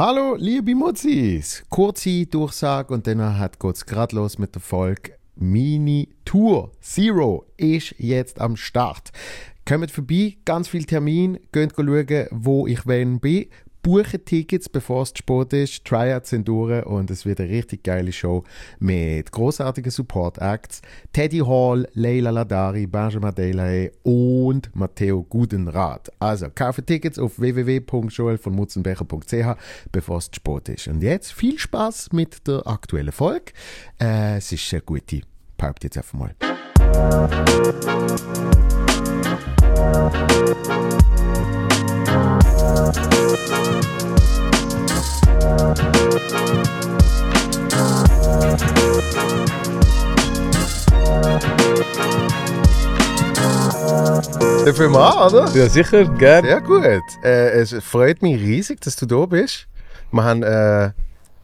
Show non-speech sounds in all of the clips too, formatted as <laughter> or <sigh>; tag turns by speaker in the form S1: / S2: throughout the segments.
S1: Hallo, liebe Mutzis! Kurze Durchsage und dann geht es gerade los mit der Folge Mini Tour Zero ist jetzt am Start. Kommt vorbei, ganz viel Termin, geht schauen, wo ich wenn bin buchen Tickets, bevor es zu spät ist. Tryouts sind durch und es wird eine richtig geile Show mit großartigen Support-Acts. Teddy Hall, Leila Ladari, Benjamin Delahaye und Matteo Gudenrath. Also, kaufe Tickets auf www.joelvonmutzenbecher.ch, bevor es zu spät ist. Und jetzt viel Spaß mit der aktuellen Folge. Äh, es ist eine gute. Paupt jetzt einfach mal. Dürfen wir an, oder?
S2: Ja, sicher, gerne.
S1: Sehr gut. Äh, es freut mich riesig, dass du da bist. Wir haben äh,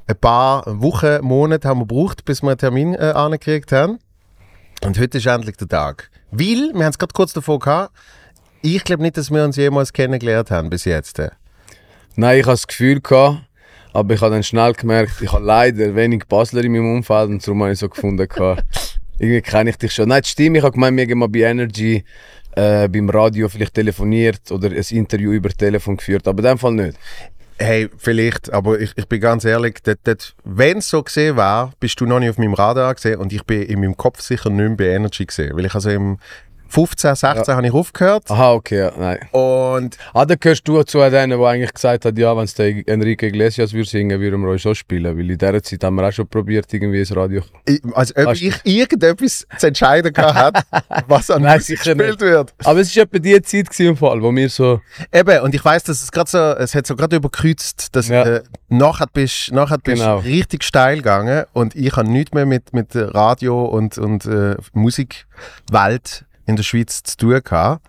S1: ein paar Wochen, Monate haben wir gebraucht, bis wir einen Termin äh, angekriegt haben. Und heute ist endlich der Tag. Weil, wir haben es gerade kurz davor gehabt, ich glaube nicht, dass wir uns jemals kennengelernt haben bis jetzt.
S2: Nein, ich hatte das Gefühl, gehabt, aber ich habe dann schnell gemerkt, ich habe leider wenig Basler in meinem Umfeld und darum habe ich so gefunden, gehabt, <laughs> irgendwie kenne ich dich schon. Nein, das stimmt, ich habe gemeint, wir haben mal bei Energy äh, beim Radio vielleicht telefoniert oder ein Interview über Telefon geführt, aber in dem Fall nicht.
S1: Hey, vielleicht, aber ich, ich bin ganz ehrlich, wenn es so gesehen war, bist du noch nicht auf meinem Radar gesehen und ich bin in meinem Kopf sicher nicht mehr bei Energy gesehen, weil ich also im 15, 16 ja. habe ich aufgehört.
S2: Aha, okay, ja, nein.
S1: Und...
S2: Ah, da gehörst du zu denen, der eigentlich gesagt hat, ja, wenn es der Enrique Iglesias würde singen, würden wir euch schon spielen, weil in dieser Zeit haben wir auch schon probiert, irgendwie ins Radio...
S1: Ich, also ob ich irgendetwas zu entscheiden hat, <laughs> was an
S2: nein, gespielt nicht. wird. Aber es war etwa die Zeit im Fall, wo wir so...
S1: Eben, und ich weiss, dass es gerade so, es hat so gerade überkreuzt, dass ja. äh, nachher bist du genau. richtig steil gegangen und ich habe nichts mehr mit, mit Radio und, und äh, Musikwelt in der Schweiz zu tun gehabt.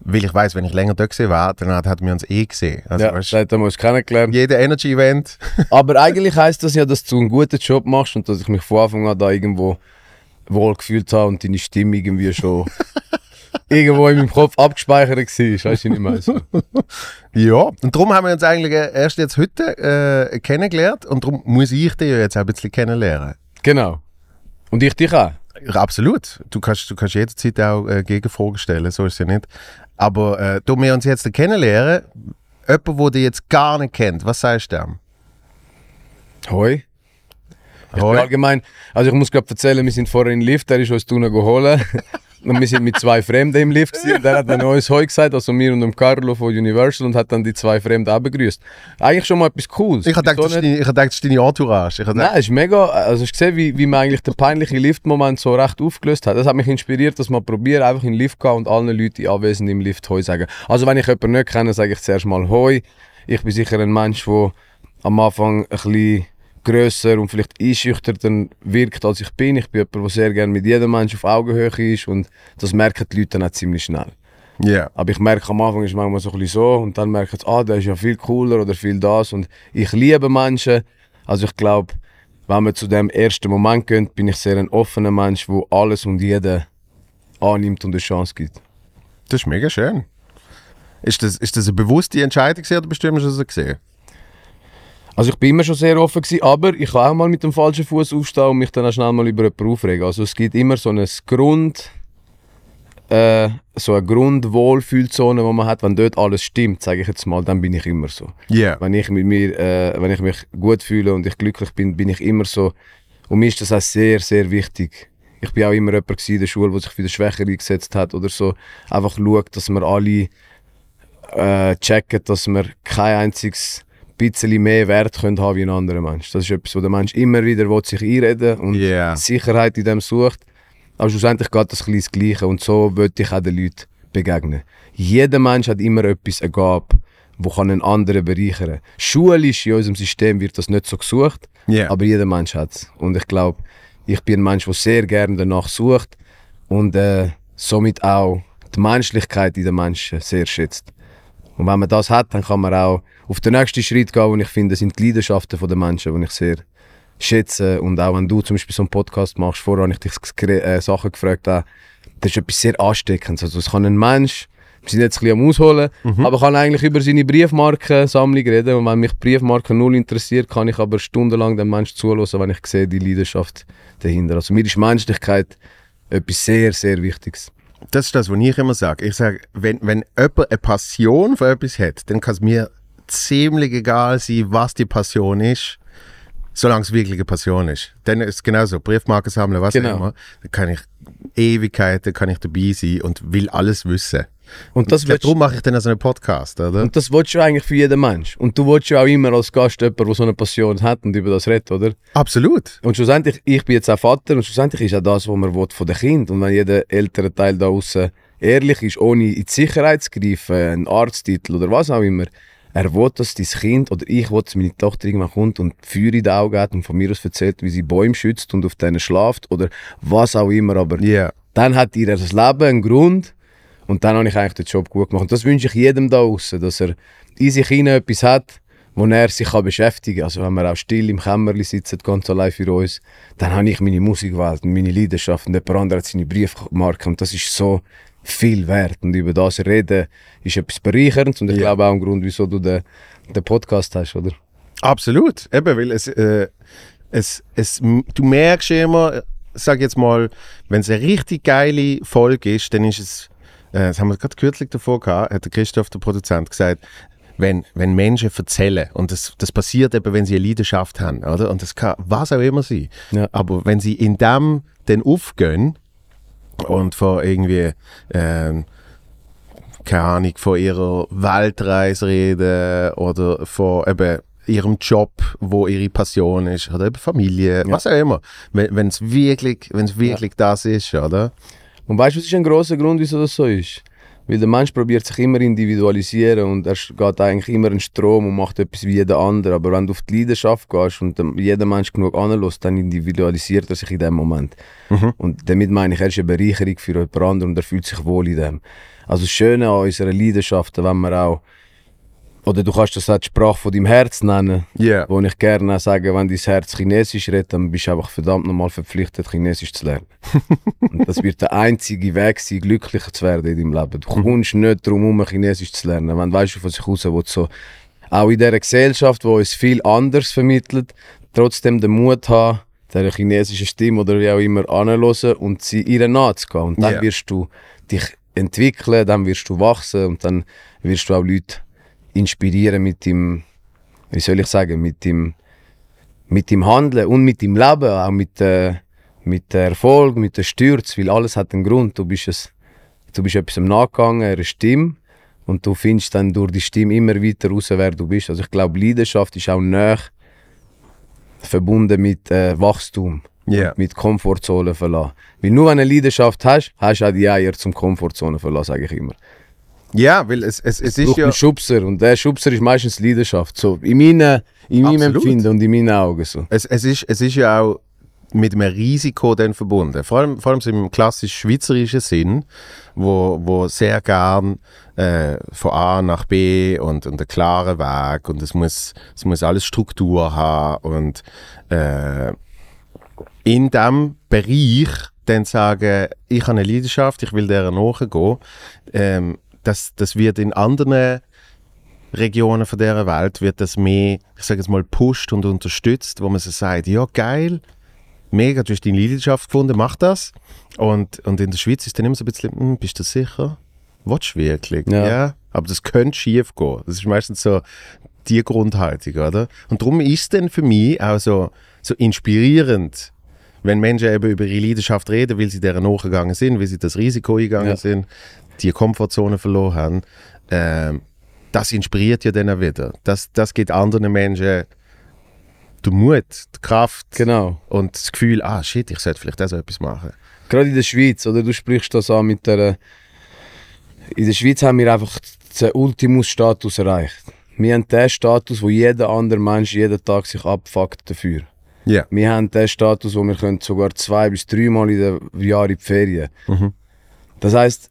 S1: Weil ich weiß, wenn ich länger da gesehen war, dann hat wir uns eh gesehen.
S2: Also, ja, weißt, haben wir uns kennengelernt.
S1: Jeder Energy-Event. <laughs>
S2: Aber eigentlich heisst das ja, dass du einen guten Job machst und dass ich mich von Anfang an da irgendwo wohl gefühlt habe und deine Stimme irgendwie schon <laughs> irgendwo in meinem Kopf abgespeichert war. Weißt du, ich meine? So.
S1: ja, und darum haben wir uns eigentlich erst jetzt heute äh, kennengelernt und darum muss ich dich ja jetzt auch ein bisschen kennenlernen.
S2: Genau. Und ich dich auch.
S1: Absolut. Du kannst, du kannst jederzeit auch äh, Gegenfragen stellen, so ist es ja nicht. Aber äh, da wir uns jetzt kennenlernen, jemand, der dich jetzt gar nicht kennt, was sagst du dem?
S2: Hoi. Ich Hoi. allgemein, also ich muss glaube erzählen, wir sind vorher in den Lift, der ist uns unten geholt. <laughs> Und wir sind mit zwei Fremden im Lift gewesen, und der hat dann <laughs> uns Heu gesagt, also mir und dem Carlo von Universal und hat dann die zwei Fremden auch begrüßt. Eigentlich schon mal etwas Cooles.
S1: Ich habe gedacht, das ist, das ist deine Entourage. Ich
S2: Nein, es ist mega, also ich gesehen, wie, wie man eigentlich den peinlichen Liftmoment so recht aufgelöst hat. Das hat mich inspiriert, dass man probiert, einfach in den Lift gehen und allen Leuten anwesend im Lift Heu sagen. Also wenn ich jemanden nicht kenne, sage ich zuerst mal Heu. Ich bin sicher ein Mensch, der am Anfang ein bisschen grösser und vielleicht einschüchternder wirkt, als ich bin. Ich bin jemand, der sehr gerne mit jedem Menschen auf Augenhöhe ist und das merken die Leute dann auch ziemlich schnell.
S1: Yeah.
S2: Aber ich merke am Anfang ist es manchmal so ein bisschen so und dann merken sie, ah, der ist ja viel cooler oder viel das und ich liebe Menschen. Also ich glaube, wenn man zu dem ersten Moment geht, bin ich sehr ein offener Mensch, der alles und jeden annimmt und eine Chance gibt.
S1: Das ist mega schön. Ist das, ist das eine bewusste Entscheidung oder bist du immer schon so gesehen?
S2: Also ich bin immer schon sehr offen gewesen, aber ich kann auch mal mit dem falschen Fuß aufstehen und mich dann auch schnell mal über jemanden aufregen. Also es gibt immer so eine Grund, äh, so eine Grundwohlfühlzone, die man hat, wenn dort alles stimmt, sage ich jetzt mal, dann bin ich immer so.
S1: Yeah.
S2: Wenn ich mit mir, äh, wenn ich mich gut fühle und ich glücklich bin, bin ich immer so. Und mir ist das auch sehr, sehr wichtig. Ich bin auch immer jemand in der Schule, der sich für die Schwächer eingesetzt hat oder so. Einfach schaut, dass wir alle äh, checken, dass wir kein einziges bisschen mehr Wert können haben wie ein anderer Mensch. Das ist etwas, wo der Mensch immer wieder will, sich einreden und
S1: yeah.
S2: Sicherheit in dem sucht. Aber schlussendlich geht das ein das Gleiche und so würde ich auch den Leuten begegnen. Jeder Mensch hat immer etwas, eine Gabe, wo kann einen anderen bereichern kann. Schulisch in unserem System wird das nicht so gesucht,
S1: yeah.
S2: aber jeder Mensch hat es. Und ich glaube, ich bin ein Mensch, der sehr gerne danach sucht und äh, somit auch die Menschlichkeit in den Menschen sehr schätzt. Und wenn man das hat, dann kann man auch auf den nächsten Schritt gehen, und ich finde, sind die Leidenschaften der Menschen, die ich sehr schätze. Und auch wenn du zum Beispiel so einen Podcast machst, vorher habe ich dich äh, Sachen gefragt, auch, das ist etwas sehr Ansteckendes. Also es kann ein Mensch wir sind jetzt ein bisschen am Ausholen,
S1: Mhm.
S2: aber kann eigentlich über seine Briefmarkensammlung reden. Und wenn mich Briefmarken null interessiert, kann ich aber stundenlang dem Menschen zuhören, wenn ich sehe, die Leidenschaft dahinter. Also mir ist Menschlichkeit etwas sehr, sehr Wichtiges.
S1: Das ist das, was ich immer sage. Ich sage, wenn, wenn jemand eine Passion für etwas hat, dann kann es mir ziemlich egal sein, was die Passion ist, solange es wirklich eine Passion ist. Dann ist es genauso, Briefmarken sammeln, was
S2: Genau.
S1: auch immer. Dann kann ich Ewigkeiten kann ich dabei sein und will alles wissen.
S2: Und das
S1: glaub, darum mache ich dann also einen Podcast, oder?
S2: Und das willst du eigentlich für jeden Mensch. Und du willst ja auch immer als Gast jemanden, der so eine Passion hat und über das redet, oder?
S1: Absolut.
S2: Und schlussendlich, ich bin jetzt auch Vater und schlussendlich ist auch das, was man will von den Kind. Und wenn jeder ältere Teil da außen ehrlich ist, ohne in die Sicherheit zu greifen, einen Arzttitel oder was auch immer, er will, dass dein Kind oder ich will, dass meine Tochter irgendwann kommt und Feuer in die Augen hat und von mir aus erzählt, wie sie Bäume schützt und auf denen schlaft oder was auch immer. Aber
S1: Ja.
S2: dann hat ihr das Leben einen Grund und dann habe ich eigentlich den Job gut gemacht. Und das wünsche ich jedem da außen, dass er in sich hinein etwas hat, wo er sich kann beschäftigen kann. Also wenn wir auch still im Kämmerli sitzen, ganz allein für uns, dann habe ich meine Musikwelt und meine Leidenschaft und jemand anderes hat seine Briefmarke und das ist so viel wert. Und über das reden ist etwas Bereicherndes und ich
S1: Ja.
S2: glaube auch ein Grund, wieso du den, den Podcast hast, oder?
S1: Absolut. Eben, weil es, äh, es, es, du merkst immer, sag jetzt mal, wenn es eine richtig geile Folge ist, dann ist es, äh, das haben wir gerade kürzlich davor gehabt, hat der Christoph, der Produzent, gesagt, wenn, wenn Menschen erzählen, und das, das passiert eben, wenn sie eine Leidenschaft haben, oder? Und das kann was auch immer sein.
S2: Ja.
S1: Aber wenn sie in dem dann aufgehen und von irgendwie, ähm, keine Ahnung, von ihrer Weltreise reden oder von eben ihrem Job, wo ihre Passion ist, oder eben Familie, was auch immer. Wenn es wirklich, wenn's wirklich das ist, oder?
S2: Und weißt du, was ist ein großer Grund, wieso das so ist? Weil der Mensch probiert sich immer individualisieren und er geht eigentlich immer in Strom und macht etwas wie jeder andere. Aber wenn du auf die Leidenschaft gehst und jeder Mensch genug anlässt, dann individualisiert er sich in dem Moment. Und damit meine ich, er ist eine Bereicherung für jemand anderen und er fühlt sich wohl in dem. Also das Schöne an unserer Leidenschaft, wenn wir auch, oder du kannst das auch die Sprache von deinem Herz nennen,
S1: Ja.
S2: wo ich gerne auch sage, wenn dein Herz Chinesisch redet, dann bist du einfach verdammt nochmal verpflichtet, Chinesisch zu lernen. <laughs> Und das wird der einzige Weg sein, glücklicher zu werden in deinem Leben. Du kommst nicht darum herum, Chinesisch zu lernen. Wenn du weißt, von sich raus willst, so auch in dieser Gesellschaft, wo uns viel anders vermittelt, trotzdem den Mut haben, dieser chinesischen Stimme oder wie auch immer anzuhören und sie ihr nachzugehen. Und dann
S1: Ja.
S2: wirst du dich entwickeln, dann wirst du wachsen und dann wirst du auch Leute inspirieren mit dem, wie soll ich sagen, mit dem, mit dem Handeln und mit dem Leben, auch mit, äh, mit dem Erfolg, mit der Stürze, weil alles hat einen Grund. Du bist, es, du bist etwas nachgegangen, einer Stimme, und du findest dann durch die Stimme immer weiter raus, wer du bist. Also ich glaube, Leidenschaft ist auch näher verbunden mit äh, Wachstum, und mit Komfortzone verlassen. Weil nur wenn du eine Leidenschaft hast, hast du auch die Eier zum Komfortzone verlassen, sage ich immer.
S1: Ja, weil es, es, es
S2: Es
S1: ist ja.
S2: einen Schubser und der Schubser ist meistens Leidenschaft. So, in, meinen, in meinem. Empfinden und in meinen Augen. So.
S1: Es, es, ist, es ist ja auch mit einem Risiko dann verbunden. Vor allem, vor allem so im klassisch schweizerischen Sinn, wo, wo sehr gern äh, von A nach B und, und einen klaren Weg und es muss, es muss alles Struktur haben und äh, in diesem Bereich dann sagen, ich habe eine Leidenschaft, ich will der nachgehen, ähm, das, das wird in anderen Regionen von dieser Welt wird das mehr, ich sage jetzt mal, pusht und unterstützt, wo man so sagt, ja geil, mega, du hast deine Leidenschaft gefunden, mach das. Und, und in der Schweiz ist dann immer so ein bisschen, hm, bist du sicher? Willst du wirklich?
S2: Ja.
S1: Aber das könnte schief gehen. Das ist meistens so die Grundhaltung, oder? Und darum ist es dann für mich auch so, so inspirierend, wenn Menschen eben über ihre Leidenschaft reden, weil sie deren nachgegangen sind, weil sie das Risiko eingegangen
S2: Ja.
S1: sind, die Komfortzone verloren haben. Ähm, das inspiriert ja dann auch wieder. Das, das gibt anderen Menschen den Mut, die Kraft
S2: Genau.
S1: und das Gefühl, ah shit, ich sollte vielleicht auch so etwas machen.
S2: Gerade in der Schweiz, oder? Du sprichst das an mit der. In der Schweiz haben wir einfach den Ultimus-Status erreicht. Wir haben den Status, wo jeder andere Mensch jeden Tag sich abfuckt dafür.
S1: Ja.
S2: Wir haben den Status, wo wir können sogar zwei bis dreimal in der Jahr in die Ferien.
S1: Mhm.
S2: Das heisst,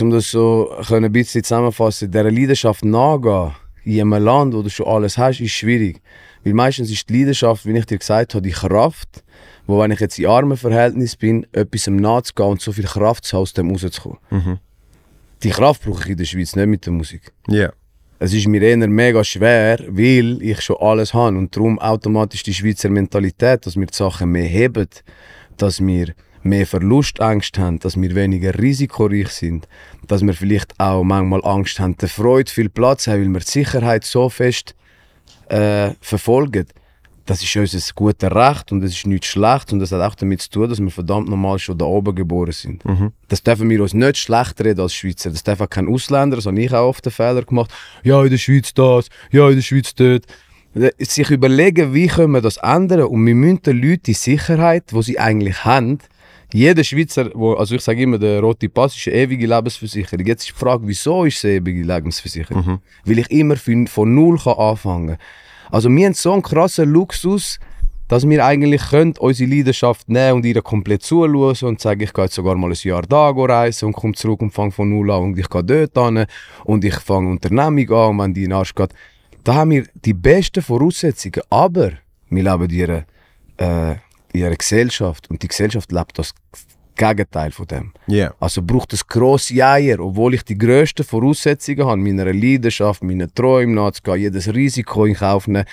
S2: um das so können ein bisschen zusammenfassen, dieser Leidenschaft nachgehen in einem Land, wo du schon alles hast, ist schwierig. Weil meistens ist die Leidenschaft, wie ich dir gesagt habe, die Kraft, wo wenn ich jetzt in armen Verhältnis bin, etwas nachzugehen und so viel Kraft zu haben, aus dem rauszukommen. Die Kraft brauche ich in der Schweiz nicht mit der Musik.
S1: Ja.
S2: Es ist mir eher mega schwer, weil ich schon alles habe und darum automatisch die Schweizer Mentalität, dass wir die Sachen mehr heben, dass wir mehr Verlustängste haben, dass wir weniger risikoreich sind, dass wir vielleicht auch manchmal Angst haben, der Freude viel Platz haben, weil wir die Sicherheit so fest äh, verfolgen. Das ist unser gutes Recht und das ist nichts schlecht und das hat auch damit zu tun, dass wir verdammt normal schon da oben geboren sind. Das dürfen wir uns nicht schlecht reden als Schweizer. Das darf auch kein Ausländer, das habe ich auch oft den Fehler gemacht. Ja, in der Schweiz das, ja, in der Schweiz dort. Sich überlegen, wie können wir das ändern und wir müssen den Leuten die Sicherheit, die sie eigentlich haben, jeder Schweizer, wo, also ich sage immer, der rote Pass ist eine ewige Lebensversicherung. Jetzt ist die Frage, wieso ist es eine ewige Lebensversicherung? Weil ich immer von, von null kann anfangen Also wir haben so einen krassen Luxus, dass wir eigentlich können unsere Leidenschaft nehmen und ihr komplett zuschauen und sagen, ich gehe jetzt sogar mal ein Jahr da reisen und komme zurück und fange von null an und ich gehe dort an und ich fange Unternehmung an und wenn die in den Arsch geht. Da haben wir die besten Voraussetzungen, aber wir leben in ihrer, äh, ihrer Gesellschaft und die Gesellschaft lebt das Gegenteil von dem.
S1: Ja.
S2: Also braucht es grosse Eier, obwohl ich die grössten Voraussetzungen habe, meiner Leidenschaft, meinen Träumen nachzugehen, jedes Risiko in Kauf nehmen.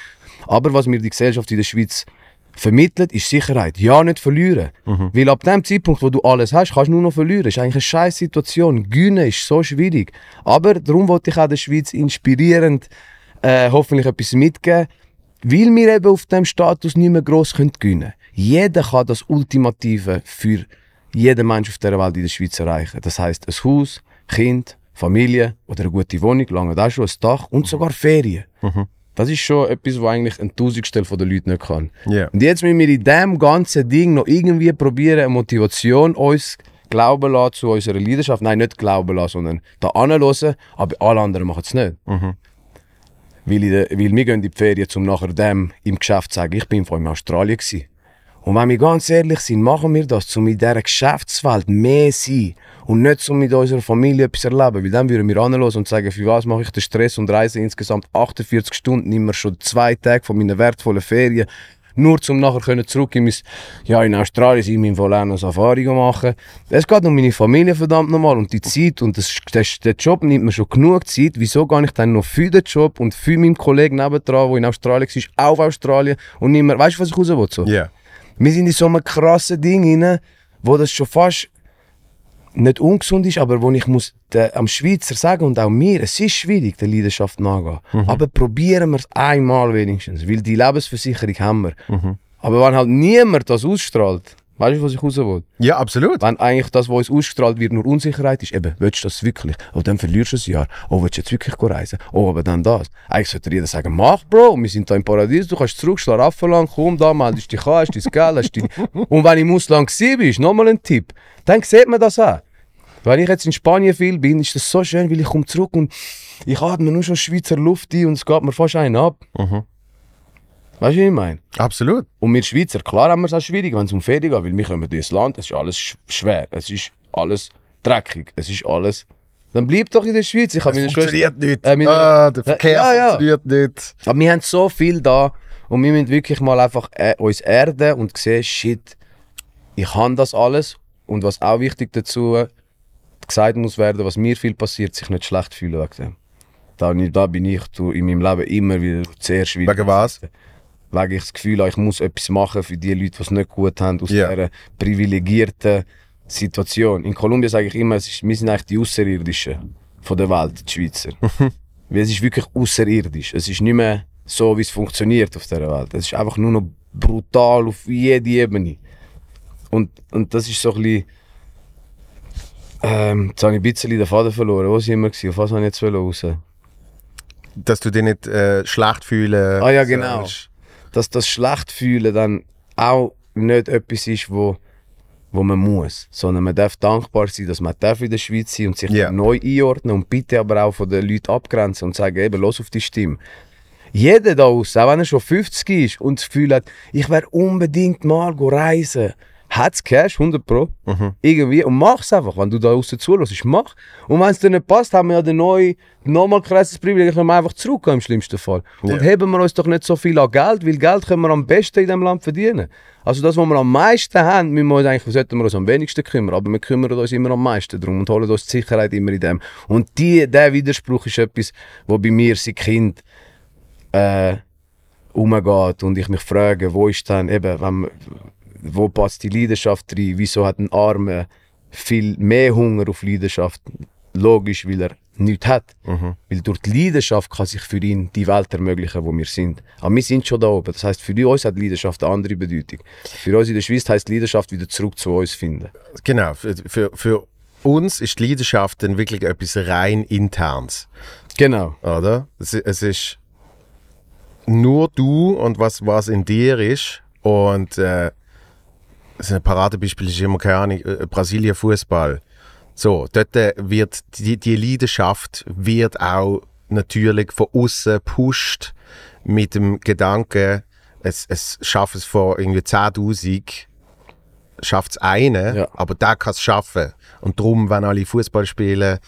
S2: Aber was mir die Gesellschaft in der Schweiz vermittelt, ist Sicherheit. Ja, nicht verlieren. Weil ab dem Zeitpunkt, wo du alles hast, kannst du nur noch verlieren. Das ist eigentlich eine scheiß Situation. Gewinnen ist so schwierig. Aber darum wollte ich auch der Schweiz inspirierend äh, hoffentlich etwas mitgeben, weil wir eben auf dem Status nicht mehr gross können gewinnen können. Jeder kann das Ultimative für jeden Mensch auf dieser Welt in der Schweiz erreichen. Das heißt ein Haus, Kind, Familie oder eine gute Wohnung, lange da schon ein Dach und sogar Ferien. Das ist schon etwas, was eigentlich ein Tausendstel der Leute nicht kann.
S1: Ja.
S2: Und jetzt müssen wir in diesem ganzen Ding noch irgendwie probieren, eine Motivation uns glauben lassen zu unserer Leidenschaft. Nein, nicht glauben lassen, sondern da anhören, aber alle anderen machen es nicht. Weil, in der, weil wir gehen in die Ferien, um nachher dem im Geschäft zu sagen, ich bin vor allem in Australien gewesen. Und wenn wir ganz ehrlich sind, machen wir das, um in dieser Geschäftswelt mehr sein und nicht um mit unserer Familie etwas erleben. Weil dann würden wir anhören und sagen, für was mache ich den Stress und reise insgesamt 48 Stunden, immer schon zwei Tage von meinen wertvollen Ferien, nur um nachher zurück in mein, ja, in Australien sein, mein Volano Safari machen. Es geht um meine Familie verdammt nochmal und die Zeit und das, das, der Job nimmt mir schon genug Zeit. Wieso gehe ich dann noch für den Job und für meinen Kollegen nebendran, der in Australien war, auf Australien und nicht mehr, weißt du, was ich raus will? So?
S1: Ja.
S2: Wir sind in so einem krassen Ding rein, wo das schon fast nicht ungesund ist, aber wo ich muss der, am Schweizer sagen und auch mir, es ist schwierig, der Leidenschaft nachgehen. Aber probieren wir es einmal wenigstens, weil die Lebensversicherung haben wir. Aber wenn halt niemand das ausstrahlt, weißt du, was ich raus will?
S1: Ja, absolut.
S2: Wenn eigentlich das, was uns ausgestrahlt wird, nur Unsicherheit ist, eben, willst du das wirklich? Oh, dann verlierst du ein Jahr. Oh, willst du jetzt wirklich reisen? Oh, aber dann das. Eigentlich sollte jeder sagen, mach, Bro, wir sind da im Paradies, du kannst zurück, schlafen lang, komm da, meldest dich an, hast dein Geld, hast deine... <laughs> Und wenn im Ausland bist, nochmal ein Tipp, dann sieht man das auch. Wenn ich jetzt in Spanien viel bin, ist das so schön, weil ich komme zurück und ich atme nur schon Schweizer Luft ein und es geht mir fast einen ab. Weißt du, wie ich meine?
S1: Absolut.
S2: Und wir Schweizer, klar haben wir es auch schwierig, wenn es um Ferien geht, weil wir kommen durch das Land, es ist alles sch schwer, es ist alles dreckig, es ist alles... Dann bleib doch in der Schweiz. Ich Schwester...
S1: Funktioniert nicht.
S2: Äh, meine-
S1: ah, der Verkehr
S2: Ja, ja.
S1: funktioniert nicht.
S2: Aber wir haben so viel da und wir müssen wirklich mal einfach äh, uns erden und sehen, shit, ich habe das alles und was auch wichtig dazu gesagt muss werden, was mir viel passiert, sich nicht schlecht fühlen wegen dem. Da, da bin ich in meinem Leben immer wieder sehr schwierig.
S1: Wegen was?
S2: Wegen ich das Gefühl habe, ich muss etwas machen für die Leute, die es nicht gut haben, aus
S1: Ja.
S2: dieser privilegierten Situation. In Kolumbien sage ich immer, es ist, wir sind eigentlich die Außerirdischen von der Welt, die Schweizer. Weil es ist wirklich außerirdisch. Es ist nicht mehr so, wie es funktioniert auf dieser Welt. Es ist einfach nur noch brutal auf jede Ebene. Und, und das ist so ein bisschen... Ähm, jetzt habe ich ein bisschen den Faden verloren. Wo sind wir? gewesen? Auf was habe ich jetzt raus?
S1: Dass du dich nicht äh, schlecht fühlen
S2: Ah ja, genau.
S1: sollst.
S2: Dass das schlecht fühlen dann auch nicht etwas ist, wo, wo man muss, sondern man darf dankbar sein, dass man darf in der Schweiz sein und sich
S1: Ja.
S2: neu einordnen und bitte aber auch von den Leuten abgrenzen und sagen, eben, los auf die Stimme. Jeder da aus, auch wenn er schon 50 ist und das Gefühl hat, ich werde unbedingt mal reisen, hat's Cash, 100 Pro,
S1: Mhm.
S2: irgendwie, und mach's einfach, wenn du da außen zulässt, mach. Und wenn es dir nicht passt, haben wir ja den neuen, nochmal krasses Privileg, können wir einfach zurückgehen im schlimmsten Fall.
S1: Ja.
S2: Und heben wir uns doch nicht so viel an Geld, weil Geld können wir am besten in diesem Land verdienen. Also das, was wir am meisten haben, müssen wir uns eigentlich, sollten wir uns am wenigsten kümmern, aber wir kümmern uns immer am meisten drum und holen uns die Sicherheit immer in dem. Und die, der Widerspruch ist etwas, wo bei mir seit Kind äh, umgeht und ich mich frage, wo ist dann eben, wenn, wo passt die Leidenschaft rein? Wieso hat ein Armer viel mehr Hunger auf Leidenschaft? Logisch, weil er nichts hat. Weil durch die Leidenschaft kann sich für ihn die Welt ermöglichen, wo wir sind. Aber wir sind schon da oben. Das heißt, für uns hat Leidenschaft eine andere Bedeutung. Für uns in der Schweiz heißt Leidenschaft wieder zurück zu uns finden.
S1: Genau, für, für, für uns ist die Leidenschaft dann wirklich etwas rein internes,
S2: Genau.
S1: oder? Es, es ist nur du und was, was in dir ist. Und äh, so ein Paradebeispiel ist immer, keine Ahnung, äh, Brasilien Fußball. So, dort äh, wird die, die Leidenschaft wird auch natürlich von außen gepusht mit dem Gedanken, es, es schafft es vor irgendwie 10.000 schafft es eine,
S2: Ja.
S1: aber der kann es schaffen. Und darum, wenn alle Fußball spielen,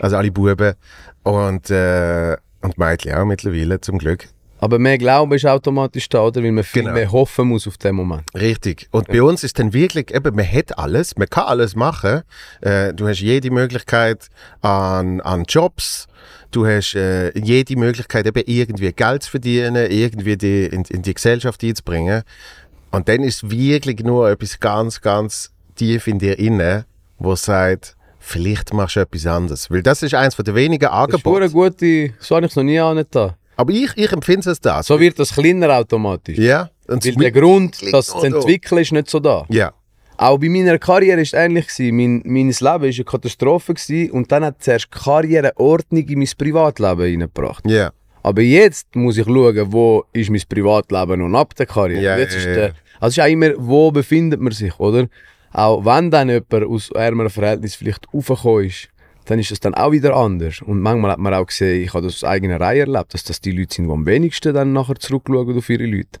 S1: also alle Buben und, äh, und Mädchen auch mittlerweile, zum Glück.
S2: Aber mehr Glaube ist automatisch da, oder? Weil man viel
S1: Genau.
S2: mehr hoffen muss auf den Moment.
S1: Richtig. Und bei uns ist dann wirklich, eben, man hat alles, man kann alles machen. Äh, du hast jede Möglichkeit an, an Jobs, du hast äh, jede Möglichkeit, eben irgendwie Geld zu verdienen, irgendwie die, in, in die Gesellschaft einzubringen. Und dann ist wirklich nur etwas ganz, ganz tief in dir inne, wo sagt, vielleicht machst du etwas anderes. Weil das ist eins von der wenigen
S2: Das ist eine gute, so habe ich es noch nie angetan.
S1: Aber ich, ich empfinde es das.
S2: So wird das kleiner automatisch.
S1: ja. Und
S2: Weil der Grund, das zu
S1: da.
S2: entwickeln, ist nicht so da.
S1: ja.
S2: Auch bei meiner Karriere war es ähnlich. Mein, mein Leben war eine Katastrophe gewesen und dann hat zuerst Karriere Ordnung in mein Privatleben hineingebracht.
S1: Ja.
S2: Aber jetzt muss ich schauen, wo ist mein Privatleben noch ab der Karriere.
S1: Ja,
S2: jetzt
S1: ja,
S2: ist der, also es ist auch immer, wo befindet man sich, oder? Auch wenn dann jemand aus ärmeren Verhältnissen vielleicht raufgekommen ist, dann ist es dann auch wieder anders. Und manchmal hat man auch gesehen, ich habe das aus eigener Reihe erlebt, dass das die Leute sind, die am wenigsten dann nachher zurückschauen auf ihre Leute.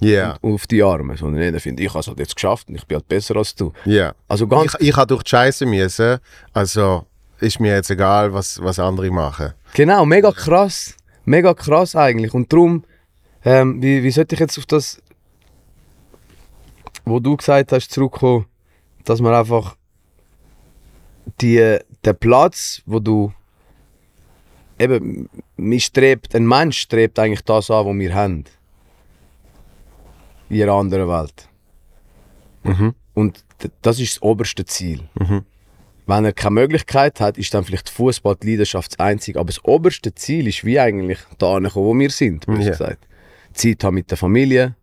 S1: Ja.
S2: Und auf die Armen. Sondern jeder findet, ich habe es halt jetzt geschafft und ich bin halt besser als du.
S1: Ja.
S2: Also ganz
S1: Ich, ich habe durch die Scheiße müssen, also ist mir jetzt egal, was, was andere machen.
S2: Genau, mega krass. Mega krass eigentlich. Und darum, ähm, wie, wie sollte ich jetzt auf das, wo du gesagt hast, zurückkommen, dass man einfach die, den Platz, wo du eben, man strebt, ein Mensch strebt eigentlich das an, was wir haben. In einer anderen Welt. Und d- das ist das oberste Ziel. Wenn er keine Möglichkeit hat, ist dann vielleicht Fußball die Leidenschaft das einzige. Aber das oberste Ziel ist wie eigentlich da angekommen, wo wir sind,
S1: Ja.
S2: gesagt. Zeit haben mit der Familie.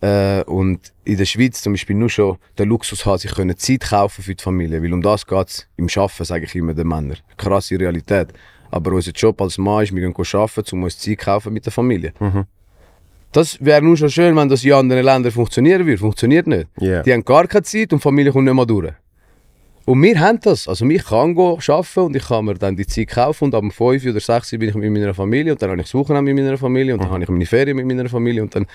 S2: Äh, und in der Schweiz zum Beispiel nur schon der Luxus haben, sich können Zeit kaufen für die Familie. Weil um das geht es im Arbeiten, sage ich immer den Männern. Krasse Realität. Aber unser Job als Mann ist, wir gehen arbeiten, um uns Zeit kaufen mit der Familie. Das wäre nur schon schön, wenn das in anderen Ländern funktionieren würde. Funktioniert nicht.
S1: Ja.
S2: Die haben gar keine Zeit und die Familie kommt nicht mal durch. Und wir haben das. Also ich kann arbeiten und ich kann mir dann die Zeit kaufen und am 5 oder 6 bin ich mit meiner Familie und dann habe ich das Wochenende mit meiner Familie und dann habe ich meine Ferien mit meiner Familie und dann,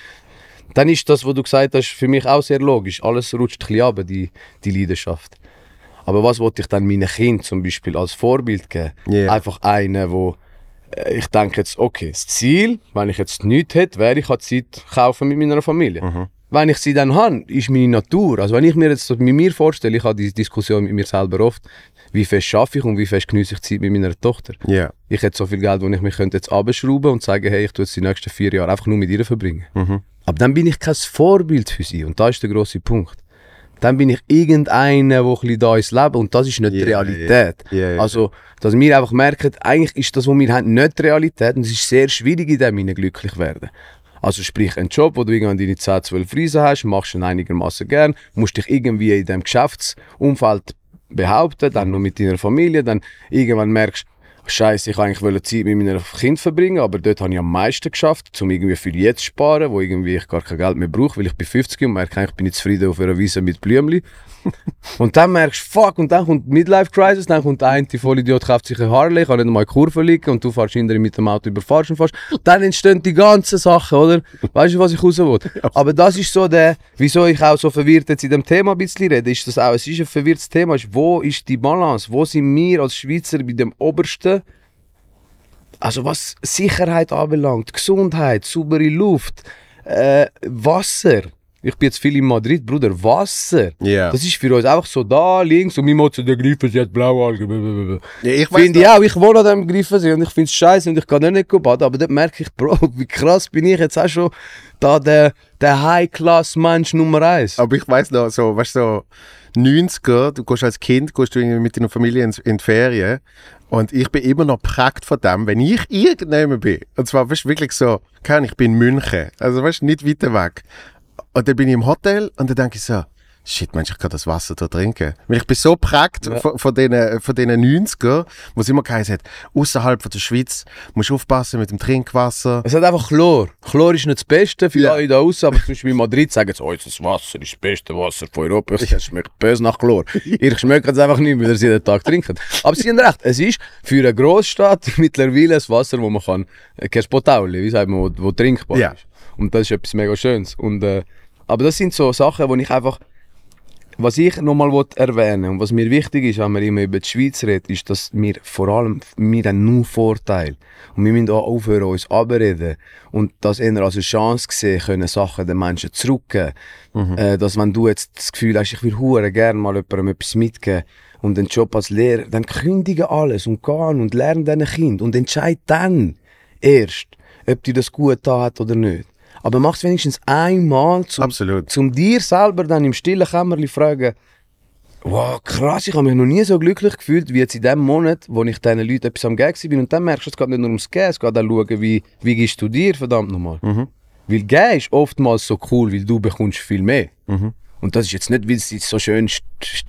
S2: dann ist das, was du gesagt hast, für mich auch sehr logisch. Alles rutscht ein bisschen runter, die, die Leidenschaft. Aber was wollte ich dann meinen Kindern zum Beispiel als Vorbild geben?
S1: Ja.
S2: Einfach einen, wo äh, ich denke jetzt, okay, das Ziel, wenn ich jetzt nichts hätte, wäre ich halt Zeit kaufen mit meiner Familie. Wenn ich sie dann habe, ist meine Natur. Also wenn ich mir jetzt mit mir vorstelle, ich habe diese Diskussion mit mir selber oft, wie fest schaffe ich und wie fest genieße ich Zeit mit meiner Tochter.
S1: Ja.
S2: Ich hätte so viel Geld, wo ich mich könnte jetzt abschrauben und sagen, hey, ich tue jetzt die nächsten vier Jahre einfach nur mit ihr verbringen. Aber dann bin ich kein Vorbild für sie und da ist der große Punkt. Dann bin ich irgendeiner, der ein bisschen da ist Leben und das ist nicht die
S1: Ja,
S2: Realität.
S1: Ja, ja.
S2: Also, dass wir einfach merken, eigentlich ist das, was wir haben, nicht die Realität und es ist sehr schwierig, in dem glücklich werden. Also sprich, ein Job, wo du irgendwann deine 10, 12 Riesen hast, machst du ihn einigermaßen gern, musst dich irgendwie in dem Geschäftsumfeld behaupten, dann noch mit deiner Familie, dann irgendwann merkst Scheiße, ich wollte eigentlich Zeit mit meinem Kind verbringen, aber dort habe ich am meisten geschafft, um irgendwie für jetzt zu sparen, wo irgendwie ich gar kein Geld mehr brauche, weil ich bin 50 und merke, ich bin nicht zufrieden auf einer Wiese mit Blümchen. <laughs> und dann merkst du, fuck, und dann kommt Midlife Crisis, dann kommt der eine Vollidiot, kauft sich eine Harley, kann nicht mal Kurve liegen und du fährst hinterher mit dem Auto überfahrst und fährst. Dann entstehen die ganzen Sachen, oder? Weißt du, was ich raus will? <laughs> Aber das ist so der, wieso ich auch so verwirrt jetzt in dem Thema ein bisschen rede, ist das auch, es ist ein verwirrtes Thema, ist, wo ist die Balance? Wo sind wir als Schweizer bei dem obersten also was Sicherheit anbelangt, Gesundheit, saubere Luft, äh, Wasser. Ich bin jetzt viel in Madrid, Bruder, Wasser.
S1: Ja.
S2: Das ist für uns einfach so da, links und mein Motto, der Griffensee hat Blaualgen.
S1: Ja, ich
S2: Finde ich auch, ich wohne an dem Griffensee und ich finde es scheiße und ich kann nicht baden, aber dort merke ich, Bro, <laughs> wie krass bin ich jetzt auch schon da der, der High-Class-Mensch Nummer eins.
S1: Aber ich weiß noch, so, weißt du, so 90er, du gehst als Kind gehst du mit deiner Familie in, in die Ferien und ich bin immer noch geprägt von dem, wenn ich irgendjemand bin. Und zwar, weißt du, wirklich so, ich bin in München, also weißt du, nicht weiter weg. Und dann bin ich im Hotel und dann denke ich so, Shit, Mensch, ich kann das Wasser da trinken. Weil ich bin so geprägt
S2: Ja.
S1: von, von diesen von denen 90er, wo es immer geheißen hat, außerhalb von der Schweiz musst du aufpassen mit dem Trinkwasser.
S2: Es hat einfach Chlor. Chlor ist nicht das Beste für
S1: Ja.
S2: alle da außen, aber zum Beispiel in Madrid sagen sie, oh, das Wasser ist das beste Wasser von Europa. Es schmeckt böse nach Chlor. Ihr schmeckt es einfach nicht, weil ihr es jeden Tag trinkt. Aber sie haben recht, es ist für eine Großstadt <laughs> mittlerweile ein Wasser, wo man kann, äh, kein Potauli, wie sagt man, wo, wo trinkbar
S1: Ja.
S2: ist. Und das ist etwas mega Schönes. Und, äh, aber das sind so Sachen, wo ich einfach was ich nochmal erwähnen und was mir wichtig ist, wenn wir immer über die Schweiz reden, ist, dass wir vor allem, wir haben nur Vorteile. Und wir müssen auch aufhören, uns abreden. Und das eher als eine Chance sehen, können Sachen den Menschen zurückgeben. Äh, dass wenn du jetzt das Gefühl hast, ich will hure gerne mal jemandem etwas mitgeben und einen Job als Lehrer, dann kündige alles und gehen und lerne deine Kind und entscheid dann erst, ob dir das gut hat oder nicht. Aber mach es wenigstens einmal, zum,
S1: Absolut.
S2: zum dir selber dann im stillen Kämmerli fragen, wow, krass, ich habe mich noch nie so glücklich gefühlt wie jetzt in dem Monat, wo ich diesen Leuten etwas am Geben bin. Und dann merkst du, es geht nicht nur ums Gehen, es geht auch schauen, wie, wie gibst du dir, verdammt nochmal. Weil Gehen ist oftmals so cool, weil du bekommst viel mehr. Und das ist jetzt nicht, weil es so schön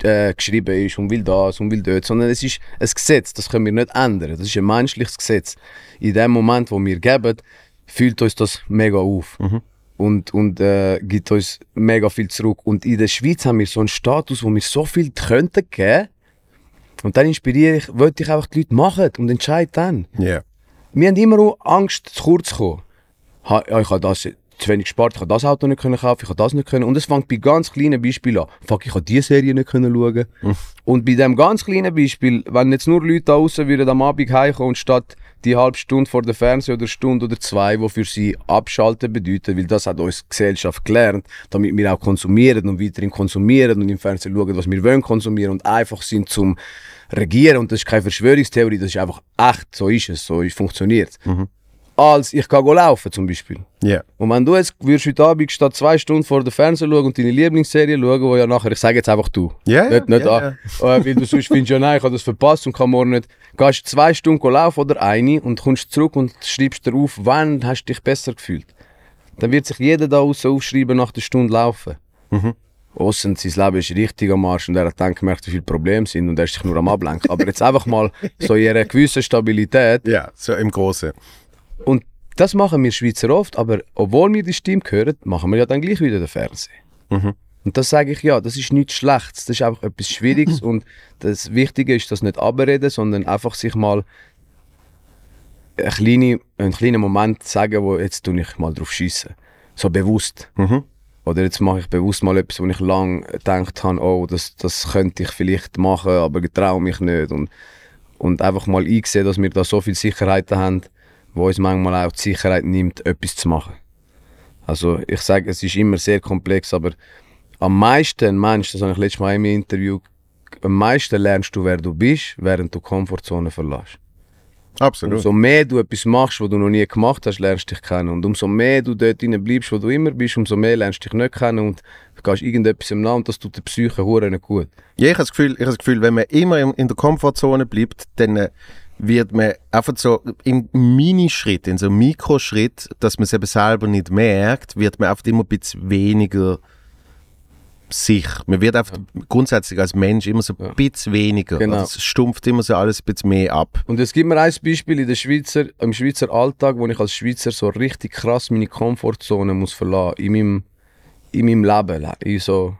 S2: äh, geschrieben ist und will das und will dort, sondern es ist ein Gesetz, das können wir nicht ändern. Das ist ein menschliches Gesetz. In dem Moment, wo wir geben, fühlt uns das mega auf. Und, und äh, gibt uns mega viel zurück. Und in der Schweiz haben wir so einen Status, wo wir so viel könnten geben. Und dann inspiriere ich, wollte ich einfach die Leute machen und entscheiden dann.
S1: Ja.
S2: Wir haben immer auch Angst, zu kurz zu kommen. Ja, ich habe das zu wenig gespart, ich habe das Auto nicht können kaufen, ich habe das nicht können. Und es fängt bei ganz kleinen Beispielen an. Fuck, ich habe diese Serie nicht können schauen. Und bei dem ganz kleinen Beispiel, wenn jetzt nur Leute da draußen würden am Abend heimkommen und statt die halbe Stunde vor der Fernseher oder Stunde oder zwei, wo für sie abschalten bedeutet, weil das hat uns Gesellschaft gelernt, damit wir auch konsumieren und weiterhin konsumieren und im Fernsehen schauen, was wir wollen konsumieren und einfach sind zum Regieren. Und das ist keine Verschwörungstheorie, das ist einfach echt, so ist es, so funktioniert es. Als ich kann laufen zum Beispiel.
S1: Ja.
S2: Und wenn du jetzt würdest heute Abend statt zwei Stunden vor der Fernseher schauen und deine Lieblingsserie schauen, wo ja nachher, ich sage jetzt einfach du.
S1: Ja,
S2: Nicht, nicht
S1: ja,
S2: an, <laughs> äh, weil du sonst findest, ja nein, ich habe das verpasst und kann morgen nicht. Gehst zwei Stunden laufen oder eine und kommst zurück und schreibst dir auf, wann hast du dich besser gefühlt. Dann wird sich jeder da außen aufschreiben nach der Stunde laufen. Aussen sein Leben ist richtig am Arsch und er hat dann gemerkt, wie viele Probleme sind und er ist sich nur am Ablenken. Aber jetzt einfach mal so in einer gewissen Stabilität <laughs>
S1: Ja, so im Großen.
S2: Und das machen wir Schweizer oft, aber obwohl wir die Stimme hören, machen wir ja dann gleich wieder den Fernsehen. Und das sage ich ja, das ist nichts Schlechtes, das ist einfach etwas Schwieriges und das Wichtige ist, das nicht abreden, sondern einfach sich mal einen kleinen, einen kleinen Moment sagen, wo jetzt tue ich mal drauf schießen. So bewusst. Oder jetzt mache ich bewusst mal etwas, wo ich lange gedacht habe, oh, das, das könnte ich vielleicht machen, aber ich traue mich nicht. Und, und einfach mal einsehen, dass wir da so viel Sicherheiten haben, wo uns manchmal auch die Sicherheit nimmt, etwas zu machen. Also ich sage, es ist immer sehr komplex, aber am meisten, Mensch, das habe ich letztes Mal in einem Interview, am meisten lernst du, wer du bist, während du die Komfortzone verlässt.
S1: Absolut.
S2: Umso mehr du etwas machst, was du noch nie gemacht hast, lernst du dich kennen. Und umso mehr du dort drin bleibst, wo du immer bist, umso mehr lernst du dich nicht kennen und du gehst irgendetwas im Namen das tut der Psyche nicht gut.
S1: Ja, ich habe das Gefühl, ich habe das Gefühl wenn man immer in, in der Komfortzone bleibt, dann äh, wird man einfach so im Minischritt, in so einem Mikroschritt, dass man es eben selber nicht merkt, wird man einfach immer ein bisschen weniger sich. Man wird einfach grundsätzlich als Mensch immer so ein
S2: Ja.
S1: bisschen weniger.
S2: Genau.
S1: Oder Es stumpft immer so alles ein bisschen mehr ab.
S2: Und es gibt mir ein Beispiel in der Schweizer, im Schweizer Alltag, wo ich als Schweizer so richtig krass meine Komfortzone muss verlassen, in meinem, in meinem Leben, in so,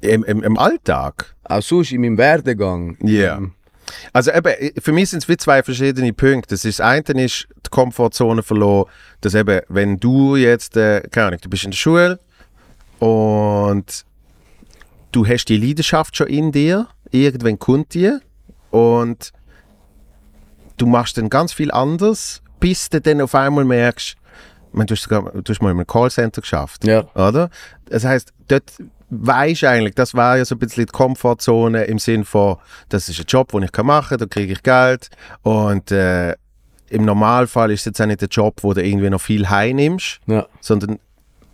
S1: Im, im, im Alltag.
S2: auch sonst in meinem Werdegang.
S1: Ja.
S2: Ähm,
S1: Also eben, für mich sind es wie zwei verschiedene Punkte. Das, ist, das eine ist die Komfortzone verloren, dass eben, wenn du jetzt, äh, keine Ahnung, du bist in der Schule und du hast die Leidenschaft schon in dir, irgendwann kommt die und du machst dann ganz viel anders, bis du dann auf einmal merkst, ich meine, du hast, sogar, du hast mal in einem Callcenter geschafft
S2: Ja.
S1: oder? Das heißt, dort du eigentlich, das war ja so ein bisschen die Komfortzone im Sinn von, das ist ein Job, den ich kann machen kann, da kriege ich Geld und äh, im Normalfall ist es jetzt auch nicht der Job, wo du irgendwie noch viel heimnimmst,
S2: ja.
S1: sondern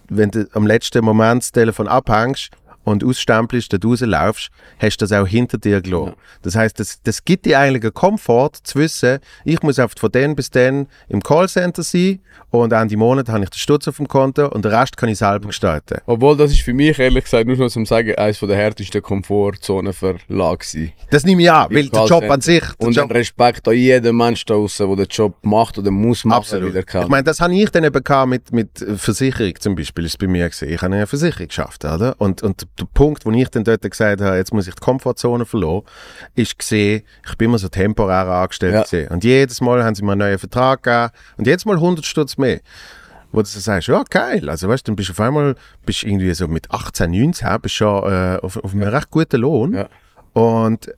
S1: wenn du am letzten Moment das Telefon abhängst und ausstempelst, da rauslaufst, hast du das auch hinter dir gelassen. Das heißt, das, das gibt dir eigentlich einen Komfort zu wissen, ich muss einfach von dann bis dann im Callcenter sein und Ende Monat habe ich den Stutz auf dem Konto und den Rest kann ich selber gestalten.
S2: Obwohl, das ist für mich ehrlich gesagt nur noch zum Sagen, eines der härtesten Komfortzonenverlage war.
S1: Das nehme ich an, weil der Job an sich,
S2: Und
S1: Job,
S2: Respekt an jeden Menschen da draussen, der den Job macht oder muss machen,
S1: Absolut.
S2: wieder kann.
S1: Ich meine, das habe ich dann eben mit, mit Versicherung zum Beispiel, ist bei mir gewesen. Ich habe eine Versicherung geschafft, oder? Und, und der Punkt, wo ich dann dort gesagt habe, jetzt muss ich die Komfortzone verlassen, ist gesehen, ich bin immer so temporär angestellt
S2: Ja.
S1: gewesen. Und jedes Mal haben sie mir einen neuen Vertrag gegeben und jedes Mal 100 Stutz mehr. Wo du so sagst, ja geil, also weißt du, dann bist du auf einmal, bist irgendwie so mit 18, 19, bist schon äh, auf, auf einem recht guten Lohn.
S2: Ja.
S1: Und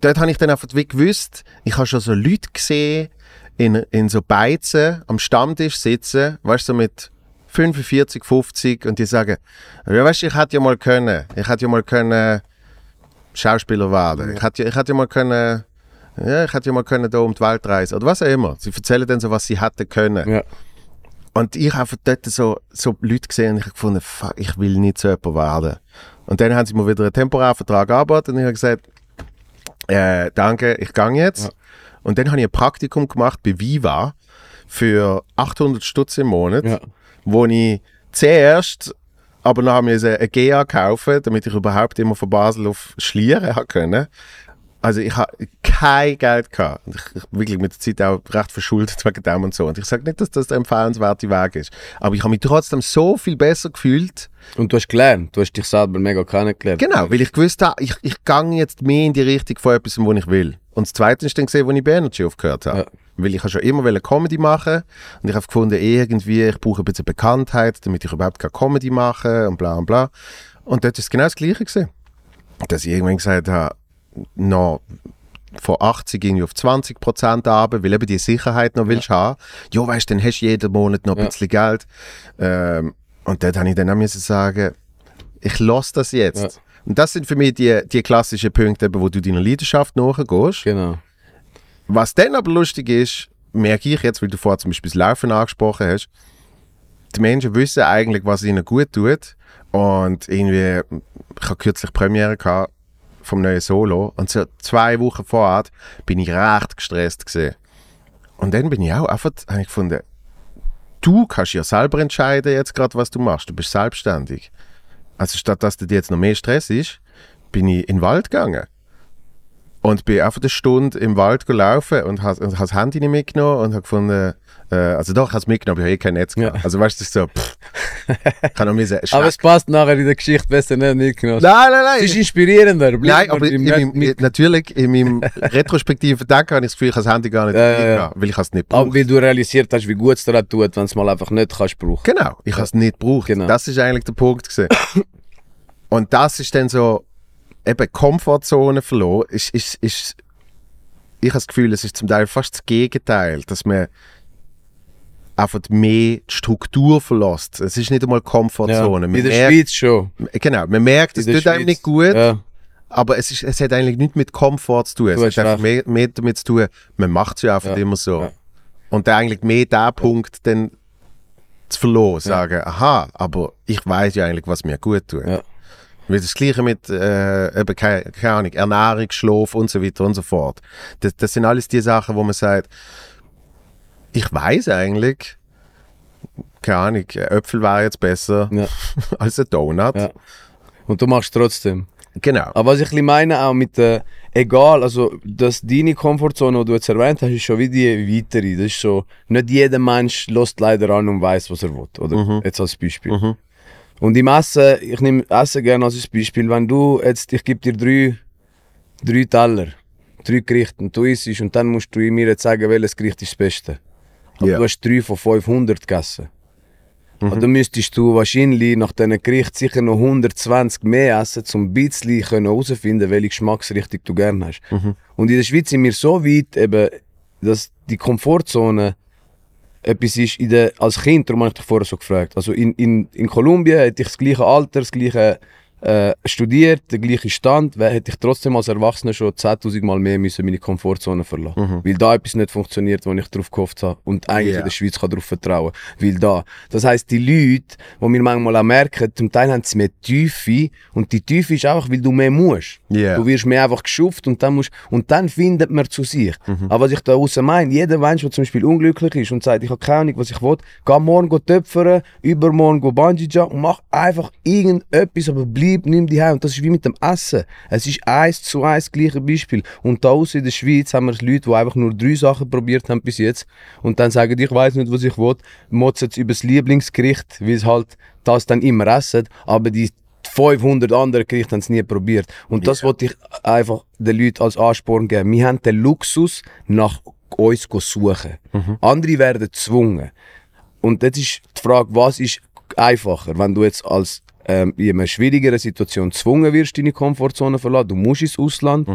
S1: dort habe ich dann einfach wie gewusst, ich habe schon so Leute gesehen, in, in so Beizen am Stammtisch sitzen, weißt du, so mit 45, 50 und die sagen, ja weißt du, ich hätte ja mal können, ich hätte ja mal können Schauspieler werden, ich hätte, ja- ich hätte ja mal können, ja, ich hätte ja mal können da um die Welt reisen oder was auch immer. Sie erzählen dann so, was sie hätten können.
S2: Ja.
S1: Und ich habe dort so, so Leute gesehen und ich habe gefunden, fuck, ich will nicht so jemand werden. Und dann haben sie mir wieder einen temporären Vertrag angeboten und ich habe gesagt, äh, danke, ich gehe jetzt.
S2: Ja.
S1: Und dann habe ich ein Praktikum gemacht bei Viva für 800 Stutz im Monat,
S2: Ja.
S1: Wo ich zuerst aber nachher musste eine GA kaufen, damit ich überhaupt immer von Basel auf Schlieren haben können. Also ich habe kein Geld gehabt. Ich, ich wirklich mit der Zeit auch recht verschuldet wegen dem und so. Und ich sage nicht, dass das der empfehlenswerte Weg ist. Aber ich habe mich trotzdem so viel besser gefühlt.
S2: Und du hast gelernt, du hast dich selber mega kennengelernt.
S1: Genau, weil ich gewusst habe, ich, ich gehe jetzt mehr in die Richtung von etwas, wo ich will. Und das Zweite ist dann gesehen, wo ich Energy aufgehört habe.
S2: Ja.
S1: Weil ich schon immer Comedy machen und ich habe gefunden, irgendwie, ich brauche ein bisschen Bekanntheit, damit ich überhaupt keine Comedy mache und bla und bla. Und dort ist es genau das Gleiche gewesen. Dass ich irgendwann gesagt habe, noch von 80 irgendwie auf 20 Prozent runter, weil eben die Sicherheit noch willst haben. Ja, weißt du, dann hast du jeden Monat noch ein
S2: Ja.
S1: bisschen Geld. Ähm, und dort habe ich dann auch müssen sagen, ich lasse das jetzt.
S2: Ja.
S1: Und das sind für mich die, die klassischen Punkte, wo du deiner Leidenschaft nachgehst.
S2: Genau.
S1: Was dann aber lustig ist, merke ich jetzt, weil du vorher zum Beispiel das Laufen angesprochen hast, die Menschen wissen eigentlich, was ihnen gut tut. Und irgendwie, ich habe kürzlich Premiere gehabt vom neuen Solo und so zwei Wochen vorher bin ich recht gestresst gesehen. Und dann bin ich auch einfach, habe ich gefunden, du kannst ja selber entscheiden jetzt gerade, was du machst. Du bist selbstständig. Also statt dass dir jetzt noch mehr Stress ist, bin ich in den Wald gegangen. Und bin einfach eine Stunde im Wald gelaufen und habe das Handy nicht mitgenommen und habe gefunden, äh, also doch, ich habe es mitgenommen, aber ich habe eh kein Netz gehabt.
S2: Ja.
S1: Also weißt du, so, pff, ich <laughs> kann noch müssen,
S2: Aber es passt nachher in der Geschichte besser nicht mitgenommen.
S1: Nein, nein, nein.
S2: Es ist inspirierender. Bleib
S1: Nein, aber in meinem, natürlich, in meinem <laughs> retrospektiven Denken habe ich das Gefühl, ich habe das Handy gar nicht
S2: Ja,
S1: mitgenommen,
S2: ja.
S1: weil ich es nicht
S2: Aber
S1: brauche.
S2: weil du realisiert hast, wie gut es dir tut, wenn es mal einfach nicht kannst brauchen.
S1: Genau, ich habe es nicht gebraucht.
S2: Genau.
S1: Das ist eigentlich der Punkt. <coughs> Und das ist dann so, eben Komfortzone verloren, ist, ist, ist, ich habe das Gefühl, es ist zum Teil fast das Gegenteil, dass man einfach mehr die Struktur verlässt. Es ist nicht einmal Komfortzone. Man
S2: in der
S1: merkt,
S2: Schweiz schon.
S1: Genau, man merkt, es tut einem
S2: Schweiz.
S1: nicht gut,
S2: Ja.
S1: aber es, ist, es hat eigentlich nichts mit Komfort zu tun. Es hat einfach mehr, mehr damit zu tun, man macht es ja einfach
S2: Ja.
S1: immer so.
S2: Ja.
S1: Und dann eigentlich mehr der Punkt dann zu verloren, sagen, aha, aber ich weiß ja eigentlich, was mir gut tut. Weil das Gleiche mit äh, eben, keine, keine Ahnung, Ernährung, Schlaf und so weiter und so fort. Das, das sind alles die Sachen, wo man sagt, ich weiß eigentlich, keine Ahnung, Äpfel wäre jetzt besser
S2: Ja. <laughs>
S1: als ein Donut.
S2: Ja. Und du machst trotzdem.
S1: Genau.
S2: Aber was ich meine auch mit der, egal, also dass deine Komfortzone, die du jetzt erwähnt hast, ist schon wie die weitere. Das ist so, nicht jeder Mensch lässt leider an und weiß, was er will. Oder jetzt als Beispiel.
S1: Mhm.
S2: Und im Essen, ich nehme Essen gerne als Beispiel, wenn du jetzt, ich gebe dir drei, drei Teller, drei Gerichte und du isst und dann musst du mir jetzt sagen, welches Gericht ist das Beste. Aber
S1: Ja.
S2: du hast drei von 500 gegessen.
S1: Mhm.
S2: Und dann müsstest du wahrscheinlich nach diesen Gericht sicher noch 120 mehr essen, um ein bisschen herauszufinden, welche Geschmacksrichtung du gerne hast.
S1: Mhm.
S2: Und in der Schweiz sind wir so weit, eben, dass die Komfortzone etwas ist in der, als Kind, darum habe ich dich vorher so gefragt. Also in, in, in Kolumbien hätte ich das gleiche Alter, das gleiche äh, studiert, den gleichen Stand, hätte ich trotzdem als Erwachsener schon 10.000 Mal mehr müssen meine Komfortzone verlassen. Weil da etwas nicht funktioniert, wo ich darauf gehofft habe und eigentlich
S1: Ja.
S2: in der Schweiz kann darauf vertrauen Weil da, das heisst, die Leute, die wir manchmal auch merken, zum Teil haben sie mehr Tiefe und die Tiefe ist einfach, weil du mehr musst.
S1: Ja.
S2: Du wirst mehr einfach geschufft und dann, musst, und dann findet man zu sich.
S1: Mhm.
S2: Aber was ich da raus meine, jeder Mensch, der zum Beispiel unglücklich ist und sagt, ich habe keine Ahnung, was ich will, geh morgen töpfern, übermorgen Bungee Jump und mach einfach irgendetwas, aber bleib, nimm die heim. Und das ist wie mit dem Essen. Es ist eins zu eins das gleiche Beispiel. Und da in der Schweiz haben wir Leute, die einfach nur drei Sachen probiert haben bis jetzt und dann sagen, ich weiß nicht, was ich will, motzen jetzt über das Lieblingsgericht, weil sie halt das dann immer essen, aber die 500 andere Gerichte haben es nie probiert. Und das wollte ich einfach den Leuten als Ansporn geben. Wir haben den Luxus, nach uns zu suchen. Andere werden gezwungen. Und jetzt ist die Frage, was ist einfacher, wenn du jetzt als ähm, in einer schwierigeren Situation gezwungen wirst, deine Komfortzone zu verlassen, du musst ins Ausland.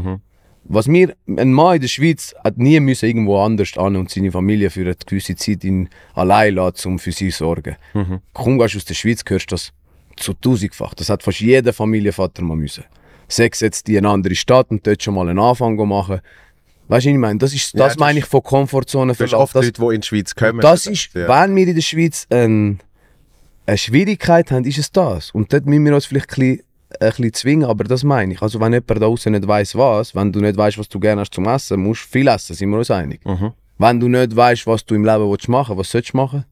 S2: Was mir, ein Mann in der Schweiz hat nie müssen irgendwo anders an und seine Familie für eine gewisse Zeit ihn allein lassen, um für sie zu sorgen. Gehst du aus der Schweiz, hörst das zu tausendfach. Das hat fast jeder Familienvater mal müssen. Sechs jetzt die in eine andere Stadt und dort schon mal einen Anfang machen. Weißt du, was ich meine? Das, ist,
S1: Ja,
S2: das
S1: das
S2: meine ich von Komfortzone
S1: hast
S2: verlassen.
S1: oft
S2: Das-
S1: Leute, die in die Schweiz kommen.
S2: das ist,
S1: ja.
S2: wenn wir in der Schweiz ein, eine Schwierigkeit haben, ist es das. Und dort müssen wir uns vielleicht ein bisschen, ein bisschen zwingen, aber das meine ich. Also wenn jemand da draußen nicht weiß was, wenn du nicht weißt, was du gerne hast zum Essen, musst du viel essen, sind wir uns einig.
S1: Mhm.
S2: Wenn du nicht weißt, was du im Leben willst machen was sollst du machen?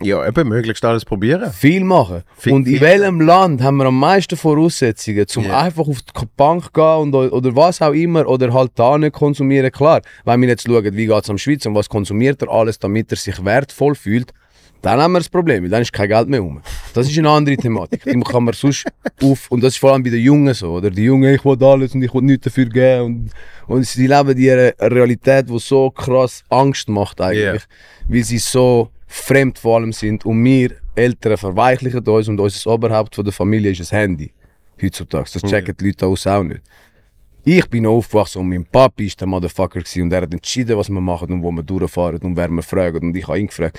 S1: Ja, eben möglichst alles probieren.
S2: Viel machen.
S1: Viel-
S2: und in welchem Land haben wir am meisten Voraussetzungen, um
S1: Ja.
S2: einfach auf die Bank gehen und, oder was auch immer, oder halt da nicht konsumieren? Klar, wenn wir jetzt schauen, wie geht es am Schweiz und was konsumiert er alles, damit er sich wertvoll fühlt, dann haben wir das Problem, weil dann ist kein Geld mehr um. Das ist eine andere Thematik. Die kann man sonst auf, und das ist vor allem bei den Jungen so, oder? Die Jungen, ich will alles und ich will nichts dafür geben. Und, und sie leben in einer Realität, die so krass Angst macht eigentlich, weil sie so fremd vor allem sind. Und wir Eltern verweichlichen uns und unser Oberhaupt von der Familie ist das Handy. Heutzutage. Das checken die Leute aus auch nicht. Ich bin aufgewachsen und mein Papi ist der Motherfucker gewesen und er hat entschieden, was wir machen und wo wir durchfahren und wer wir fragen und ich habe ihn gefragt.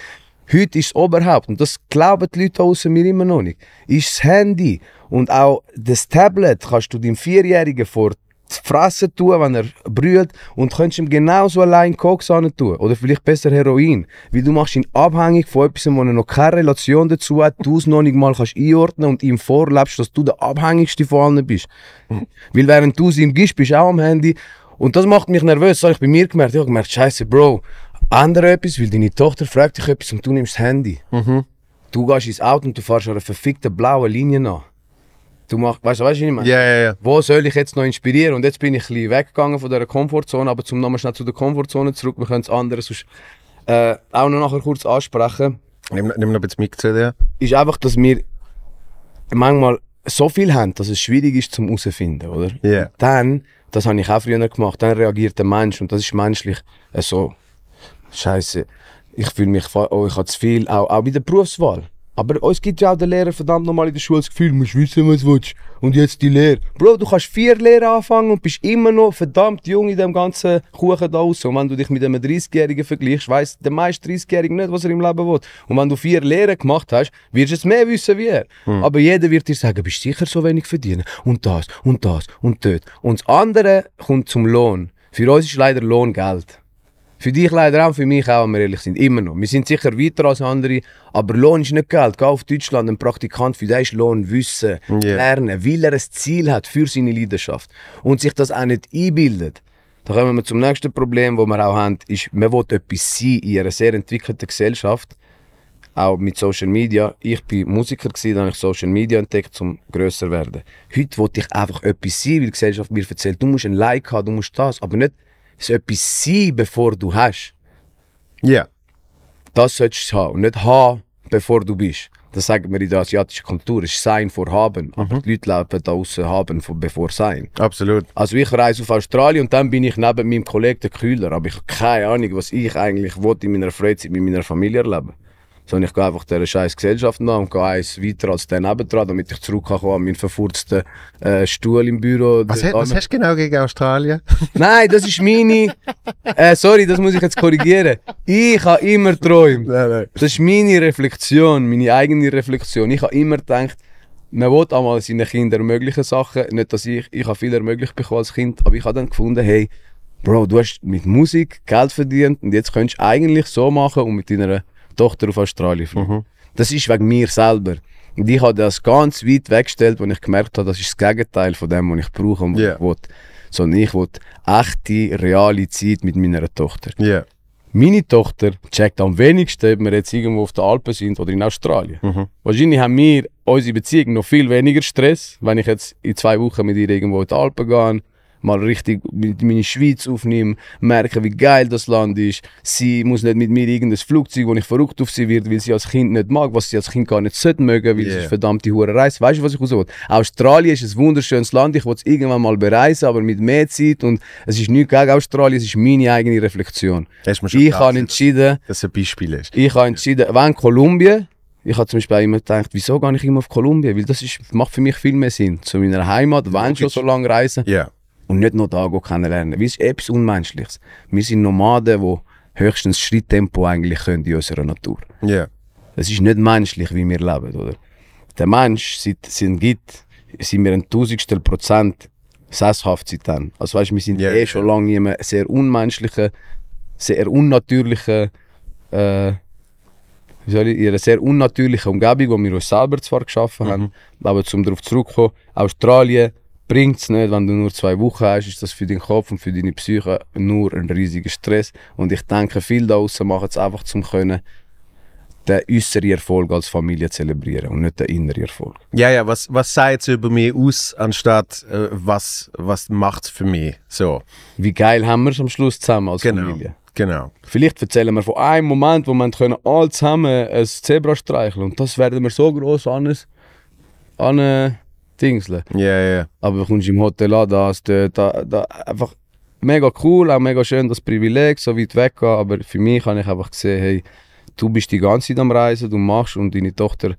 S2: Heute ist das Oberhaupt und das glauben die Leute außer mir immer noch nicht. Ist das Handy und auch das Tablet kannst du dem Vierjährigen vor die Fresse tun, wenn er brüllt und könntest ihm genauso allein Koks tun oder vielleicht besser Heroin, weil du machst ihn abhängig von etwas, wo er noch keine Relation dazu hat, du es noch nicht mal kannst einordnen und ihm vorlebst, dass du der Abhängigste von allen bist. Weil während du es ihm gibst, bist du auch am Handy. Und das macht mich nervös. Das habe ich bei mir gemerkt. Ich habe gemerkt, Scheiße, Bro, ändere etwas, weil deine Tochter fragt dich etwas und du nimmst das Handy. Du gehst ins Auto und du fährst an einer verfickten blauen Linie nach. Du machst, weißt du, weißt du, was ich meine?
S1: Ja, ja, ja.
S2: Wo soll ich jetzt noch inspirieren? Und jetzt bin ich ein bisschen weggegangen von dieser Komfortzone, aber zum nochmal schnell zu der Komfortzone zurück, wir können das andere sonst, äh, auch noch nachher kurz ansprechen
S1: Nimm, nimm noch ein bisschen mit zu dir.
S2: ist einfach, dass wir manchmal so viel haben, dass es schwierig ist zum herauszufinden, oder?
S1: Ja.
S2: Dann, das habe ich auch früher gemacht, dann reagiert der Mensch und das ist menschlich äh, so, Scheiße, ich fühle mich, oh, ich habe zu viel, auch, auch bei der Berufswahl. Aber uns gibt ja auch der Lehrer verdammt nochmal in der Schule das Gefühl, du musst wissen, was du willst. Und jetzt die Lehre. Bro, du kannst vier Lehren anfangen und bist immer noch verdammt jung in dem ganzen Kuchen da raus. Und wenn du dich mit einem 30-Jährigen vergleichst, weiss der meiste 30-Jährige nicht, was er im Leben will. Und wenn du vier Lehren gemacht hast, wirst du es mehr wissen wie er. Aber jeder wird dir sagen, bist sicher so wenig verdienen? Und das, und das, und dort. Und das andere kommt zum Lohn. Für uns ist leider Lohn Geld. Für dich leider auch, für mich auch, wenn wir ehrlich sind. Immer noch. Wir sind sicher weiter als andere, aber Lohn ist nicht Geld. Geh auf Deutschland, ein Praktikant, für den ist Lohn Wissen,
S1: Ja.
S2: Lernen, weil er ein Ziel hat für seine Leidenschaft und sich das auch nicht einbildet. Da kommen wir zum nächsten Problem, das wir auch haben, ist, man will etwas sein in einer sehr entwickelten Gesellschaft, auch mit Social Media. Ich bin Musiker gewesen, dann habe ich Social Media entdeckt, um grösser zu werden. Heute wollte ich einfach etwas sein, weil die Gesellschaft mir erzählt, du musst ein Like haben, du musst das, aber nicht so etwas sein, bevor du hast.
S1: Ja.
S2: Das solltest du haben und nicht haben, bevor du bist. Das sagen wir in der asiatischen Kultur, es ist Sein vor Haben. Aber die Leute leben da außen Haben vor, bevor Sein.
S1: Absolut.
S2: Also ich reise auf Australien und dann bin ich neben meinem Kollegen der Kühler, aber ich habe keine Ahnung, was ich eigentlich wollte in meiner Freizeit mit meiner Familie erleben. Sondern ich gehe einfach dieser scheiß Gesellschaft nach und gehe eins weiter als der nebendran, damit ich zurück kann kommen an meinen verfurzten äh, Stuhl im Büro.
S1: Was, he- was hast du genau gegen Australien? <laughs>
S2: Nein, das ist meine... Äh, sorry, das muss ich jetzt korrigieren. Ich habe immer geträumt. Das ist meine Reflexion, meine eigene Reflexion. Ich habe immer gedacht, man will einmal seinen Kindern ermöglichen Sachen. Nicht, dass ich, ich habe viel ermöglicht bekommen als Kind, aber ich habe dann gefunden, hey, Bro, du hast mit Musik Geld verdient und jetzt könntest du eigentlich so machen und mit deiner Tochter auf Australien fliegen. Das ist wegen mir selber. Und ich habe das ganz weit weggestellt, als ich gemerkt habe, das ist das Gegenteil von dem, was ich brauche und was
S1: Ja.
S2: ich will. Sondern ich will echte, reale Zeit mit meiner Tochter.
S1: Ja.
S2: Meine Tochter checkt am wenigsten, ob wir jetzt irgendwo auf den Alpen sind oder in Australien. Wahrscheinlich haben wir unsere Beziehung noch viel weniger Stress, wenn ich jetzt in zwei Wochen mit ihr irgendwo in die Alpen gehe, mal richtig mit meine Schweiz aufnehme, merke, wie geil das Land ist. Sie muss nicht mit mir irgendein Flugzeug, wo ich verrückt auf sie wird, weil sie als Kind nicht mag, was sie als Kind gar nicht sollte mögen, weil es
S1: Yeah.
S2: ist verdammte hure Reise. Weißt du, was ich raus will? Australien ist ein wunderschönes Land, ich will es irgendwann mal bereisen, aber mit mehr Zeit und es ist nichts gegen Australien, es ist meine eigene Reflexion. Ich habe entschieden,
S1: dass es ein Beispiel ist.
S2: ich habe entschieden, wenn Kolumbien, ich habe zum Beispiel auch immer gedacht, wieso gehe ich immer auf Kolumbien? Weil das ist, macht für mich viel mehr Sinn. Zu meiner Heimat, wenn schon so lange reisen
S1: Ja.
S2: Und nicht nur da kennenlernen. Es ist etwas Unmenschliches. Wir sind Nomaden, die höchstens Schritttempo eigentlich können in unserer Natur.
S1: Ja.
S2: Es ist nicht menschlich, wie wir leben, oder? Der Mensch, seit es ihn gibt, sind wir ein Tausendstel Prozent sesshaft seitdem. Also weißt, wir sind
S1: Ja,
S2: eh schon lange in einem sehr unmenschlichen, sehr unnatürlichen, äh, wie soll ich, in einer sehr unnatürlichen Umgebung, wo wir uns selber zwar geschaffen haben, aber zum darauf zurückzukommen, Australien bringt es nicht, wenn du nur zwei Wochen hast, ist das für deinen Kopf und für deine Psyche nur ein riesiger Stress. Und ich denke, viele da draußen machen es einfach zum können, den äußeren Erfolg als Familie zelebrieren und nicht den inneren Erfolg.
S1: Ja, ja, was, was sagt es über mich aus, anstatt äh, was, was macht es für mich? So,
S2: Wie geil haben wir es am Schluss zusammen als
S1: genau.
S2: Familie?
S1: Genau.
S2: Vielleicht erzählen wir von einem Moment, wo wir können alle zusammen ein Zebra streicheln und das werden wir so groß an an Dingseln.
S1: Ja, ja.
S2: Aber du kommst im Hotel an, da, hast du- da, da einfach mega cool, auch mega schön das Privileg, so weit weggehen, aber für mich habe ich einfach gesehen, hey, du bist die ganze Zeit am Reisen, du machst und deine Tochter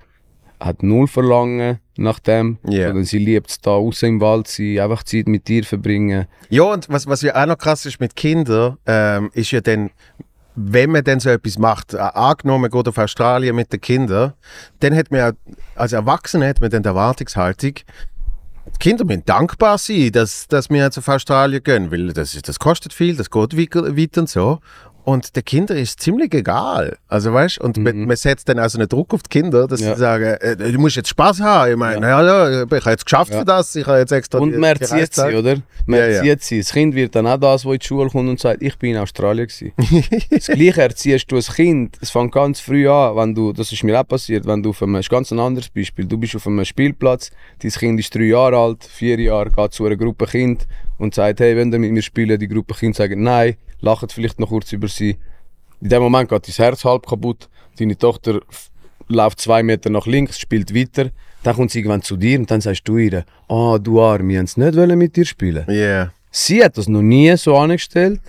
S2: hat null Verlangen nach dem,
S1: Ja.
S2: sondern sie liebt es da außen im Wald sein, einfach Zeit mit dir verbringen.
S1: Ja, und was, was ja auch noch krass ist mit Kindern, ähm, ist ja dann, wenn man dann so etwas macht, angenommen, geht auf Australien mit den Kindern, dann hat man als Erwachsener hat man dann die Erwartungshaltung, die Kinder müssen dankbar sein, dass, dass wir jetzt auf Australien gehen, weil das, das kostet viel, das geht weit weit und so. Und den Kindern ist ziemlich egal. Also weißt und man, man setzt dann also einen Druck auf die Kinder, dass
S2: Mhm. Ja.
S1: sie sagen, äh, du musst jetzt Spaß haben. Ich meine, ja. Ja, ich habe jetzt geschafft
S2: Ja.
S1: für das, ich habe jetzt extra
S2: Und man erzieht sie, oder? Man
S1: Ja, ja.
S2: erzieht sie. Das Kind wird dann auch das, wo in die Schule kommt und sagt, ich bin in Australien gewesen. <laughs> das Gleiche erziehst du als Kind. Es fängt ganz früh an, wenn du, das ist mir auch passiert, wenn du auf einem, das ist ganz ein anderes Beispiel, du bist auf einem Spielplatz, dein Kind ist drei Jahre alt, vier Jahre, geht zu einer Gruppe Kind und sagt, hey, wenn ihr mit mir spielen, die Gruppe Kind sagen nein, lachen vielleicht noch kurz über sie. In dem Moment geht dein Herz halb kaputt, deine Tochter läuft zwei Meter nach links, spielt weiter, dann kommt sie irgendwann zu dir und dann sagst du ihr, ah, du Arme, wir es nicht wollen mit dir spielen.
S1: Ja.
S2: Sie hat das noch nie so angestellt.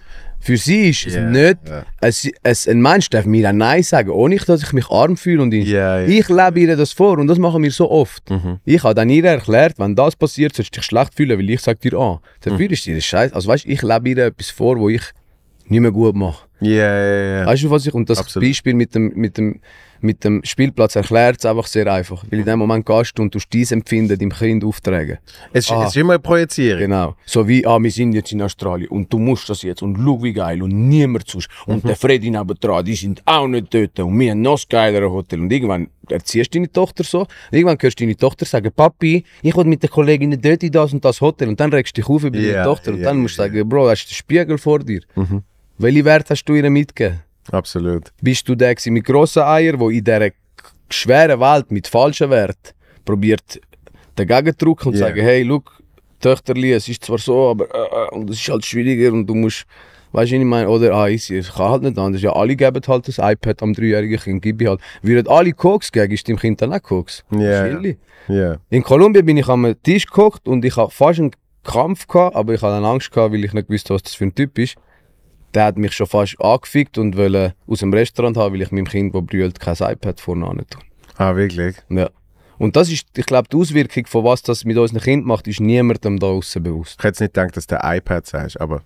S2: Für sie ist es
S1: Ja,
S2: nicht,
S1: ja.
S2: Es, es, ein Mensch darf mir auch Nein sagen, ohne dass ich mich arm fühle. Und ich,
S1: ja.
S2: ich lebe ihr das vor und das machen wir so oft.
S1: Mhm.
S2: Ich habe dann ihr erklärt, wenn das passiert, sollst du dich schlecht fühlen, weil ich sage dir an. Dafür ist ihr Scheiß. Also weißt, ich lebe ihr etwas vor, wo ich nicht mehr gut mache.
S1: Ja, ja, ja.
S2: Weißt du, was ich. Und das
S1: Absolut.
S2: Beispiel mit dem, mit dem, mit dem Spielplatz erklärt es einfach sehr einfach. Weil in dem Moment gehst du und du dein Empfinden deinem Kind auftragen.
S1: Es, ist-
S2: Ah.
S1: es ist immer eine Projizierung.
S2: Genau. So wie, ah, wir sind jetzt in Australien und du musst das jetzt und schau wie geil und niemand sonst. Und der Freddy nebendran, die sind auch nicht dort und wir haben noch das geilere Hotel. Und irgendwann erziehst du deine Tochter so. Und irgendwann hörst du deine Tochter sagen, Papi, ich will mit den Kolleginnen dort in das und das Hotel. Und dann regst du dich auf über
S1: Ja,
S2: deine Tochter und
S1: ja,
S2: dann musst du
S1: ja.
S2: sagen, Bro, hast du den Spiegel vor dir. Welche Wert hast du ihr mitgegeben?
S1: Absolut.
S2: Bist du der mit grossen Eiern, der in dieser schweren Welt mit falschen Werten probiert dagegen zu drücken und
S1: Ja.
S2: sagen, hey, schau, Töchterli, es ist zwar so, aber äh, äh, und es ist halt schwieriger und du musst, weißt du, ich meine, oder, ah, easy, es kann halt nicht anders. Ja, alle geben halt das iPad am dreijährigen Kind, gib ich halt. Würden alle Koks geben, ist dem Kind dann auch Koks.
S1: Ja,
S2: Chilli.
S1: Ja.
S2: In Kolumbien bin ich am Tisch gekocht und ich habe fast einen Kampf gehabt, aber ich hatte dann Angst gehabt, weil ich nicht wusste, was das für ein Typ ist. Der hat mich schon fast angefickt und wollte aus dem Restaurant haben, weil ich meinem Kind, das brüllt, kein iPad vorne an tue.
S1: Ah, wirklich?
S2: Ja. Und das ist, ich glaube, die Auswirkung von was das mit unseren Kindern macht, ist niemandem da außen bewusst.
S1: Ich hätte nicht gedacht, dass du ein iPad sagst, aber.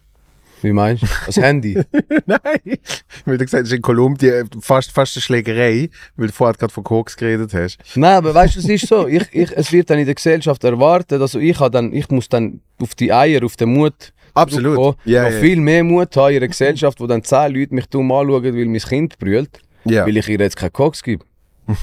S2: Wie meinst du? Das Handy. <laughs>
S1: Nein! Weil du gesagt hast, in Kolumbien fast, fast eine Schlägerei, weil du vorher gerade von Koks geredet hast.
S2: Nein, aber weißt du, es ist so, ich, ich, es wird dann in der Gesellschaft erwartet, also ich, dann, ich muss dann auf die Eier, auf den Mut
S1: Absolut.
S2: zurückkommen,
S1: Ja,
S2: noch
S1: ja.
S2: viel mehr Mut haben in einer Gesellschaft, wo dann zehn Leute mich dumm anschauen, weil mein Kind brüllt,
S1: Ja.
S2: weil ich ihr jetzt keinen Koks gebe. <laughs>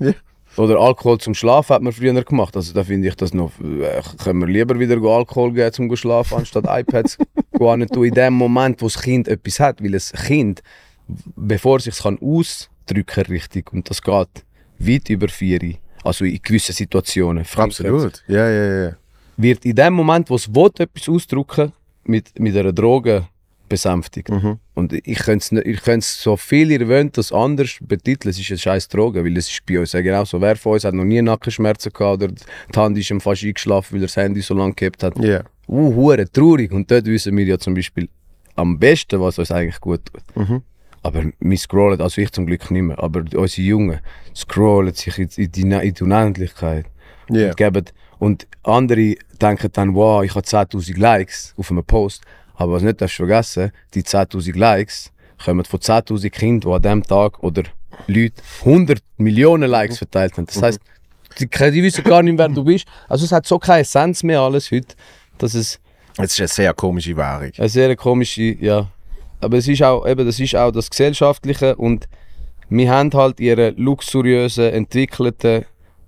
S1: Ja.
S2: Oder Alkohol zum Schlafen hat man früher gemacht. Also da finde ich das noch, äh, können wir lieber wieder Alkohol geben zum go schlafen, anstatt <laughs> iPads go nicht in dem Moment, wo das Kind etwas hat. Weil ein Kind, bevor es sich kann ausdrücken richtig, und das geht weit über vier, also in gewissen Situationen.
S1: Absolut. Ja, ja, ja.
S2: Wird in dem Moment, wo es will, etwas ausdrücken mit, mit einer Droge besänftigt.
S1: Mhm.
S2: Und ich könnte es so viel ihr wollt, das anders betiteln. Es ist eine scheiß Droge, weil es ist bei uns ja genau so. Wer von uns hat noch nie Nackenschmerzen gehabt oder die Hand ist ihm fast eingeschlafen, weil er das Handy so lange gehabt hat.
S1: Ja.
S2: Uh, hure traurig. Und dort wissen wir ja zum Beispiel am besten, was uns eigentlich gut tut.
S1: Mhm.
S2: Aber wir scrollen, also ich zum Glück nicht mehr, aber unsere Jungen scrollen sich in, in, die, in die Unendlichkeit.
S1: Ja.
S2: Und, geben, und andere denken dann, wow, ich habe 10.000 Likes auf einem Post. Aber was nicht darfst vergessen, die 10.000 Likes kommen von 10.000 Kindern, die an diesem Tag oder Leute 100 Millionen Likes verteilt haben. Das heisst, die, die wissen gar nicht, wer du bist. Also es hat so keine Essenz mehr alles heute, dass es
S1: Es ist eine sehr komische Währung.
S2: eine sehr komische, ja. Aber es ist auch, eben, das ist auch das Gesellschaftliche und wir haben halt einer luxuriösen, entwickelten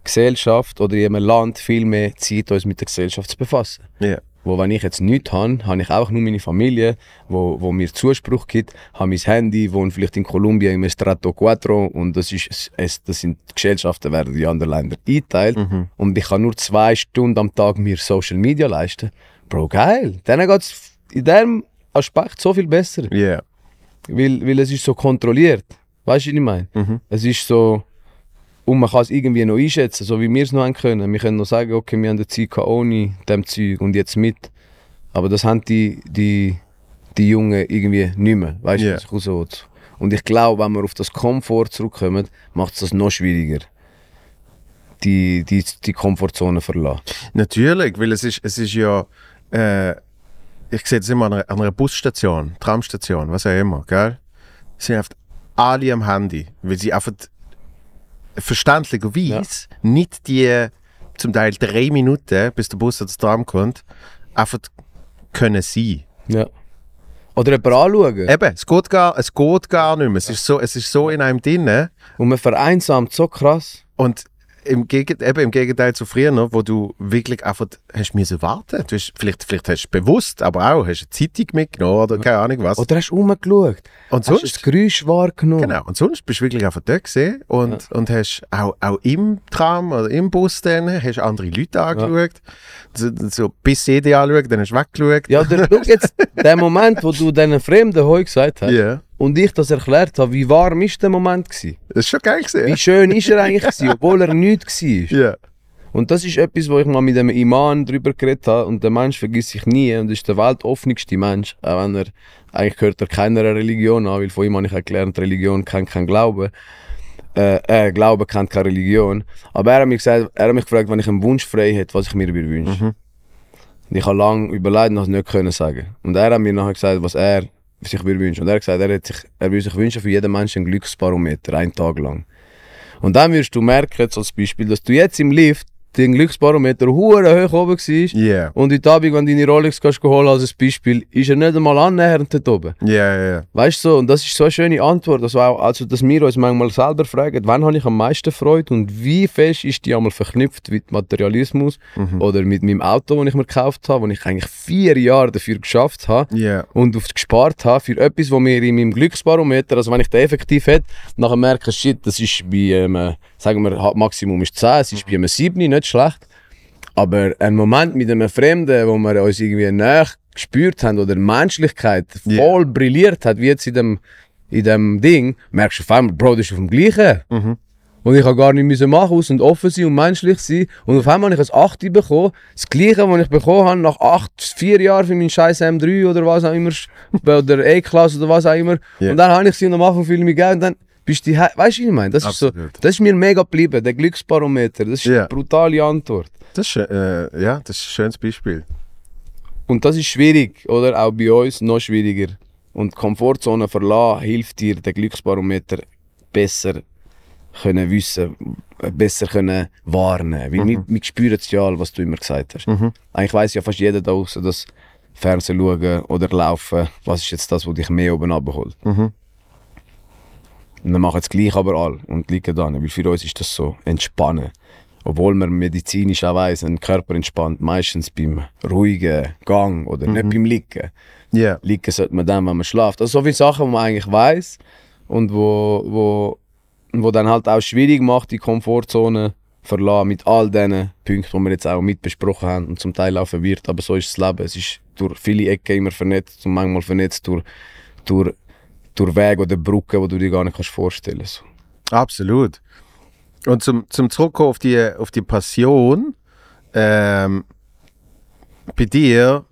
S2: Gesellschaft oder in einem Land viel mehr Zeit, uns mit der Gesellschaft zu befassen.
S1: Ja.
S2: Wo, wenn ich jetzt nichts habe, habe ich auch nur meine Familie, wo, wo mir Zuspruch gibt, habe mein Handy, wohne vielleicht in Kolumbien im Strato 4 und das, ist, es- das sind die Gesellschaften, werden in anderen Ländern eingeteilt und ich kann nur zwei Stunden am Tag mir Social Media leisten. Bro, geil. Dann geht es in diesem Aspekt so viel besser,
S1: Ja.
S2: weil, weil es ist so kontrolliert. Weißt du, was ich meine? Es ist so... Und man kann es irgendwie noch einschätzen, so wie wir es noch haben können. Wir können noch sagen, okay, wir haben eine Zeit ohne dem Zeug und jetzt mit. Aber das haben die, die, die Jungen irgendwie nicht mehr. Weißt du,
S1: Ja.
S2: was ich? Und ich glaube, wenn wir auf das Komfort zurückkommen, macht es das noch schwieriger. Die, die, die Komfortzone verlassen.
S1: Natürlich, weil es ist, es ist ja, äh, ich sehe das immer an einer, an einer Busstation, Tramstation, was auch immer, gell? Sie sind einfach alle am Handy, weil sie einfach verständlicherweise nicht die zum Teil drei Minuten, bis der Bus oder das Tram kommt, einfach können sein.
S2: Ja. Oder jemanden anschauen.
S1: Eben, es geht gar, es geht gar nicht mehr. Es ist so, es ist so in einem drin
S2: Und man vereinsamt so krass.
S1: und im, Gegen, eben im Gegenteil zu früher, wo du wirklich einfach hast müssen warten. Du hast, vielleicht, vielleicht hast du bewusst, aber auch hast eine Zeitung mitgenommen oder keine Ahnung was.
S2: Oder hast du rumgeschaut?
S1: Und
S2: Hast du das
S1: sonst,
S2: Geräusch wahrgenommen?
S1: genau, und sonst bist du wirklich einfach dort gesehen und, und hast auch, auch im Tram oder im Bus dann, hast andere Leute angeschaut. So, so bis sie dich anschaut, dann hast du weggeschaut.
S2: Ja, oder schau jetzt, <laughs> der Moment, wo du diesen Fremden heute gesagt hast
S1: Ja.
S2: Und ich das erklärt habe, wie warm ist der Moment gewesen?
S1: Das ist schon geil gesehen.
S2: Wie schön ist er eigentlich gewesen, <laughs> obwohl er nichts war?
S1: Ja.
S2: Und das ist etwas, wo ich mal mit dem Iman drüber geredet habe und der Mensch vergisst sich nie und ist der weltoffenste Mensch, auch wenn er, eigentlich gehört er keiner Religion an, weil von ihm habe ich gelernt, Religion kennt kein Glauben. Äh, äh, Glaube kennt keine Religion. Aber er hat mich, gesagt, er hat mich gefragt, wenn ich einen Wunsch frei hätte, was ich mir würde wünschen. Und ich habe lange überlegt und habe es nicht können sagen. Und er hat mir nachher gesagt, was er sich würde wünschen. Und er hat gesagt, er, hat sich, er würde sich wünschen für jeden Menschen einen Glücksbarometer, einen Tag lang. Und dann wirst du merken, als Beispiel, dass du jetzt im Lift dein Glücksbarometer hure hoch oben war.
S1: Yeah.
S2: Und heute Abend, wenn du deine Rolex kannst holen als Beispiel, ist er nicht einmal annähernd dort oben.
S1: Ja, ja, ja.
S2: Weißt du, so, und das ist so eine schöne Antwort. Also, auch, also dass wir uns manchmal selber fragen, wann habe ich am meisten Freude und wie fest ist die einmal verknüpft mit Materialismus oder mit meinem Auto, das ich mir gekauft habe, wo ich eigentlich vier Jahre dafür geschafft habe
S1: Ja.
S2: und auf gespart habe für etwas, wo mir in meinem Glücksbarometer, also wenn ich den effektiv hätte, nachher merke, shit, das ist bei, ähm, sagen wir, halt Maximum ist 10, es ist bei einem 7 nicht schlecht. Aber ein Moment mit einem Fremden, wo wir uns irgendwie näher gespürt haben oder Menschlichkeit voll brilliert hat, wie jetzt in dem, in dem Ding, merkst du auf einmal, Bro, das ist auf dem Gleichen. Und ich habe gar nicht müssen machen müssen und offen sein und menschlich sein. Und auf einmal habe ich ein 8 bekommen. Das Gleiche, was ich bekommen habe, nach 8, 4 Jahren für meinen scheiß M3 oder was auch immer, <laughs> oder E-Klasse oder was auch immer.
S1: Ja.
S2: Und dann habe ich sie und am Anfang fühle ich mich geil und dann bist du die, weißt du, was ich meine? Das ist, so,
S1: Absolut.
S2: das ist mir mega geblieben, der Glücksbarometer. Das ist
S1: Ja.
S2: eine brutale Antwort.
S1: Das ist, äh, ja, das ist ein schönes Beispiel.
S2: Und das ist schwierig, oder? Auch bei uns noch schwieriger. Und die Komfortzone verlassen hilft dir, den Glücksbarometer besser können wissen, besser können warnen. Weil wir, wir spüren es ja was du immer gesagt hast. Eigentlich weiß ja fast jeder da draußen, dass Fernsehen schauen oder laufen, was ist jetzt das, was dich mehr oben abholt. Und dann machen es gleich aber alle und liegen da. Weil für uns ist das so entspannen. Obwohl man medizinisch auch weiss, ein Körper entspannt meistens beim ruhigen Gang oder nicht beim Liegen.
S1: Ja.
S2: Liegen sollte man dann, wenn man schlaft. Also so viele Sachen, die man eigentlich weiß und wo, wo, wo dann halt auch schwierig macht, die Komfortzone verlassen mit all diesen Punkten, die wir jetzt auch mitbesprochen haben und zum Teil auch verwirrt. Aber so ist das Leben. Es ist durch viele Ecken immer vernetzt und manchmal vernetzt durch, durch, durch Wege oder Brücken, die du dir gar nicht kannst vorstellen kannst.
S1: Absolut. Und zum, zum Zurückkommen auf die, auf die Passion, ähm, bei dir,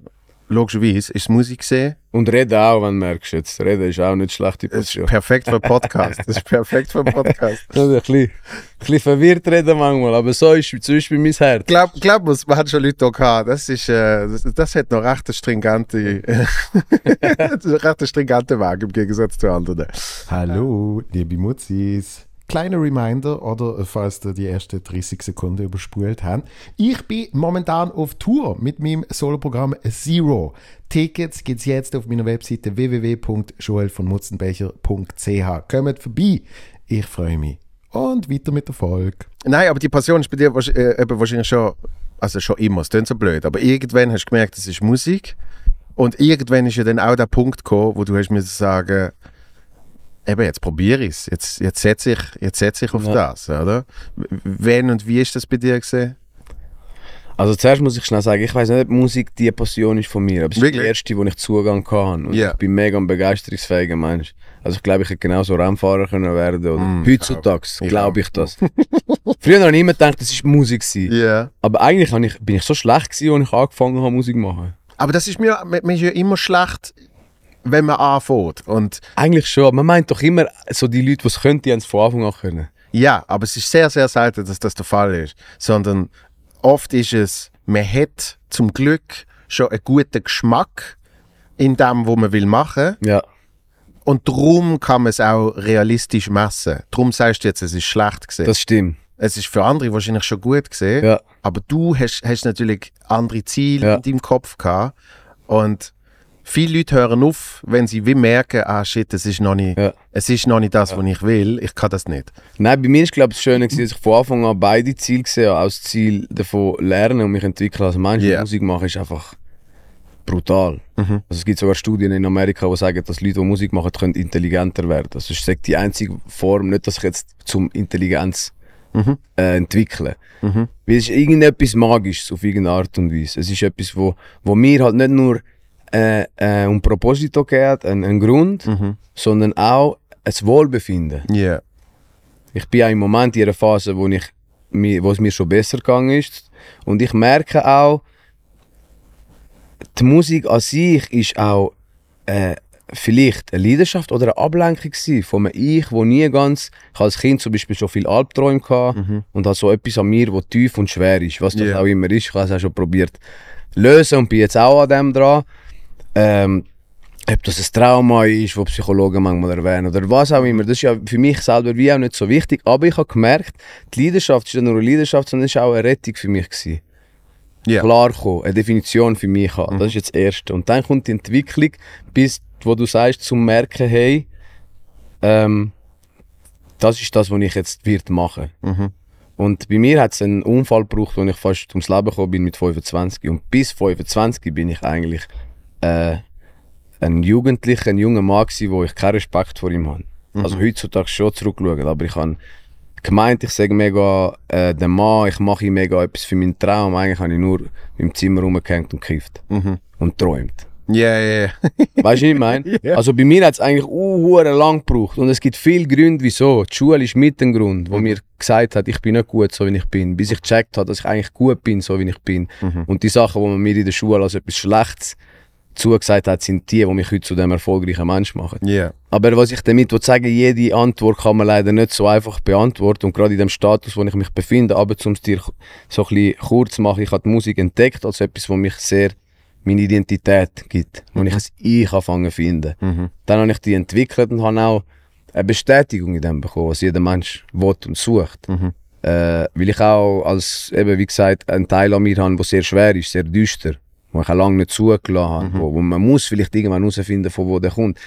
S1: logischerweise, ist Musik gesehen.
S2: Und reden auch, wenn du merkst jetzt. Reden ist auch nicht schlechte
S1: Das ist perfekt für Podcast. Das ist perfekt für Podcast.
S2: Ein bisschen, ein bisschen verwirrt reden manchmal, aber so ist zum Beispiel mein Herz.
S1: Glaub, glaub mir, man hat schon Leute da gehabt. Das ist, äh, das, das hat noch recht eine stringente, <laughs> das ist ein recht stringente Weg im Gegensatz zu anderen. Hallo, liebe Mutzis. Kleiner Reminder, oder falls ihr die ersten 30 Sekunden überspult habt. Ich bin momentan auf Tour mit meinem Soloprogramm Zero. Tickets gibt's jetzt auf meiner Webseite www.joelvonmutzenbecher.ch. Kommt vorbei. Ich freue mich. Und weiter mit der Folge. Nein, aber die Passion ist bei dir äh, wahrscheinlich schon, also schon immer, es klingt so blöd, aber irgendwann hast du gemerkt, es ist Musik. Und irgendwann ist ja dann auch der Punkt gekommen, wo du hast müssen sagen, eben jetzt probiere ich es, jetzt, jetzt setze ich, jetzt setze ich auf
S2: Ja.
S1: das, oder? Wann und wie ist das bei dir gesehen?
S2: Also zuerst muss ich schnell sagen, ich weiß nicht, ob Musik die Passion ist von mir, aber es ist
S1: Wirklich?
S2: die erste, wo ich Zugang hatte. Und
S1: Ja.
S2: ich bin mega ein begeisterungsfähiger Mensch. Also ich glaube, ich hätte genauso Rennfahrer können werden oder
S1: Mm,
S2: heutzutage glaube
S1: auch.
S2: ich das. <laughs> Früher habe ich immer gedacht, das ist Musik.
S1: Ja.
S2: Aber eigentlich ich, bin ich so schlecht gewesen, als ich angefangen habe Musik zu machen.
S1: Aber das ist mir, mir ist ja immer schlecht, wenn man anfängt. Und
S2: Eigentlich schon. Man meint doch immer, so die Leute, die es können, die haben es von Anfang an können.
S1: Ja, aber es ist sehr, sehr selten, dass das der Fall ist. Sondern oft ist es, man hat zum Glück schon einen guten Geschmack in dem, was man will machen.
S2: Ja.
S1: Und darum kann man es auch realistisch messen. Darum sagst du jetzt, es ist schlecht gesehen.
S2: Das stimmt.
S1: es ist für andere wahrscheinlich schon gut gesehen.
S2: Ja.
S1: Aber du hast, hast natürlich andere Ziele
S2: Ja.
S1: in deinem Kopf gehabt. Und viele Leute hören auf, wenn sie wie merken, ah shit, es ist noch nicht,
S2: Ja.
S1: es ist noch nicht das, was ich will. Ich kann das nicht.
S2: Nein, bei mir ist glaube ich das Schöne, dass ich von Anfang an beide Ziele gesehen habe. Auch das Ziel davon lernen und mich entwickeln als Mensch.
S1: Ja.
S2: Musik machen ist einfach brutal. Also es gibt sogar Studien in Amerika, die sagen, dass Leute, die Musik machen, können intelligenter werden. Also ich sage die einzige Form, nicht, dass ich jetzt zum Intelligenz äh, entwickeln. Weil es ist irgendetwas Magisches auf irgendeine Art und Weise. Es ist etwas, wo, wo mir halt nicht nur äh, äh, um Proposito geht, ein, ein Grund, sondern auch ein Wohlbefinden.
S1: Ja.
S2: Ich bin auch im Moment in einer Phase, wo, ich, wo es mir schon besser gegangen ist. Und ich merke auch, die Musik an sich ist auch äh, vielleicht eine Leidenschaft oder eine Ablenkung von einem Ich, wo nie ganz... Ich als Kind zum Beispiel schon viel Albträume gehabt und habe so etwas an mir, wo tief und schwer ist, was das
S1: Ja.
S2: auch immer ist. Ich habe es auch schon probiert lösen und bin jetzt auch an dem dran. Ähm, ob das ein Trauma ist, das Psychologen manchmal erwähnen oder was auch immer. Das ist ja für mich selber wie auch nicht so wichtig. Aber ich habe gemerkt, die Leidenschaft ist nicht nur eine Leidenschaft, sondern es war auch eine Rettung für mich. Gewesen.
S1: Ja.
S2: Klar kommen, eine Definition für mich haben. Das ist jetzt das Erste. Und dann kommt die Entwicklung, bis wo du sagst, zum Merken, hey, ähm, das ist das, was ich jetzt wird machen.
S1: Mhm.
S2: Und bei mir hat es einen Unfall gebraucht, wo ich fast ums Leben gekommen bin mit 25. Und bis 25 bin ich eigentlich äh, ein Jugendlicher, ein junger Mann gewesen, wo ich keinen Respekt vor ihm habe. Also heutzutage schon zurückschauen, aber ich habe gemeint, ich sage mega äh, der Mann, ich mache mega etwas für meinen Traum. Eigentlich habe ich nur im Zimmer rumgehängt und gekifft
S1: Mhm.
S2: und träumt.
S1: Ja, ja, ja. <laughs>
S2: Weißt du, was ich meine? <laughs>
S1: Ja.
S2: Also bei mir hat es eigentlich uh, lang gebraucht. Und es gibt viele Gründe, wieso. Die Schule ist mit ein Grund, wo mir gesagt hat, ich bin nicht gut, so wie ich bin. Bis ich gecheckt habe, dass ich eigentlich gut bin, so wie ich bin. Und die Sachen, die man mir in der Schule als etwas Schlechtes zugesagt hat, sind die, die mich heute zu dem erfolgreichen Mensch machen.
S1: Ja.
S2: Aber was ich damit will sagen jede Antwort kann man leider nicht so einfach beantworten. Und gerade in dem Status, wo ich mich befinde, aber um es dir so ein bisschen kurz zu machen, ich habe die Musik entdeckt als etwas, was mich sehr meine Identität gibt, wo ich ein Ich anfangen zu finden.
S1: Mhm.
S2: Dann habe ich die entwickelt und habe auch eine Bestätigung in dem bekommen, was jeder Mensch will und sucht.
S1: Mhm.
S2: Äh, weil ich auch als, eben wie gesagt, einen Teil an mir habe, der sehr schwer ist, sehr düster, wo ich auch lange nicht zugelassen habe, wo, wo man muss vielleicht irgendwann herausfinden, von wo der kommt.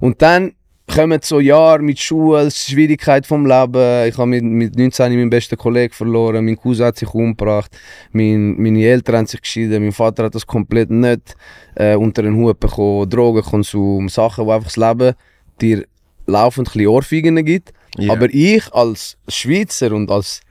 S2: Und dann kommen so Jahre mit Schule, Schwierigkeit vom Leben. Ich habe mit, mit 19 meinen besten Kollegen verloren, mein Cousin hat sich umgebracht, mein, meine Eltern haben sich geschieden, mein Vater hat das komplett nicht äh, unter den Hut bekommen, Drogenkonsum, Sachen, wo einfach das Leben dir laufend ein bisschen Ohrfeigen gibt.
S1: Ja.
S2: Aber ich als Schweizer und als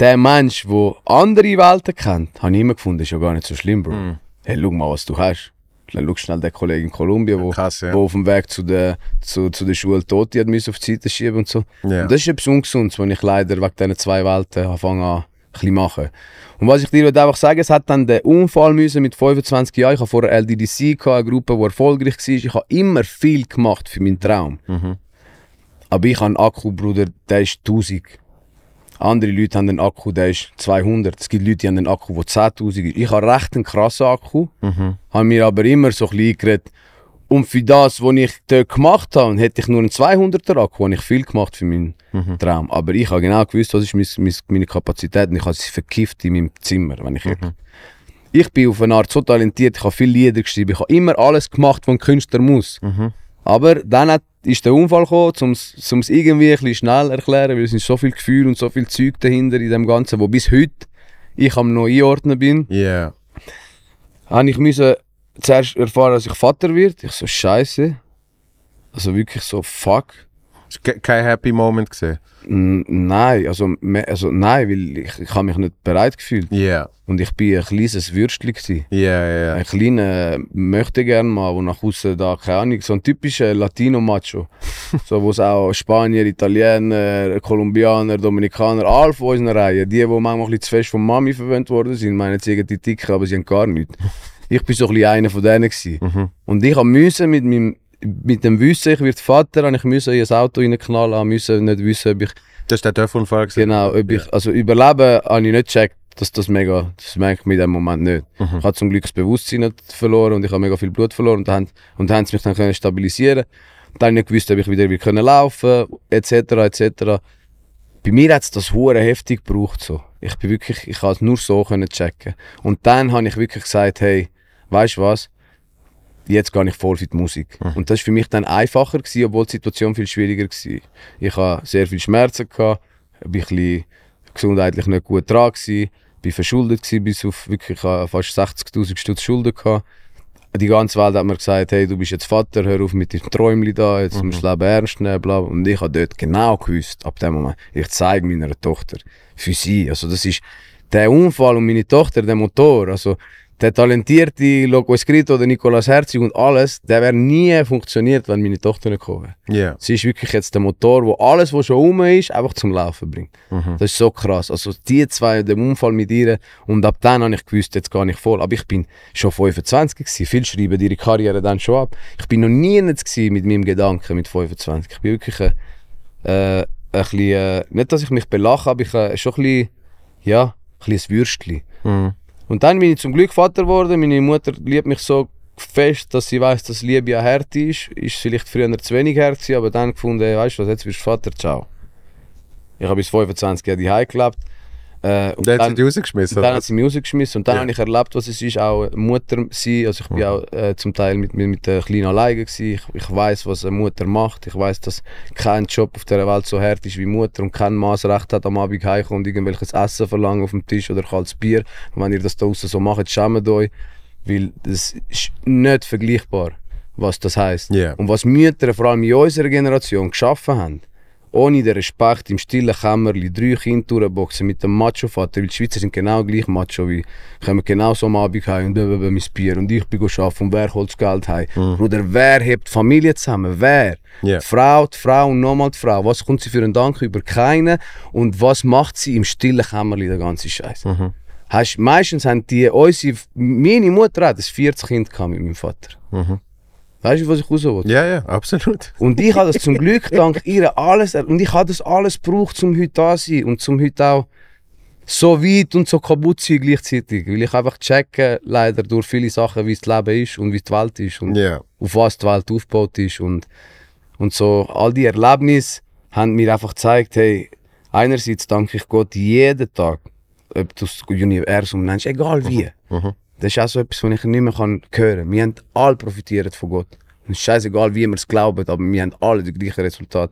S2: der Mensch, der andere Welten kennt, habe ich immer gefunden, ist ja gar nicht so schlimm, Bro.
S1: Mhm.
S2: Hey, schau mal, was du hast. Dann schau schnell den Kollegen in Kolumbien, wo,
S1: Krass, ja.
S2: wo auf dem Weg zu der, zu, zu der Schule Tote hat müssen auf die Seite schieben und so.
S1: Ja.
S2: Und das ist etwas Ungesundes, was ich leider wegen diesen zwei Welten anfange an bisschen machen. Und was ich dir einfach sagen, es hat dann den Unfall müssen mit 25 Jahren. Ich habe vorher LDDC, gehabt, eine Gruppe, die erfolgreich war. Ich habe immer viel gemacht für meinen Traum.
S1: Mhm.
S2: Aber ich habe einen Akku, Bruder, der ist 1000. Andere Leute haben einen Akku, der ist 200. Es gibt Leute, die haben einen Akku, der 10.000 ist. Ich habe recht einen krassen Akku,
S1: Mhm.
S2: habe mir aber immer so ein bisschen eingeredet. Und für das, was ich dort gemacht habe, hätte ich nur einen 200er Akku, habe ich viel gemacht für meinen Traum. Aber ich habe genau gewusst, was ist mein, mein, meine Kapazität und ich habe sie verkifft in meinem Zimmer, wenn ich ehrlich Ich bin auf eine Art so talentiert, ich habe viele Lieder geschrieben, ich habe immer alles gemacht, was ein Künstler muss.
S1: Mhm.
S2: Aber dann hat, ist der Unfall gekommen, um es irgendwie ein bisschen schnell erklären, weil es sind so viel Gefühl und so viel Zeug dahinter in dem Ganzen, wo bis heute ich am noch einordnen bin,
S1: Ja.
S2: habe ich müssen zuerst erfahren, dass ich Vater wird. Ich so, scheiße. Also wirklich so, fuck.
S1: Kein Happy Moment gesehen.
S2: Nein, also, also nein, weil ich, ich habe mich nicht bereit gefühlt.
S1: Ja.
S2: Und ich bin ein kleines Würstchen. Gewesen.
S1: Ja, ja,
S2: Ein kleiner möchte gern mal, der nach außen da, keine Ahnung, so ein typischer Latino-Macho. <laughs> so, wo es auch Spanier, Italiener, Kolumbianer, Dominikaner, alle von unseren Reihen, die, die manchmal ein bisschen zu fest von Mami verwöhnt worden sind, meinen sie irgendwie dick, aber sie haben gar nichts. <laughs> Ich bin so ein bisschen einer von denen. Gewesen.
S1: Mhm.
S2: Und ich musste mit, meinem, mit dem Wissen, ich werde Vater, habe ich musste in ein Auto reinknallen, müssen nicht wissen, ob ich
S1: Das ist der Dörfunfall gesehen.
S2: Genau, ob ich, also überleben habe ich nicht gecheckt, dass das mega, das merke ich mir in dem Moment nicht. Ich habe zum Glück das Bewusstsein nicht verloren und ich habe mega viel Blut verloren und dann, und dann haben sie mich dann können stabilisieren. Dann habe ich nicht gewusst, ob ich wieder, wieder können laufen etc. etc. Bei mir hat es das hure heftig gebraucht so. Ich bin wirklich, ich habe es nur so können checken. Und dann habe ich wirklich gesagt, hey, weißt du was? Jetzt gehe ich voll für die Musik. Und das war für mich dann einfacher, gewesen, obwohl die Situation viel schwieriger war. Ich hatte sehr viel Schmerzen, gehabt, bin ein bisschen gesundheitlich nicht gut dran, gewesen, bin verschuldet gewesen, bis auf wirklich fast 60'000 Stutz Schulden. Gehabt. Die ganze Welt hat mir gesagt, hey, du bist jetzt Vater, hör auf mit deinem Träumchen da, jetzt musst du das Leben ernst nehmen, bla. Und ich habe dort genau gewusst, ab dem Moment, ich zeige meiner Tochter, für sie, also das ist der Unfall und meine Tochter, der Motor, also der talentierte Loco Escrito, der Nicolas Herzig und alles, der wäre nie funktioniert, wenn meine Tochter nicht gekommen wäre.
S1: Ja.
S2: Sie ist wirklich jetzt der Motor, wo alles, was schon rum ist, einfach zum Laufen bringt. Das ist so krass. Also die zwei, der Unfall mit ihr und ab dann habe ich gewusst, jetzt gar nicht voll. Aber ich bin schon 25 gewesen. Viele schreiben ihre Karriere dann schon ab. Ich bin noch nie gewesen mit meinem Gedanken mit 25. Ich bin wirklich ein, äh, ein bisschen, äh, nicht, dass ich mich belache, aber ich äh, schon ein bisschen, ja, ein bisschen ein Würstchen.
S1: Mhm.
S2: Und dann bin ich zum Glück Vater geworden. Meine Mutter liebt mich so fest, dass sie weiß, dass Liebe eine Härte ist. Ist vielleicht früher zu wenig Herz, aber dann gefunden, weißt du was, jetzt wirst du Vater, ciao. Ich habe bis 25 Jahre daheim gelebt. Äh,
S1: Und dann hat sie dich rausgeschmissen.
S2: dann hat sie mich rausgeschmissen und dann
S1: Ja.
S2: habe ich erlebt, was es ist, auch Mutter sein. Also ich bin auch äh, zum Teil mit, mit, mit der Kleinen alleine gewesen. Ich, ich weiß, was eine Mutter macht. Ich weiß, dass kein Job auf der Welt so hart ist wie Mutter und kein Maßrecht hat, am Abend heimkommen und irgendwelches Essen verlangen auf dem Tisch oder kaltes Bier. Und wenn ihr das da draußen so macht, schämt euch, weil das ist nicht vergleichbar, was das heißt.
S1: Ja.
S2: Und was Mütter, vor allem in unserer Generation, geschaffen haben, ohne den Respekt im stillen Kämmerli drei Kinder durchboxen mit dem Macho-Vater, weil die Schweizer sind genau gleich Macho wie, kommen genau so am Abend heim und blablabla, mein Bier und ich bin arbeiten und wer holt das Geld heim? Bruder, wer hebt die Familie zusammen? Wer?
S1: Ja.
S2: Die Frau, die Frau und nochmal die Frau. Was kommt sie für einen Dank über? Keine. Und was macht sie im stillen Kämmerli, der ganze Scheiß? Hast, meistens haben die, unsere, meine Mutter hat ein 40 Kind gehabt mit meinem Vater. Weißt du, was ich raus will?
S1: Ja, ja, absolut.
S2: Und ich habe das zum Glück <laughs> dank ihr alles und ich habe das alles gebraucht, um heute da zu sein und zum heute auch so weit und so kaputt zu sein gleichzeitig, weil ich einfach checke leider durch viele Sachen, wie das Leben ist und wie die Welt ist und
S1: Ja.
S2: auf was die Welt aufgebaut ist und und so all die Erlebnisse haben mir einfach gezeigt, hey, einerseits danke ich Gott jeden Tag, ob du das Universum nennst, egal wie. Das ist auch so etwas, was ich nicht mehr hören kann. Wir haben alle profitiert von Gott. Es ist scheißegal, wie wir es glauben, aber wir haben alle das gleiche Resultat.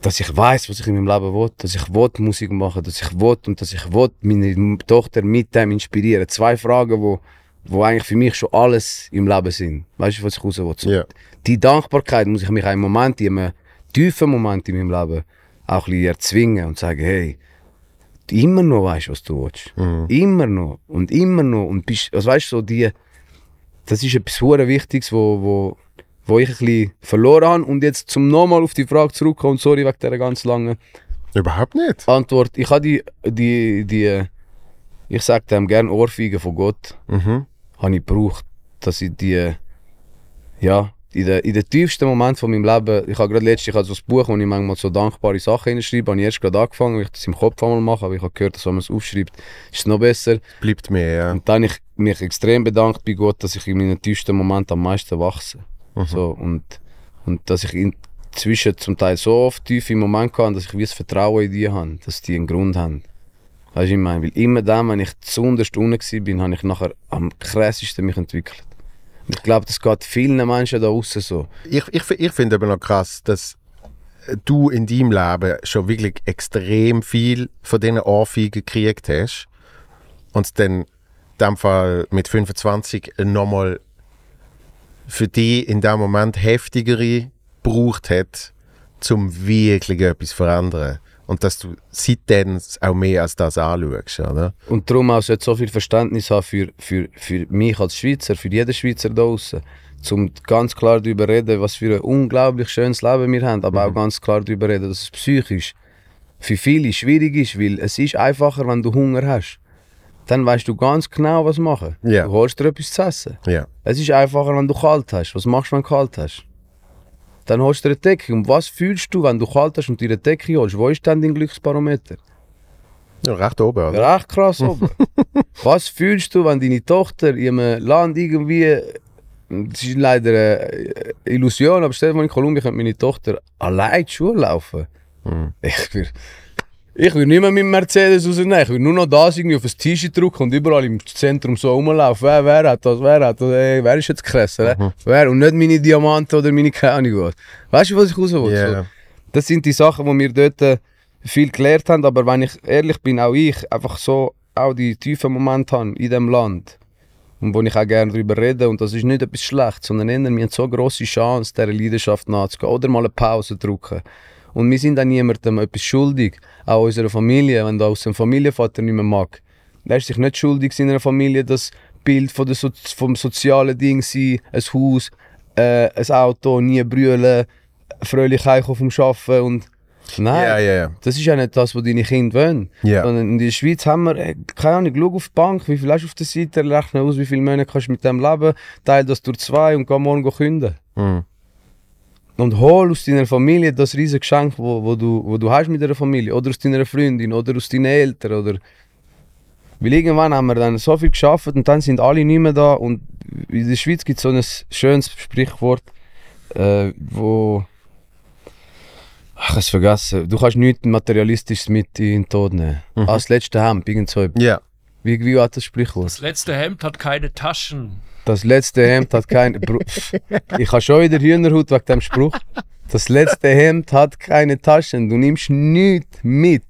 S2: Dass ich weiß, was ich in meinem Leben will, dass ich will Musik machen, dass ich will und dass ich will meine Tochter mit dem inspirieren. Zwei Fragen, wo, wo eigentlich für mich schon alles im Leben sind. Weißt du, was ich raus will? So,
S1: Ja.
S2: Die Dankbarkeit muss ich mich einen Moment, in einem tiefen Moment in meinem Leben auch ein bisschen erzwingen und sagen, hey, immer noch weißt, was du willst. Immer noch und immer noch. Und bist, also weißt so die, das ist etwas sehr Wichtiges, wo, wo, wo ich ein bisschen verloren habe. Und jetzt zum nochmal auf die Frage zurückkommen, sorry wegen dieser ganz langen
S1: Überhaupt nicht.
S2: Antwort. Ich habe die, die, die, ich sage dem gerne Ohrfeigen von Gott,
S1: Mhm.
S2: habe ich gebraucht, dass ich die, ja, in den, in den tiefsten Momenten von meinem Leben, ich habe gerade letztens, ich habe so ein Buch, wo ich manchmal so dankbare Sachen hinschreibe, habe ich erst gerade angefangen, weil ich das im Kopf einmal mache, aber ich habe gehört, dass wenn man es aufschreibt, ist es noch besser.
S1: Bleibt mir, ja.
S2: Und dann habe ich mich extrem bedankt bei Gott, dass ich in meinen tiefsten Momenten am meisten wachse. So, und, und dass ich inzwischen zum Teil so oft tief im Moment kann, dass ich wie das Vertrauen in die habe, dass die einen Grund haben. Weißt du, ich meine, weil immer dann, wenn ich zuunterst unten war, bin, habe ich nachher am krassesten mich entwickelt. Ich glaube, das geht vielen Menschen da außen so.
S1: Ich, ich, ich finde aber noch krass, dass du in deinem Leben schon wirklich extrem viel von diesen Ohrfeigen gekriegt hast und dann in dem Fall mit 25 nochmal für dich in dem Moment heftigere gebraucht hat, zum wirklich etwas zu verändern. Und dass du seitdem auch mehr als das anschaust, oder?
S2: Und darum auch sollte so viel Verständnis haben für, für, für mich als Schweizer, für jeden Schweizer da draußen, um ganz klar darüber reden, was für ein unglaublich schönes Leben wir haben, aber auch ganz klar darüber reden, dass es psychisch für viele schwierig ist, weil es ist einfacher, wenn du Hunger hast. Dann weißt du ganz genau, was machen.
S1: Ja.
S2: Du holst dir etwas zu essen.
S1: Ja.
S2: Es ist einfacher, wenn du kalt hast. Was machst du, wenn du kalt hast? Dann holst du eine Decke. Und was fühlst du, wenn du kalt hast und dir eine Decke holst? Wo ist dann dein Glücksbarometer?
S1: ja recht oben, oder?
S2: Recht krass oben. <laughs> Was fühlst du, wenn deine Tochter in einem Land irgendwie. Das ist leider eine Illusion, aber stell dir vor, in Kolumbien könnte meine Tochter allein die Schule laufen. Ich würde ich würd nicht mehr mit dem Mercedes rausnehmen. Ich würde nur noch das irgendwie auf ein T-Shirt drücken und überall im Zentrum so rumlaufen. Wer, wer hat das? Wer hat das? Ey, wer ist jetzt krasser? Mhm. Wer? Und nicht meine Diamanten oder meine keine Ahnung was. Weißt du, was ich raus will?
S1: Ja.
S2: So, das sind die Sachen, die wir dort äh, viel gelernt haben. Aber wenn ich ehrlich bin, auch ich einfach so auch die tiefen Momente habe in diesem Land. Und wo ich auch gerne darüber rede. Und das ist nicht etwas Schlechtes, sondern eher, wir haben so grosse Chance, dieser Leidenschaft nachzugehen. Oder mal eine Pause drücken. Und wir sind auch niemandem etwas schuldig. Auch unserer Familie, wenn du aus einem Familienvater nicht mehr mag. Er ist sich nicht schuldig in einer Familie, das Bild von der so vom sozialen Ding sein, ein Haus, äh, ein Auto, nie brüllen, fröhlich heimkommen vom Arbeiten und Nein,
S1: ja, ja.
S2: das ist ja nicht das, was deine Kinder wollen. Sondern in der Schweiz haben wir, äh, keine Ahnung, schau auf die Bank, wie viel hast du auf der Seite, rechne aus, wie viele Monate kannst du mit dem leben, teile das durch zwei und geh morgen künden.
S1: Mhm.
S2: Und hol aus deiner Familie das riesige Geschenk, wo, wo, du, wo du hast mit deiner Familie. Oder aus deiner Freundin, oder aus deinen Eltern. Oder Weil irgendwann haben wir dann so viel geschafft und dann sind alle nicht mehr da. Und in der Schweiz gibt es so ein schönes Sprichwort, äh, wo. Ach, ich habe es vergessen. Du kannst nichts Materialistisches mit in den Tod nehmen.
S1: Mhm.
S2: Als letzter Hemd, irgend so.
S1: Ja.
S2: Wie, wie hat das Sprichwort?
S3: Das letzte Hemd hat keine Taschen.
S2: Das letzte Hemd hat keine. Ich habe schon wieder Hühnerhaut wegen dem Spruch. Das letzte Hemd hat keine Taschen. Du nimmst nichts mit.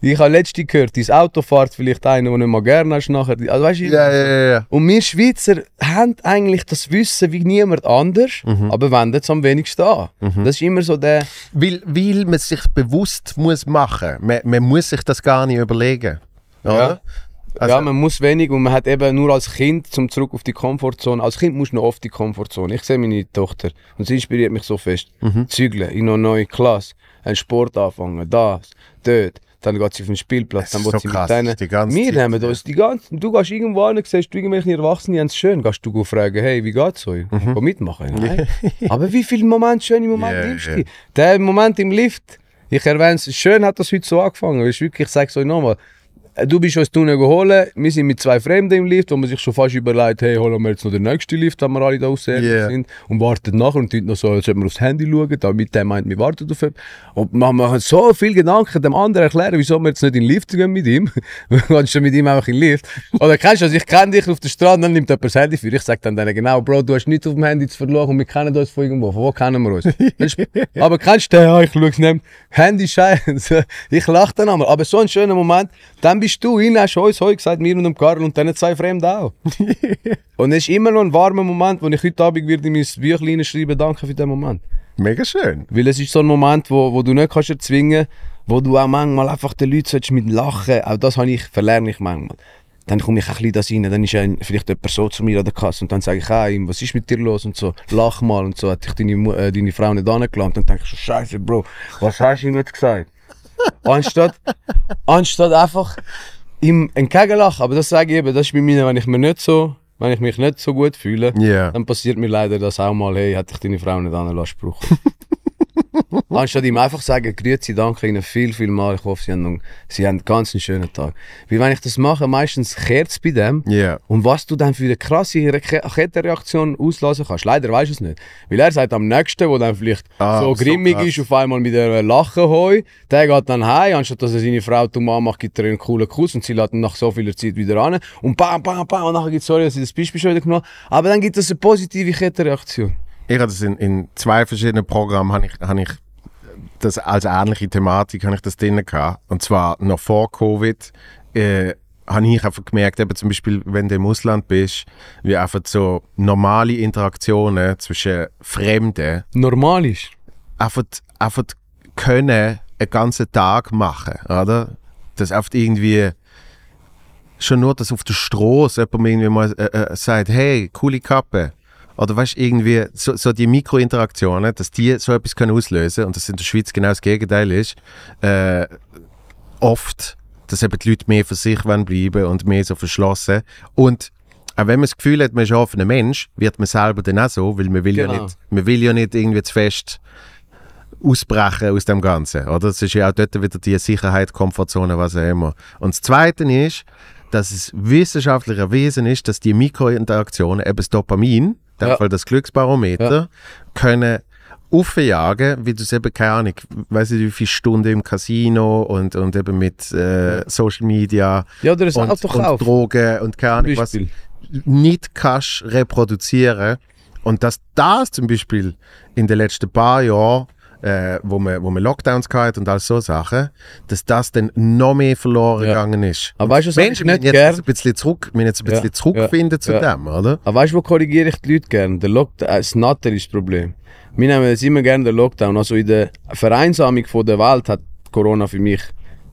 S2: Ich habe letzte gehört, dein Auto fährt vielleicht einer, du nicht mal gerne hast nachher. Also, weißt
S1: Ja, ja, ja, ja.
S2: Und wir Schweizer haben eigentlich das Wissen wie niemand anders, aber wenden es am wenigsten an. Das ist immer so der.
S1: Weil, weil man sich bewusst muss machen muss. Man, man muss sich das gar nicht überlegen. Oder? Also-
S2: ja, man muss wenig und man hat eben nur als Kind, zum zurück auf die Komfortzone, als Kind musst du noch oft die Komfortzone. Ich sehe meine Tochter und sie inspiriert mich so fest. Zügeln, in eine neue Klasse, einen Sport anfangen, das, dort. Dann geht sie auf den Spielplatz, dann will
S1: so
S2: sie
S1: krass,
S2: mit denen. Wir
S1: Zeit,
S2: nehmen
S1: ja.
S2: uns die ganze Du gehst irgendwo hin, siehst du irgendwelche Erwachsene, haben es schön, gehst du fragen, hey, wie geht's euch?
S1: Mhm.
S2: Geh mitmachen. Nein. <laughs> Aber wie viele Momente, schöne Momente
S1: Ja,
S2: nimmst du? Der Moment im Lift, ich erwähne es, schön hat das heute so angefangen. Ist wirklich, ich sage es euch nochmal, du bist uns Tunnel geholt, wir sind mit zwei Fremden im Lift, wo man sich schon fast überlegt, hey, holen wir jetzt noch den nächsten Lift, wenn wir alle da aussehen
S1: Yeah.
S2: sind und warten nachher und tun noch so, als ob wir aufs Handy schauen, damit der meint, wir warten auf ihn. Und man macht so viel Gedanken dem anderen erklären, wieso wir jetzt nicht in den Lift gehen mit ihm. <laughs> Wir gehen schon mit ihm einfach in den Lift. Oder kennst du das, ich kenne dich auf der Straße, dann nimmt jemand das Handy für. Ich sage dann denen, genau, Bro, du hast nichts auf dem Handy zu verloren und wir kennen uns von irgendwo. Von wo kennen wir uns? <laughs> Aber kennst du den? Ja, ich schaue es nicht. Handy scheiße. Ich lache dann einmal. Aber so ein schöner Moment, dann bist du rein, hast uns heute gesagt, mir und dem Karl und dann zwei Fremden auch. <laughs> und es ist immer noch ein warmer Moment, wo ich heute Abend würde in mein Büchlein schreiben, danke für den Moment.
S1: Mega schön.
S2: Weil es ist so ein Moment, wo, wo du nicht kannst erzwingen wo du auch manchmal einfach den Leuten mit Lachen, auch das habe ich, verlerne ich manchmal. Dann komme ich ein bisschen das rein, dann ist ein, vielleicht jemand so zu mir an der Kasse und dann sage ich auch ihm, was ist mit dir los und so, lach mal und so, hat dich deine, äh, deine Frau nicht angelacht dann denke ich so, scheiße Bro, was hast du ihm jetzt gesagt? Anstatt, anstatt einfach ihm entgegenlachen, aber das sage ich eben, das ist bei mir, wenn ich mir nicht so, wenn ich mich nicht so gut fühle,
S1: Ja.
S2: dann passiert mir leider das auch mal, hey, hat dich deine Frau nicht angelassen, Spruch. <laughs> Anstatt ihm einfach sagen, grüezi, danke Ihnen viel, viel mal, ich hoffe, Sie haben, Sie haben einen ganz schönen Tag. Weil wenn ich das mache, meistens kehrt es bei dem.
S1: Ja.
S2: Und was du dann für eine krasse Re- Kettenreaktion auslösen kannst, leider weißt du es nicht. Weil er sagt am nächsten, wo dann vielleicht
S1: Ah,
S2: so
S1: so
S2: grimmig
S1: krass.
S2: ist, auf einmal mit einer Lachen heu, der geht dann heim, anstatt dass er seine Frau dumm anmacht, gibt er einen coolen Kuss und sie lädt ihn nach so vieler Zeit wieder an. Und bam, bam, bam, und nachher gibt es, sorry, dass ich das Beispiel schon wieder genommen habe, aber dann gibt es eine positive Kettenreaktion.
S1: Ich habe das in, in zwei verschiedenen Programmen, habe ich, habe ich das als ähnliche Thematik, habe ich das drin gehabt. Und zwar noch vor Covid, äh, habe ich einfach gemerkt, eben zum Beispiel, wenn du im Ausland bist, wie einfach so normale Interaktionen zwischen Fremden
S2: Normal ist.
S1: einfach, einfach können einen ganzen Tag machen, oder? Das oft irgendwie schon nur, dass auf der Straße jemand irgendwie mal äh, äh, sagt, hey, coole Kappe. Oder weißt du, irgendwie so, so die Mikrointeraktionen, dass die so etwas können auslösen und das in der Schweiz genau das Gegenteil ist. Äh, oft, dass eben die Leute mehr für sich wollen bleiben und mehr so verschlossen. Und auch wenn man das Gefühl hat, man ist ein offener Mensch, wird man selber dann auch so, weil man will, ja,
S2: Genau.
S1: nicht, man will ja nicht irgendwie zu fest ausbrechen aus dem Ganzen. Oder? Das ist ja auch dort wieder die Sicherheit, Komfortzone, was auch immer. Und das Zweite ist, dass es wissenschaftlich erwiesen ist, dass die Mikrointeraktionen, eben das Dopamin, in dem
S2: Ja.
S1: Fall das Glücksbarometer, können aufjagen, wie du eben, keine Ahnung, weiß nicht wie viele Stunden im Casino und, und eben mit äh, Social Media
S2: Ja,
S1: und, und. Drogen und keine Ahnung was nicht kannst reproduzieren und dass das zum Beispiel in den letzten paar Jahren, äh, wo man, wo man Lockdowns gehabt und all so Sachen, dass das dann noch mehr verloren
S2: Ja.
S1: gegangen ist.
S2: Aber weißt du, was
S1: Menschen
S2: ich nicht
S1: jetzt ein bisschen zurück, müssen jetzt ein bisschen
S2: Ja,
S1: zurückfinden zu dem, oder?
S2: Aber weißt du, wo korrigiere ich die Leute gerne? Der Lockdown, äh, das Natter ist das Problem. Wir nehmen jetzt immer gerne den Lockdown. Also in der Vereinsamung von der Welt hat Corona für mich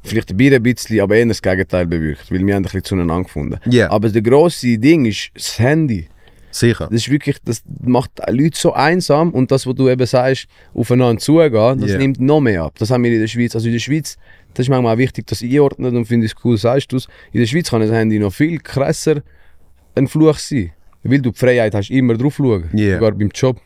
S2: vielleicht ein bisschen, aber eher das Gegenteil bewirkt, weil wir haben ein bisschen zueinander gefunden.
S1: Ja.
S2: Aber das grosse Ding ist das Handy.
S1: Sicher.
S2: Das ist wirklich, das macht Leute so einsam und das, was du eben sagst, aufeinander zugehen, das
S1: Ja.
S2: nimmt noch mehr ab. Das haben wir in der Schweiz. Also in der Schweiz, das ist manchmal auch wichtig, dass einordnet und finde ich es cool, sagst du es. In der Schweiz kann das Handy noch viel krasser ein Fluch sein. Weil du die Freiheit hast, immer drauf schauen.
S1: Ja.
S2: Sogar beim Job.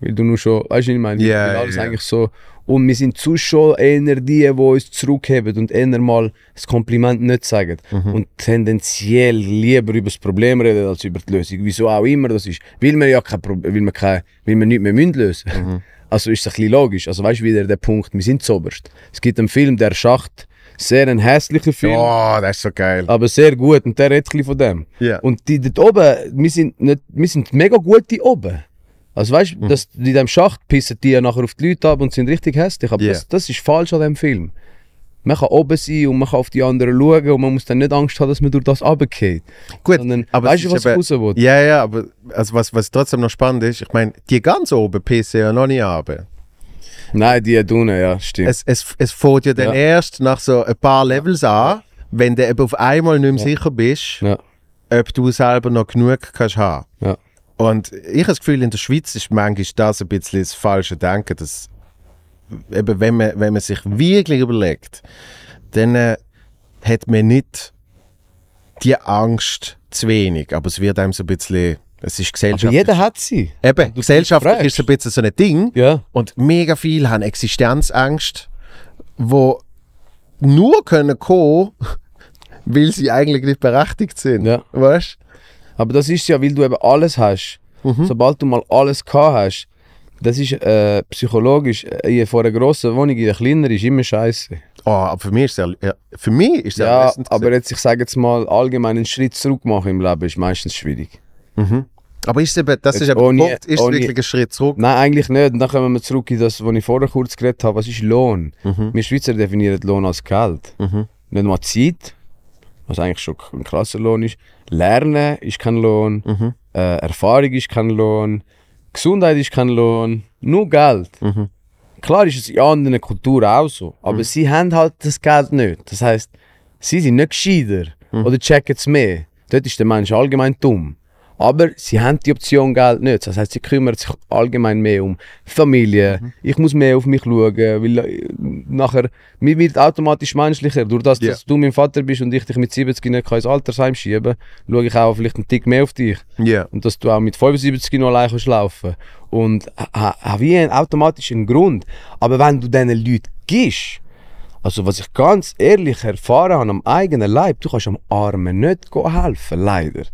S2: Weil du nur schon, weißt du, ich meine? Weil alles
S1: ja.
S2: eigentlich so Und wir sind zu schon eher die, die uns zurückheben und eher mal das Kompliment nicht sagen. Und tendenziell lieber über das Problem reden als über die Lösung. Wieso auch immer das ist. Weil wir ja kein Problem, weil wir, kein, weil wir nichts mehr müssen lösen <laughs> Also ist es ein bisschen logisch. Also weißt du wieder der Punkt, wir sind zoberst. Es gibt einen Film, der Schacht, sehr ein hässlicher Film.
S1: Oh, das ist so geil.
S2: Aber sehr gut und der redet ein bisschen von dem.
S1: Ja.
S2: Und die dort oben, wir sind, nicht, wir sind mega gute oben. Also weißt
S1: Mhm.
S2: du, dass in dem Schacht pissen die ja nachher auf die Leute ab und sind richtig hässlich. Aber
S1: Ja.
S2: das, das ist falsch an dem Film. Man kann oben sein und man kann auf die anderen schauen und man muss dann nicht Angst haben, dass man durch das runtergeht.
S1: Gut,
S2: Sondern,
S1: aber
S2: weißt du, was ich raus will?
S1: Ja, ja, aber also was, was trotzdem noch spannend ist, ich meine, die ganz oben pissen ja noch nicht ab.
S2: Nein, die unten, ja, stimmt.
S1: Es, es, es fängt ja dann
S2: Ja.
S1: erst nach so ein paar Levels an, wenn du eben auf einmal nicht mehr sicher bist,
S2: ja,
S1: ob du selber noch genug kannst haben.
S2: ja.
S1: Und ich habe das Gefühl, in der Schweiz ist manchmal das ein bisschen das falsche Denken, dass eben, wenn, man, wenn man sich wirklich überlegt, dann äh, hat man nicht die Angst zu wenig, aber es wird einem so ein bisschen, es ist
S2: Aber
S1: gesellschaftlich.
S2: jeder hat sie.
S1: Eben, gesellschaftlich ist ein bisschen so ein Ding.
S2: Ja.
S1: Und mega viele haben Existenzangst, wo nur können kommen, <laughs> weil sie eigentlich nicht berechtigt sind.
S2: Ja.
S1: Weißt
S2: Aber das ist ja, weil du eben alles hast.
S1: Mhm.
S2: Sobald du mal alles gehabt hast, das ist äh, psychologisch, äh, von einer grossen Wohnung in eine kleinere ist immer scheiße.
S1: Oh, aber für mich ist es ja, für mich ist
S2: Ja, aber jetzt, ich sage jetzt mal, allgemein einen Schritt zurück machen im Leben ist meistens schwierig.
S1: aber ist eben, das ist
S2: Jetzt
S1: eben
S2: ohne-
S1: Punkt, ist
S2: ohne-
S1: wirklich ein Schritt zurück.
S2: Nein, eigentlich nicht. Und dann kommen wir zurück in das, was ich vorher kurz geredet habe. Was ist Lohn? Wir Schweizer definieren Lohn als Geld. Nicht mal Zeit, was eigentlich schon ein krasser Lohn ist. Lernen ist kein Lohn. Äh, Erfahrung ist kein Lohn. Gesundheit ist kein Lohn. Nur Geld. Klar ist es in anderen Kulturen auch so. Aber sie haben halt das Geld nicht. Das heißt, sie sind nicht gescheiter oder checken es mehr. Dort ist der Mensch allgemein dumm. Aber sie haben die Option Geld nicht. Das heißt, sie kümmern sich allgemein mehr um Familie. Ich muss mehr auf mich schauen, weil äh, nachher, mir wird automatisch menschlicher. Durch das,
S1: Ja.
S2: dass du mein Vater bist und ich dich mit 70 nicht kann ins Altersheim schieben schaue ich auch vielleicht einen Tick mehr auf dich.
S1: Ja.
S2: Und dass du auch mit 75 noch allein kannst laufen Und ha- wie ein automatisch einen Grund. Aber wenn du diesen Leuten gibst, also was ich ganz ehrlich erfahren habe am eigenen Leib, du kannst am Armen nicht helfen, leider.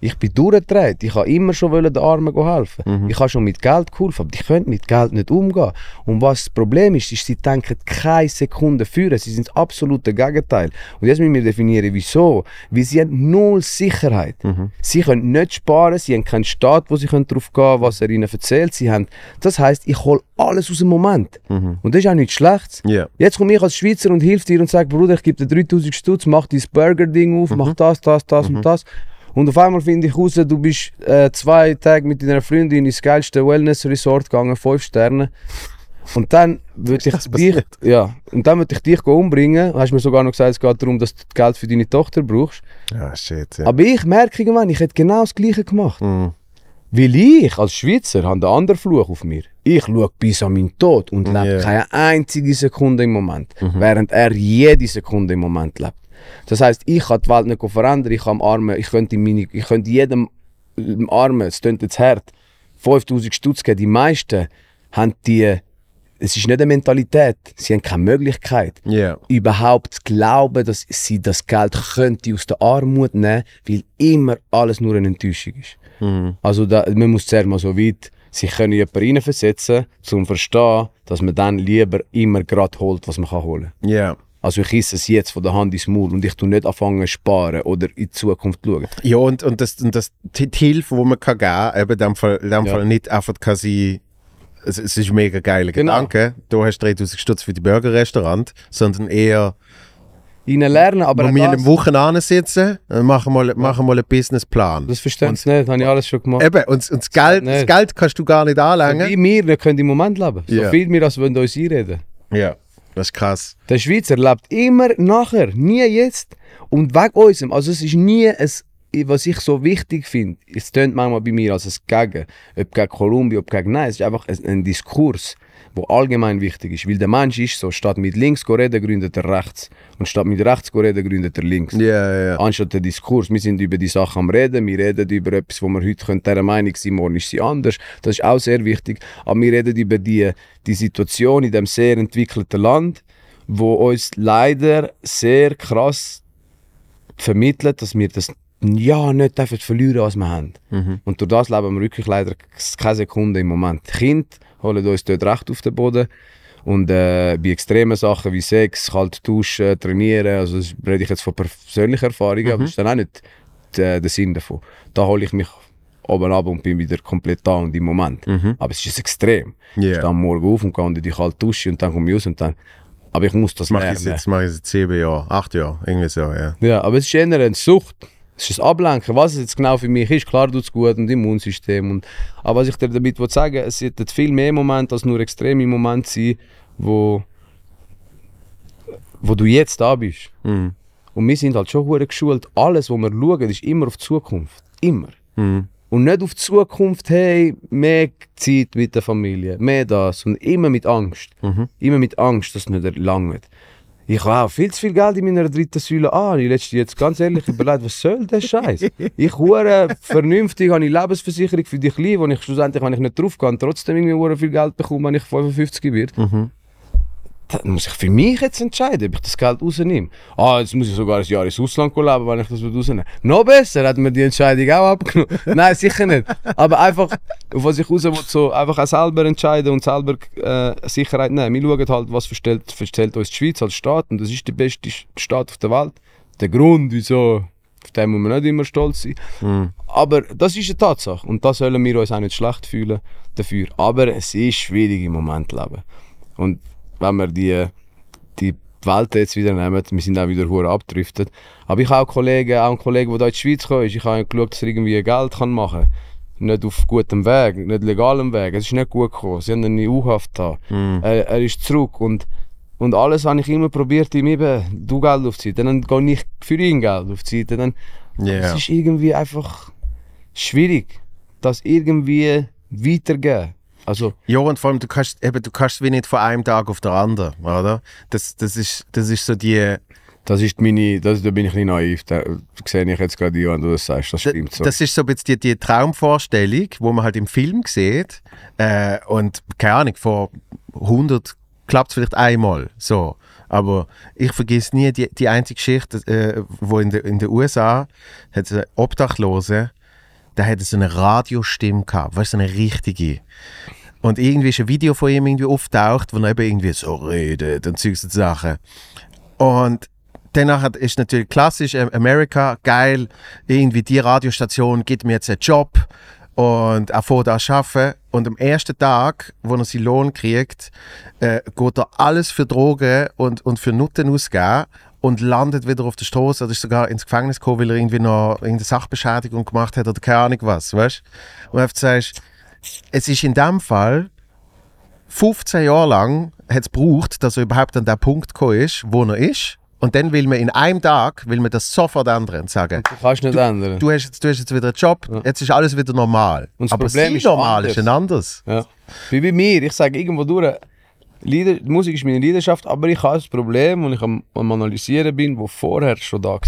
S2: Ich bin durchgedreht, ich habe immer schon den Armen helfen. Ich habe schon mit Geld geholfen, aber die können mit Geld nicht umgehen. Und was das Problem ist, ist, sie denken keine Sekunde führen, sie sind das absolute Gegenteil. Und jetzt müssen wir definieren, wieso. Weil sie haben null Sicherheit. Sie können nicht sparen, sie haben keinen Staat, wo sie können drauf gehen können, was er ihnen erzählt. Sie haben, das heißt, ich hole alles aus dem Moment. Und das ist auch nichts Schlechtes.
S1: Ja.
S2: Jetzt komme ich als Schweizer und hilf dir und sage, Bruder, ich gebe dir 3000 Stutz, mach dein Burger-Ding auf, mach das, das, das und das. Und auf einmal finde ich raus, du bist äh, zwei Tage mit deiner Freundin ins geilste Wellness-Resort gegangen, 5 Sterne. Und dann würde ich dich, ja, und dann würde ich dich umbringen. Du hast mir sogar noch gesagt, es geht darum, dass du Geld für deine Tochter brauchst.
S1: Ah, shit. Ja.
S2: Aber ich merke irgendwann, ich hätte genau das Gleiche gemacht.
S1: Mhm.
S2: Weil ich als Schweizer habe den anderen Fluch auf mir. Ich schaue bis an meinen Tod und lebe
S1: Ja.
S2: keine einzige Sekunde im Moment. Während er jede Sekunde im Moment lebt. Das heißt, ich kann die Welt nicht verändern. Ich kann am Armen, ich könnte, meine, ich könnte jedem Armen, es klingt jetzt hart, 5000 Stutz geben. Die meisten haben die, es ist nicht eine Mentalität, sie haben keine Möglichkeit
S1: Ja.
S2: überhaupt zu glauben, dass sie das Geld könnte aus der Armut nehmen, weil immer alles nur eine Enttäuschung ist. Also da, man muss zuerst mal so weit, sich können jemanden reinversetzen, um zu verstehen, dass man dann lieber immer gerade holt, was man kann holen kann.
S1: Ja.
S2: Also ich esse es jetzt von der Hand ins Maul und ich tue nicht anfangen zu sparen oder in die Zukunft schauen.
S1: Ja, und, und, das, und das, die Hilfe, die man kann geben kann, eben in dem Fall, in dem
S2: Ja.
S1: Fall nicht einfach sein, es, es ist ein mega geiler
S2: Genau.
S1: Gedanke, du hast 3000 Stutz für die Burgerrestaurant, sondern eher,
S2: lernen, aber
S1: wo wir in
S2: das,
S1: einer Woche sitzen, äh, machen mal, machen mal einen Businessplan.
S2: das verstehen sie nicht, habe ich alles schon gemacht.
S1: Eben, und, und das, Geld, das
S2: nicht.
S1: Geld kannst du gar nicht anlängen.
S2: Wie wir, wir können im Moment leben. So
S1: Ja.
S2: viel wir, als wollen uns einreden.
S1: Ja, das ist krass.
S2: Der Schweizer lebt immer nachher, nie jetzt. Und wegen unserem, also es ist nie ein was ich so wichtig finde, es tönt manchmal bei mir als ein Gegen, ob gegen Kolumbien, ob gegen nein, es ist einfach ein, ein Diskurs, wo allgemein wichtig ist, weil der Mensch ist so, statt mit links zu reden, gründet er rechts und statt mit rechts zu reden, gründet er links.
S1: Ja, ja, ja.
S2: Anstatt der Diskurs, wir sind über die Sachen am reden, wir reden über etwas, wo wir heute können, dieser Meinung sind, morgen ist sie anders, das ist auch sehr wichtig, aber wir reden über die, die Situation in dem sehr entwickelten Land, wo uns leider sehr krass vermittelt, dass wir das ja nicht dürfen verlieren, was wir haben. Und durch das leben wir wirklich leider keine Sekunde im Moment. Kinder holen uns dort recht auf den Boden. Und äh, bei extremen Sachen wie Sex, kalt duschen, trainieren, also das rede ich jetzt von persönlicher Erfahrung, aber das ist dann auch nicht der, der Sinn davon. Da hole ich mich oben ab und bin wieder komplett da und im Moment. Aber es ist extrem.
S1: Ja.
S2: Ich stehe am Morgen auf und gehe unter die kalte Dusche und dann komme ich raus und dann... Aber ich muss das
S1: Das mache ich
S2: lernen.
S1: jetzt, mache ich seit sieben Jahren, acht Jahren, irgendwie so, ja.
S2: Ja, aber es ist eher eine Sucht. Es ist Ablenken. Was es jetzt genau für mich ist, klar tut es gut und Immunsystem. Und, aber was ich dir damit will sagen es wird viel mehr Momente als nur extreme Momente sein, wo, wo du jetzt da bist.
S1: Mhm.
S2: Und wir sind halt schon hure geschult. Alles, was wir schauen, ist immer auf die Zukunft. Immer.
S1: Mhm.
S2: Und nicht auf die Zukunft, hey, mehr Zeit mit der Familie, mehr das. Und immer mit Angst.
S1: Mhm.
S2: Immer mit Angst, dass es nicht langt. Ich habe viel zu viel Geld in meiner dritten Säule an. Ich letzte jetzt ganz ehrlich überlegt, was soll der Scheiß? Ich hure vernünftig, habe ich Lebensversicherung für die Kleinen, wo ich schlussendlich, wenn ich nicht drauf kann, trotzdem irgendwie viel Geld bekomme, wenn ich 55 werde.
S1: Mhm.
S2: Dann muss ich für mich jetzt entscheiden, ob ich das Geld rausnehme. Ah, jetzt muss ich sogar ein Jahr ins Ausland leben, wenn ich das rausnehme. Noch besser, hat mir die Entscheidung auch abgenommen. <laughs> Nein, sicher nicht. Aber einfach, auf was ich raus will, so einfach auch selber entscheiden und selber äh, Sicherheit nehmen. Wir schauen halt, was verstellt, verstellt uns die Schweiz als Staat und das ist der beste Staat auf der Welt. Der Grund, wieso, auf den muss man nicht immer stolz sein.
S1: Mhm.
S2: Aber das ist eine Tatsache und da sollen wir uns auch nicht schlecht fühlen dafür. Aber es ist schwierig im Moment leben. Und wenn wir die, die Welt jetzt wieder nehmen, wir sind auch wieder hure abgedriftet. Aber ich habe auch Kollegen, auch einen Kollegen, der hier in die Schweiz gekommen ist, ich habe geschaut, dass er irgendwie Geld kann machen kann. Nicht auf gutem Weg, nicht legalem Weg. Es ist nicht gut gekommen. Sie haben ihn U-Haft gehabt.
S1: Mhm.
S2: Er, er ist zurück und, und alles habe ich immer probiert, ihm eben, du Geld aufzuziehen. Dann gehe ich für ihn Geld aufzuziehen. Dann,
S1: Ja.
S2: es ist irgendwie einfach schwierig, das irgendwie weitergeben. Also,
S1: Ja, und vor allem, du kannst, eben, du kannst wie nicht von einem Tag auf den anderen, oder? Das, das, ist, das ist so die...
S2: das ist meine, das, da bin ich nicht naiv. Da sehe ich jetzt gerade, wenn du das sagst. Das stimmt so.
S1: Das ist so ein bisschen die, die Traumvorstellung, wo man halt im Film sieht. Äh, und keine Ahnung, vor 100 klappt es vielleicht einmal. So. Aber ich vergesse nie die, die einzige Geschichte, äh, wo in den in den USA hat es einen Obdachlose, der hatte so eine Radiostimme gehabt, weißt du, eine richtige. Und irgendwie ist ein Video von ihm irgendwie auftaucht, wo er eben irgendwie so redet und solche Sachen. Und danach ist natürlich klassisch äh, Amerika, geil, irgendwie die Radiostation gibt mir jetzt einen Job und er fährt da arbeiten. Und am ersten Tag, wo er seinen Lohn kriegt, äh, geht er alles für Drogen und, und für Nutten ausgeben und landet wieder auf der Straße oder ist sogar ins Gefängnis gekommen, weil er irgendwie noch irgendeine Sachbeschädigung gemacht hat oder keine Ahnung was, weißt Und einfach sagst, es ist in dem Fall 15 Jahre lang hat es gebraucht, dass er überhaupt an den Punkt gekommen ist, wo er ist. Und dann will man in einem Tag will man das sofort ändern und sagen,
S2: du kannst nicht ändern.
S1: du hast, jetzt, du hast jetzt wieder einen Job,
S2: Ja.
S1: jetzt ist alles wieder normal.
S2: Und das
S1: Aber
S2: Problem ist
S1: normal
S2: anders.
S1: ist ein anderes.
S2: Ja. Wie bei mir, ich sage irgendwo durch, Lieder, die Musik ist meine Leidenschaft, aber ich habe ein Problem, und ich am, am Analysieren bin, wo vorher schon da war.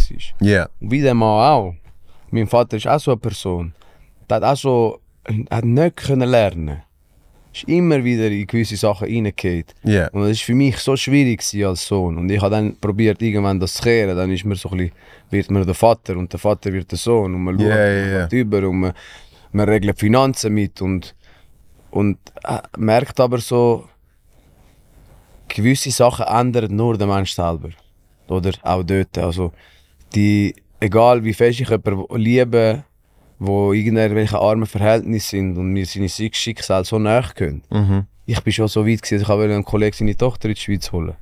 S2: Und wie der Mann auch. Mein Vater ist auch so eine Person. Der hat auch so, hat nicht können lernen. Ist immer wieder in gewisse Sachen reingefallen.
S1: Ja.
S2: Und es war für mich so schwierig als Sohn. Und ich habe dann probiert, irgendwann das zu kehren. Dann ist mir so ein bisschen, wird man der Vater und der Vater wird der Sohn. Und man schaut
S1: ja.
S2: man geht über und man, man regelt Finanzen mit. Und, und äh, merkt aber so, gewisse Sachen ändern nur der Mensch selber. Oder auch dort. Also, die, egal wie fest ich jemanden liebe, wo irgendwelche armen Verhältnisse sind und mir seine Schicksal so nahe können.
S1: Mhm.
S2: Ich bin schon so weit gewesen, ich wollte einen Kollegen seine Tochter in die Schweiz holen.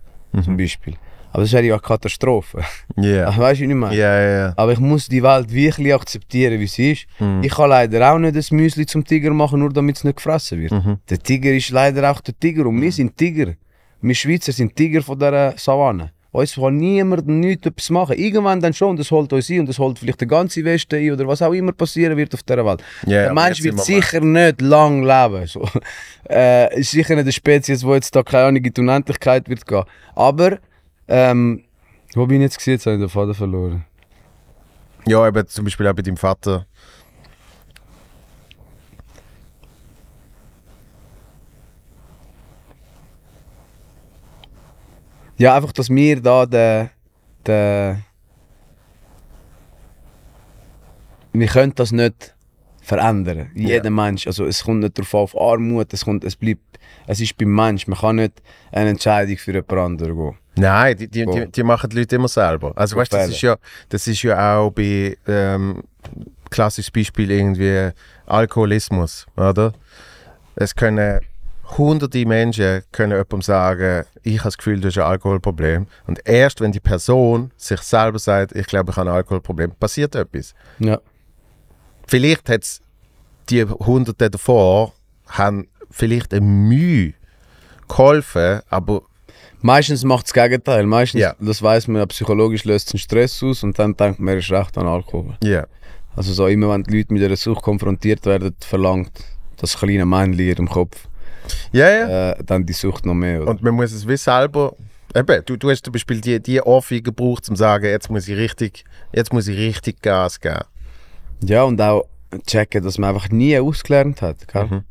S2: Zum Beispiel. Aber das wäre ja eine Katastrophe.
S1: Ja. <laughs>
S2: Weißt du, wie ich meine?
S1: Ja, ja.
S2: Aber ich muss die Welt wirklich akzeptieren, wie sie ist.
S1: Mhm.
S2: Ich kann leider auch nicht das Müsli zum Tiger machen, nur damit es nicht gefressen wird.
S1: Mhm.
S2: Der Tiger ist leider auch der Tiger und wir sind Tiger. Wir Schweizer sind Tiger von dieser Savanne. Uns kann niemand nichts etwas machen. Irgendwann dann schon, das holt uns ein und das holt vielleicht den ganzen Westen ein oder was auch immer passieren wird auf dieser Welt.
S1: Ja,
S2: der Mensch wird sicher nicht lang leben. So. <laughs> Äh, ist sicher nicht eine Spezies, die jetzt da keine Ahnung in die Unendlichkeit wird gehen. Aber, ähm, wo bin ich jetzt gesehen? Jetzt habe ich den Faden verloren.
S1: Ja, eben zum Beispiel auch bei deinem Vater.
S2: Ja, einfach, dass wir da den, den wir können das nicht verändern. Jeder Mensch, also es kommt nicht darauf auf Armut, es, kommt, es bleibt, es ist beim Mensch. Man kann nicht eine Entscheidung für jemand anderen gehen.
S1: Nein, die, die, die, die machen die Leute immer selber. Also weißt du, das ist ja, das ist ja auch bei ähm, klassisches Beispiel irgendwie Alkoholismus, oder? Es können hunderte Menschen können jemandem sagen, ich habe das Gefühl, du hast ein Alkoholproblem. Und erst wenn die Person sich selber sagt, ich glaube, ich habe ein Alkoholproblem, passiert etwas.
S2: Ja.
S1: Vielleicht hat es die Hunderte davor haben vielleicht eine Mühe geholfen, aber
S2: Meistens macht es das Gegenteil. Meistens,
S1: Ja.
S2: das weiß man, psychologisch löst einen Stress aus und dann denkt man, er ist recht an Alkohol.
S1: ja.
S2: Also so immer, wenn die Leute mit einer Sucht konfrontiert werden, verlangt das kleine Männchen in ihrem Kopf
S1: Ja, ja.
S2: äh, dann die Sucht noch mehr. Oder?
S1: Und man muss es wie selber. Eben, du, du hast zum Beispiel die, die Ohrfeige gebraucht, um zu sagen, jetzt muss ich richtig, jetzt muss ich richtig Gas geben.
S2: Ja, und auch checken, dass man einfach nie ausgelernt hat. Gell?
S1: Mhm.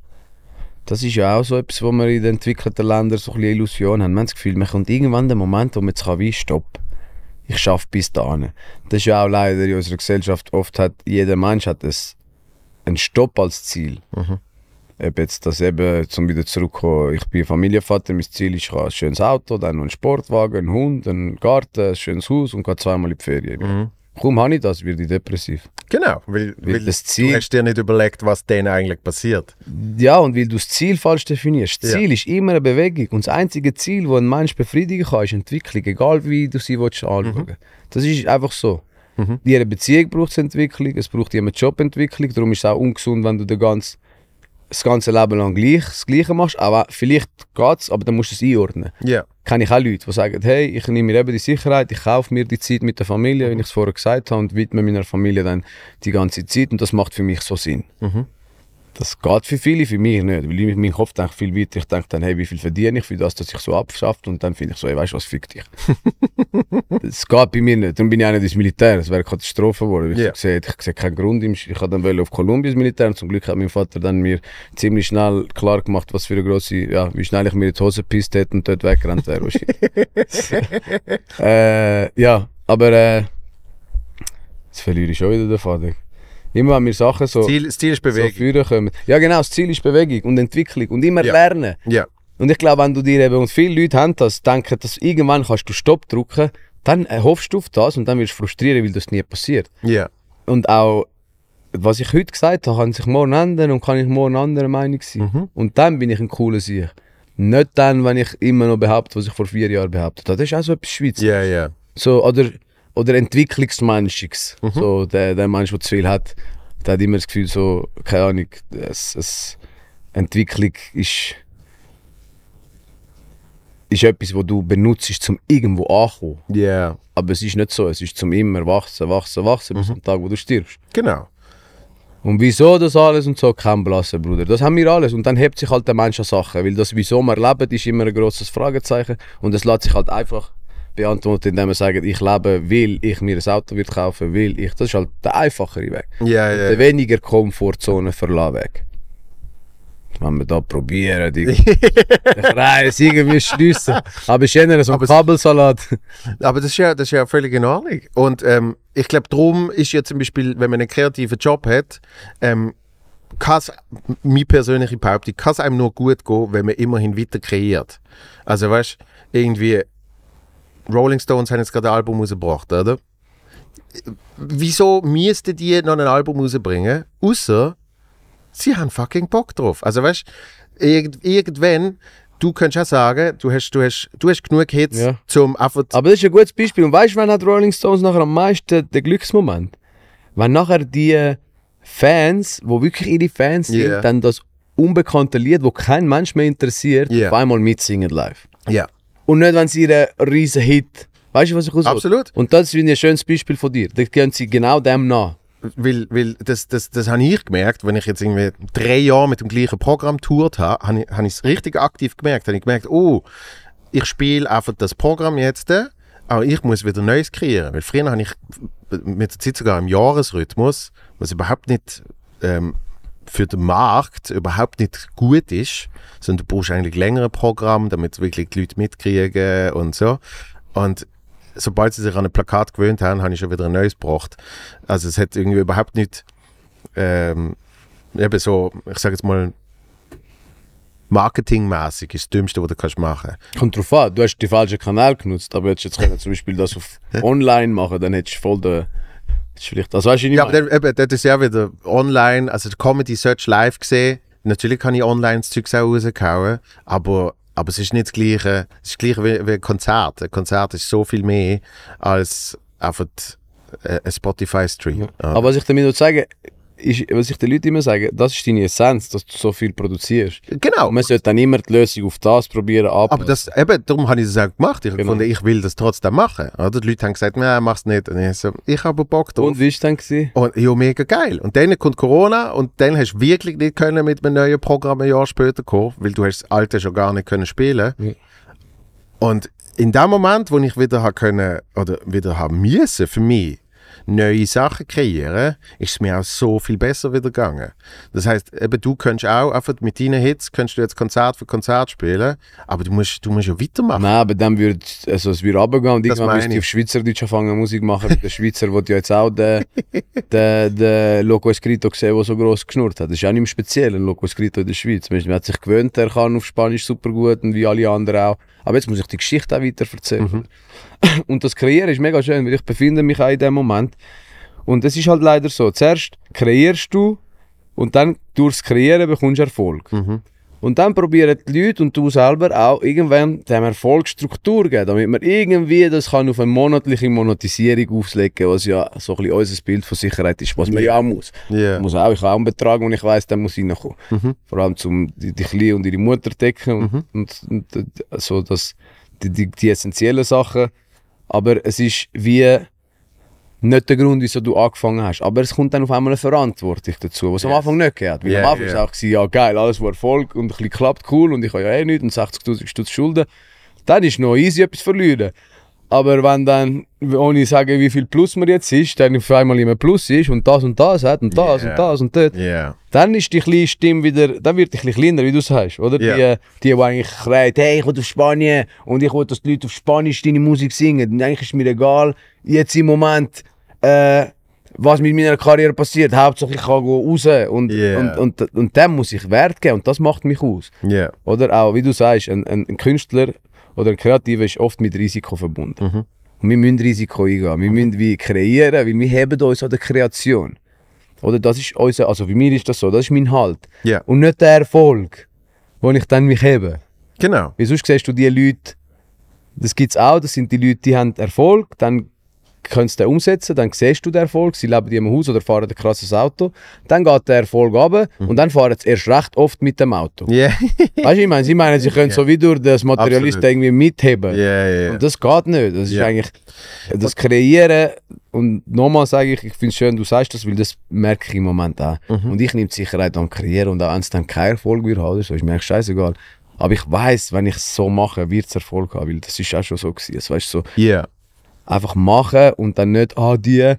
S2: Das ist ja auch so etwas, wo wir in den entwickelten Ländern so ein bisschen Illusion haben. Wir haben das Gefühl, man kommt irgendwann der Moment, wo man jetzt kann, wie stopp. Ich schaffe bis dahin. Das ist ja auch leider in unserer Gesellschaft oft hat, jeder Mensch hat es einen Stopp als Ziel.
S1: Mhm.
S2: Ob jetzt das eben, zum wieder zurückkommen, ich bin Familienvater, mein Ziel ist, ich habe ein schönes Auto, dann noch einen Sportwagen, einen Hund, einen Garten, ein schönes Haus und gehe zweimal in die Ferien.
S1: Mhm.
S2: Kaum habe ich das, werde ich depressiv.
S1: Genau, weil,
S2: Weil
S1: weil
S2: das Ziel-
S1: du hast dir nicht überlegt, was denen eigentlich passiert.
S2: Ja, und weil du das Ziel falsch definierst. Das
S1: Ja.
S2: Ziel ist immer eine Bewegung. Und das einzige Ziel, das ein Mensch befriedigen kann, ist Entwicklung. Egal wie du sie willst anschauen Das ist einfach so.
S1: Mhm.
S2: In einer Beziehung braucht es Entwicklung, es braucht einer Jobentwicklung. Darum ist es auch ungesund, wenn du den ganz, das ganze Leben lang gleich, das Gleiche machst. Aber vielleicht geht es, aber dann musst du es einordnen.
S1: Ja.
S2: Kenne ich auch Leute, die sagen, hey, ich nehme mir eben die Sicherheit, ich kaufe mir die Zeit mit der Familie, wie ich es vorher gesagt habe, und widme meiner Familie dann die ganze Zeit. Und das macht für mich so Sinn.
S1: Mhm.
S2: Das geht für viele, für mich nicht. Weil ich, mein Kopf denkt viel weiter. Ich denke dann, hey, wie viel verdiene ich für das, dass ich so abschafft? Und dann finde ich so, hey, weißt du was, fick dich. <laughs> das geht bei mir nicht. Darum bin ich auch nicht ins Militär. Das wäre eine Katastrophe geworden. Ich, sehe, ich sehe keinen Grund. Ich habe dann wollte auf Kolumbien ins Militär. Und zum Glück hat mein Vater dann mir ziemlich schnell klar gemacht, was für eine grosse, ja, wie schnell ich mir die Hose gepisst hätte und dort weggerannt wäre. <laughs> äh, ja, aber äh, jetzt verliere ich schon wieder den Faden. Immer wenn wir Sachen so
S1: Ziel, das Ziel ist
S2: so
S1: Bewegung.
S2: führen kommen. Ja genau, das Ziel ist Bewegung und Entwicklung und immer
S1: Ja.
S2: lernen.
S1: Ja.
S2: Und ich glaube, wenn du dir eben, und viele Leute haben das, denken, dass irgendwann kannst du Stopp drücken, dann hoffst du auf das und dann wirst du frustrieren, weil das nie passiert.
S1: Ja.
S2: Und auch, was ich heute gesagt habe, kann sich morgen ändern und kann ich morgen anderer Meinung sein.
S1: Mhm.
S2: Und dann bin ich ein cooler Sieg. Nicht dann, wenn ich immer noch behaupte, was ich vor vier Jahren behauptet habe. Das ist auch so etwas Schweizer.
S1: Ja, ja.
S2: So, oder, oder Entwicklungsmenschiges.
S1: Mhm.
S2: So, der, der Mensch, der zu viel hat, der hat immer das Gefühl, so, keine Ahnung, es, es, Entwicklung ist, ist etwas, wo du benutzt, zum irgendwo ankommen.
S1: Ja.
S2: Aber es ist nicht so, es ist zum immer wachsen, wachsen, wachsen,
S1: Mhm.
S2: bis zum Tag, wo du stirbst.
S1: Genau.
S2: Und wieso das alles und so, kein Blassen, Bruder. Das haben wir alles. Und dann hebt sich halt der Mensch an Sachen. Weil das, wieso wir leben, ist immer ein grosses Fragezeichen. Und es lässt sich halt einfach beantworten, indem man sagt, ich lebe, weil ich mir ein Auto wird kaufen, will ich. Das ist halt der einfachere Weg.
S1: Ja,
S2: Der
S1: ja.
S2: weniger Komfortzone verlassen Weg. Wenn wir da probieren, die <laughs> den Kreis irgendwie schliessen. Aber es ist eher so ein
S1: Aber
S2: Kabelsalat.
S1: Aber das ist ja, das ist ja völlig in Ordnung. Und ähm, ich glaube, darum ist ja zum Beispiel, wenn man einen kreativen Job hat, ähm, kann es, meine persönliche Behauptung, kann es einem nur gut gehen, wenn man immerhin weiter kreiert. Also weißt irgendwie, Rolling Stones haben jetzt gerade ein Album rausgebracht, oder? Wieso müssten die noch ein Album rausbringen? Außer sie haben fucking Bock drauf. Also weißt irgend, irgendwann, du könntest auch sagen, du hast, du hast, du hast genug Hits,
S2: Ja.
S1: zum einfach
S2: Aber das ist ein gutes Beispiel. Und weißt du, wann hat Rolling Stones nachher am meisten den Glücksmoment? Wenn nachher die Fans, wo wirklich ihre Fans sind,
S1: Yeah.
S2: dann das unbekannte Lied, wo kein Mensch mehr interessiert,
S1: Yeah.
S2: auf einmal mitsingen live.
S1: Ja.
S2: Und nicht, wenn sie ihren riesen Hit Weißt du, was ich aus
S1: Absolut.
S2: Und das ich ein schönes Beispiel von dir. Da gehen sie genau dem nach.
S1: Weil, weil das, das, das habe ich gemerkt, wenn ich jetzt irgendwie drei Jahre mit dem gleichen Programm tourt habe, habe ich habe ich es richtig aktiv gemerkt. Habe ich gemerkt, oh, ich spiele einfach das Programm jetzt, aber ich muss wieder Neues kreieren. Weil früher habe ich mit der Zeit sogar im Jahresrhythmus, was überhaupt nicht ähm, für den Markt überhaupt nicht gut ist, sondern du brauchst eigentlich längere Programme, damit wirklich die Leute mitkriegen und so. Und sobald sie sich an ein Plakat gewöhnt haben, habe ich schon wieder ein neues gebracht. Also es hat irgendwie überhaupt nicht ähm, eben so, ich sage jetzt mal, marketingmäßig ist das Dümmste, was du kannst machen
S2: Kommt drauf an, du hast die falschen Kanal genutzt, aber hättest jetzt können zum Beispiel das auf <laughs> online machen, dann hättest du voll den. Hättest du Vielleicht, also weißt du,
S1: Ja, aber eben, das ist ja wieder online, also die Comedy Search live gesehen. Natürlich kann ich online das Zeug auch rausgehauen, aber, aber es ist nicht das Gleiche. Es ist das Gleiche wie, wie ein Konzert. Ein Konzert ist so viel mehr als einfach äh, ein Spotify-Stream.
S2: Aber was ich damit will sagen ist, was ich den Leuten immer sage, das ist deine Essenz, dass du so viel produzierst.
S1: Genau.
S2: Und man sollte dann immer die Lösung auf das probieren
S1: Aber
S2: anpassen.
S1: das, eben, darum habe ich das auch gemacht. Ich
S2: Genau.
S1: fand, ich will das trotzdem machen. Oder? Die Leute haben gesagt, nein, mach's nicht. Und ich so, ich habe aber Bock drauf.
S2: Und wie war es dann? Gewesen?
S1: Und ja, mega geil. Und dann kommt Corona und dann hast du wirklich nicht können mit einem neuen Programm ein Jahr später kommen, weil du hast das alte schon gar nicht können spielen.
S2: Ja.
S1: Und in dem Moment, wo ich wieder habe können oder wieder haben müssen für mich neue Sachen kreieren, ist es mir auch so viel besser wieder gegangen. Das heißt, eben du könntest auch einfach mit deinen Hits könntest du jetzt Konzert für Konzert spielen, aber du musst, du musst ja weitermachen.
S2: Nein, aber dann würde also es würde runtergehen und
S1: Das
S2: irgendwann müsste ich auf Schweizerdeutsch anfangen Musik machen. der <laughs> Schweizer will ja jetzt auch den, den, den Loco Escrito sehen, der so gross geschnurrt hat. Das ist auch nicht mehr speziell, ein Loco Escrito in der Schweiz. Man hat sich gewöhnt, er kann auf Spanisch super gut und wie alle anderen auch. Aber jetzt muss ich die Geschichte auch weiter erzählen.
S1: Mhm. <coughs>
S2: Und das Kreieren ist mega schön, weil ich befinde mich auch in dem Moment. Und es ist halt leider so, zuerst kreierst du und dann durchs Kreieren bekommst du Erfolg.
S1: Mhm.
S2: Und dann probieren die Leute und du selber auch irgendwann dem Erfolg Struktur geben, damit man irgendwie das kann auf eine monatliche Monetisierung auslegen was ja so ein bisschen unser Bild von Sicherheit ist, was man ja auch muss.
S1: Ja.
S2: Muss auch, ich habe auch einen Betrag, den ich weiss, der muss reinkommen. Vor allem zum die, die Kleine und ihre Mutter decken und, und, und, äh, so das, die, die, die essentiellen Sachen. Aber es ist wie nicht der Grund, wieso du angefangen hast. Aber es kommt dann auf einmal eine Verantwortung dazu, was am
S1: Yes.
S2: Anfang nicht gehabt. Weil
S1: Yeah,
S2: am Anfang
S1: yeah.
S2: war es auch, ja geil, alles war Erfolg und ein bisschen klappt, cool und ich habe ja eh nichts und 60'000 Stutz Schulden. Dann ist noch easy etwas verlieren. Aber wenn dann, ohne zu sagen, wie viel Plus man jetzt ist, dann auf einmal immer Plus ist und das und das hat und das
S1: Yeah.
S2: und das und das,
S1: Ja.
S2: dann ist die kleine Stimme wieder, dann wird die ein kleiner, wie du sagst, oder?
S1: Ja.
S2: Die, die, die eigentlich schreit, hey, ich will auf Spanien und ich will, dass die Leute auf Spanisch deine Musik singen. Und eigentlich ist mir egal, jetzt im Moment, äh, was mit meiner Karriere passiert. Hauptsache ich kann go raus und,
S1: Ja.
S2: und, und, und dem muss ich Wert geben und das macht mich aus.
S1: Ja.
S2: Oder auch, wie du sagst, ein, ein, ein Künstler oder ein Kreativer ist oft mit Risiko verbunden. Und wir müssen Risiko eingehen. Wir müssen wie kreieren, weil wir heben uns an der Kreation. Oder das ist unser, also bei mir ist das so, das ist mein Halt.
S1: Ja.
S2: Und nicht der Erfolg, wo ich dann mich hebe.
S1: Genau.
S2: Weil sonst siehst du die Leute, das gibt es auch, das sind die Leute, die haben Erfolg, dann können sie den umsetzen, dann siehst du den Erfolg, sie leben in einem Haus oder fahren ein krasses Auto, dann geht der Erfolg runter und dann fahren sie erst recht oft mit dem Auto.
S1: Ja.
S2: Weißt du, ich meine, sie meinen, sie können so wie durch das Materialist
S1: Absolut.
S2: irgendwie mitheben.
S1: Ja, ja.
S2: Und das geht nicht. Das ist eigentlich das Kreieren. Und nochmal sage ich, ich finde es schön, du sagst das, weil das merke ich im Moment auch.
S1: Mhm.
S2: Und ich nehme die Sicherheit am Kreieren und auch wenn es dann kein Erfolg wird haben, so, ist mir eigentlich scheißegal. Aber ich weiß, wenn ich es so mache, wird es Erfolg haben, weil das ist auch schon so gewesen. Das weißt, so
S1: Ja.
S2: Einfach machen und dann nicht, ah, die.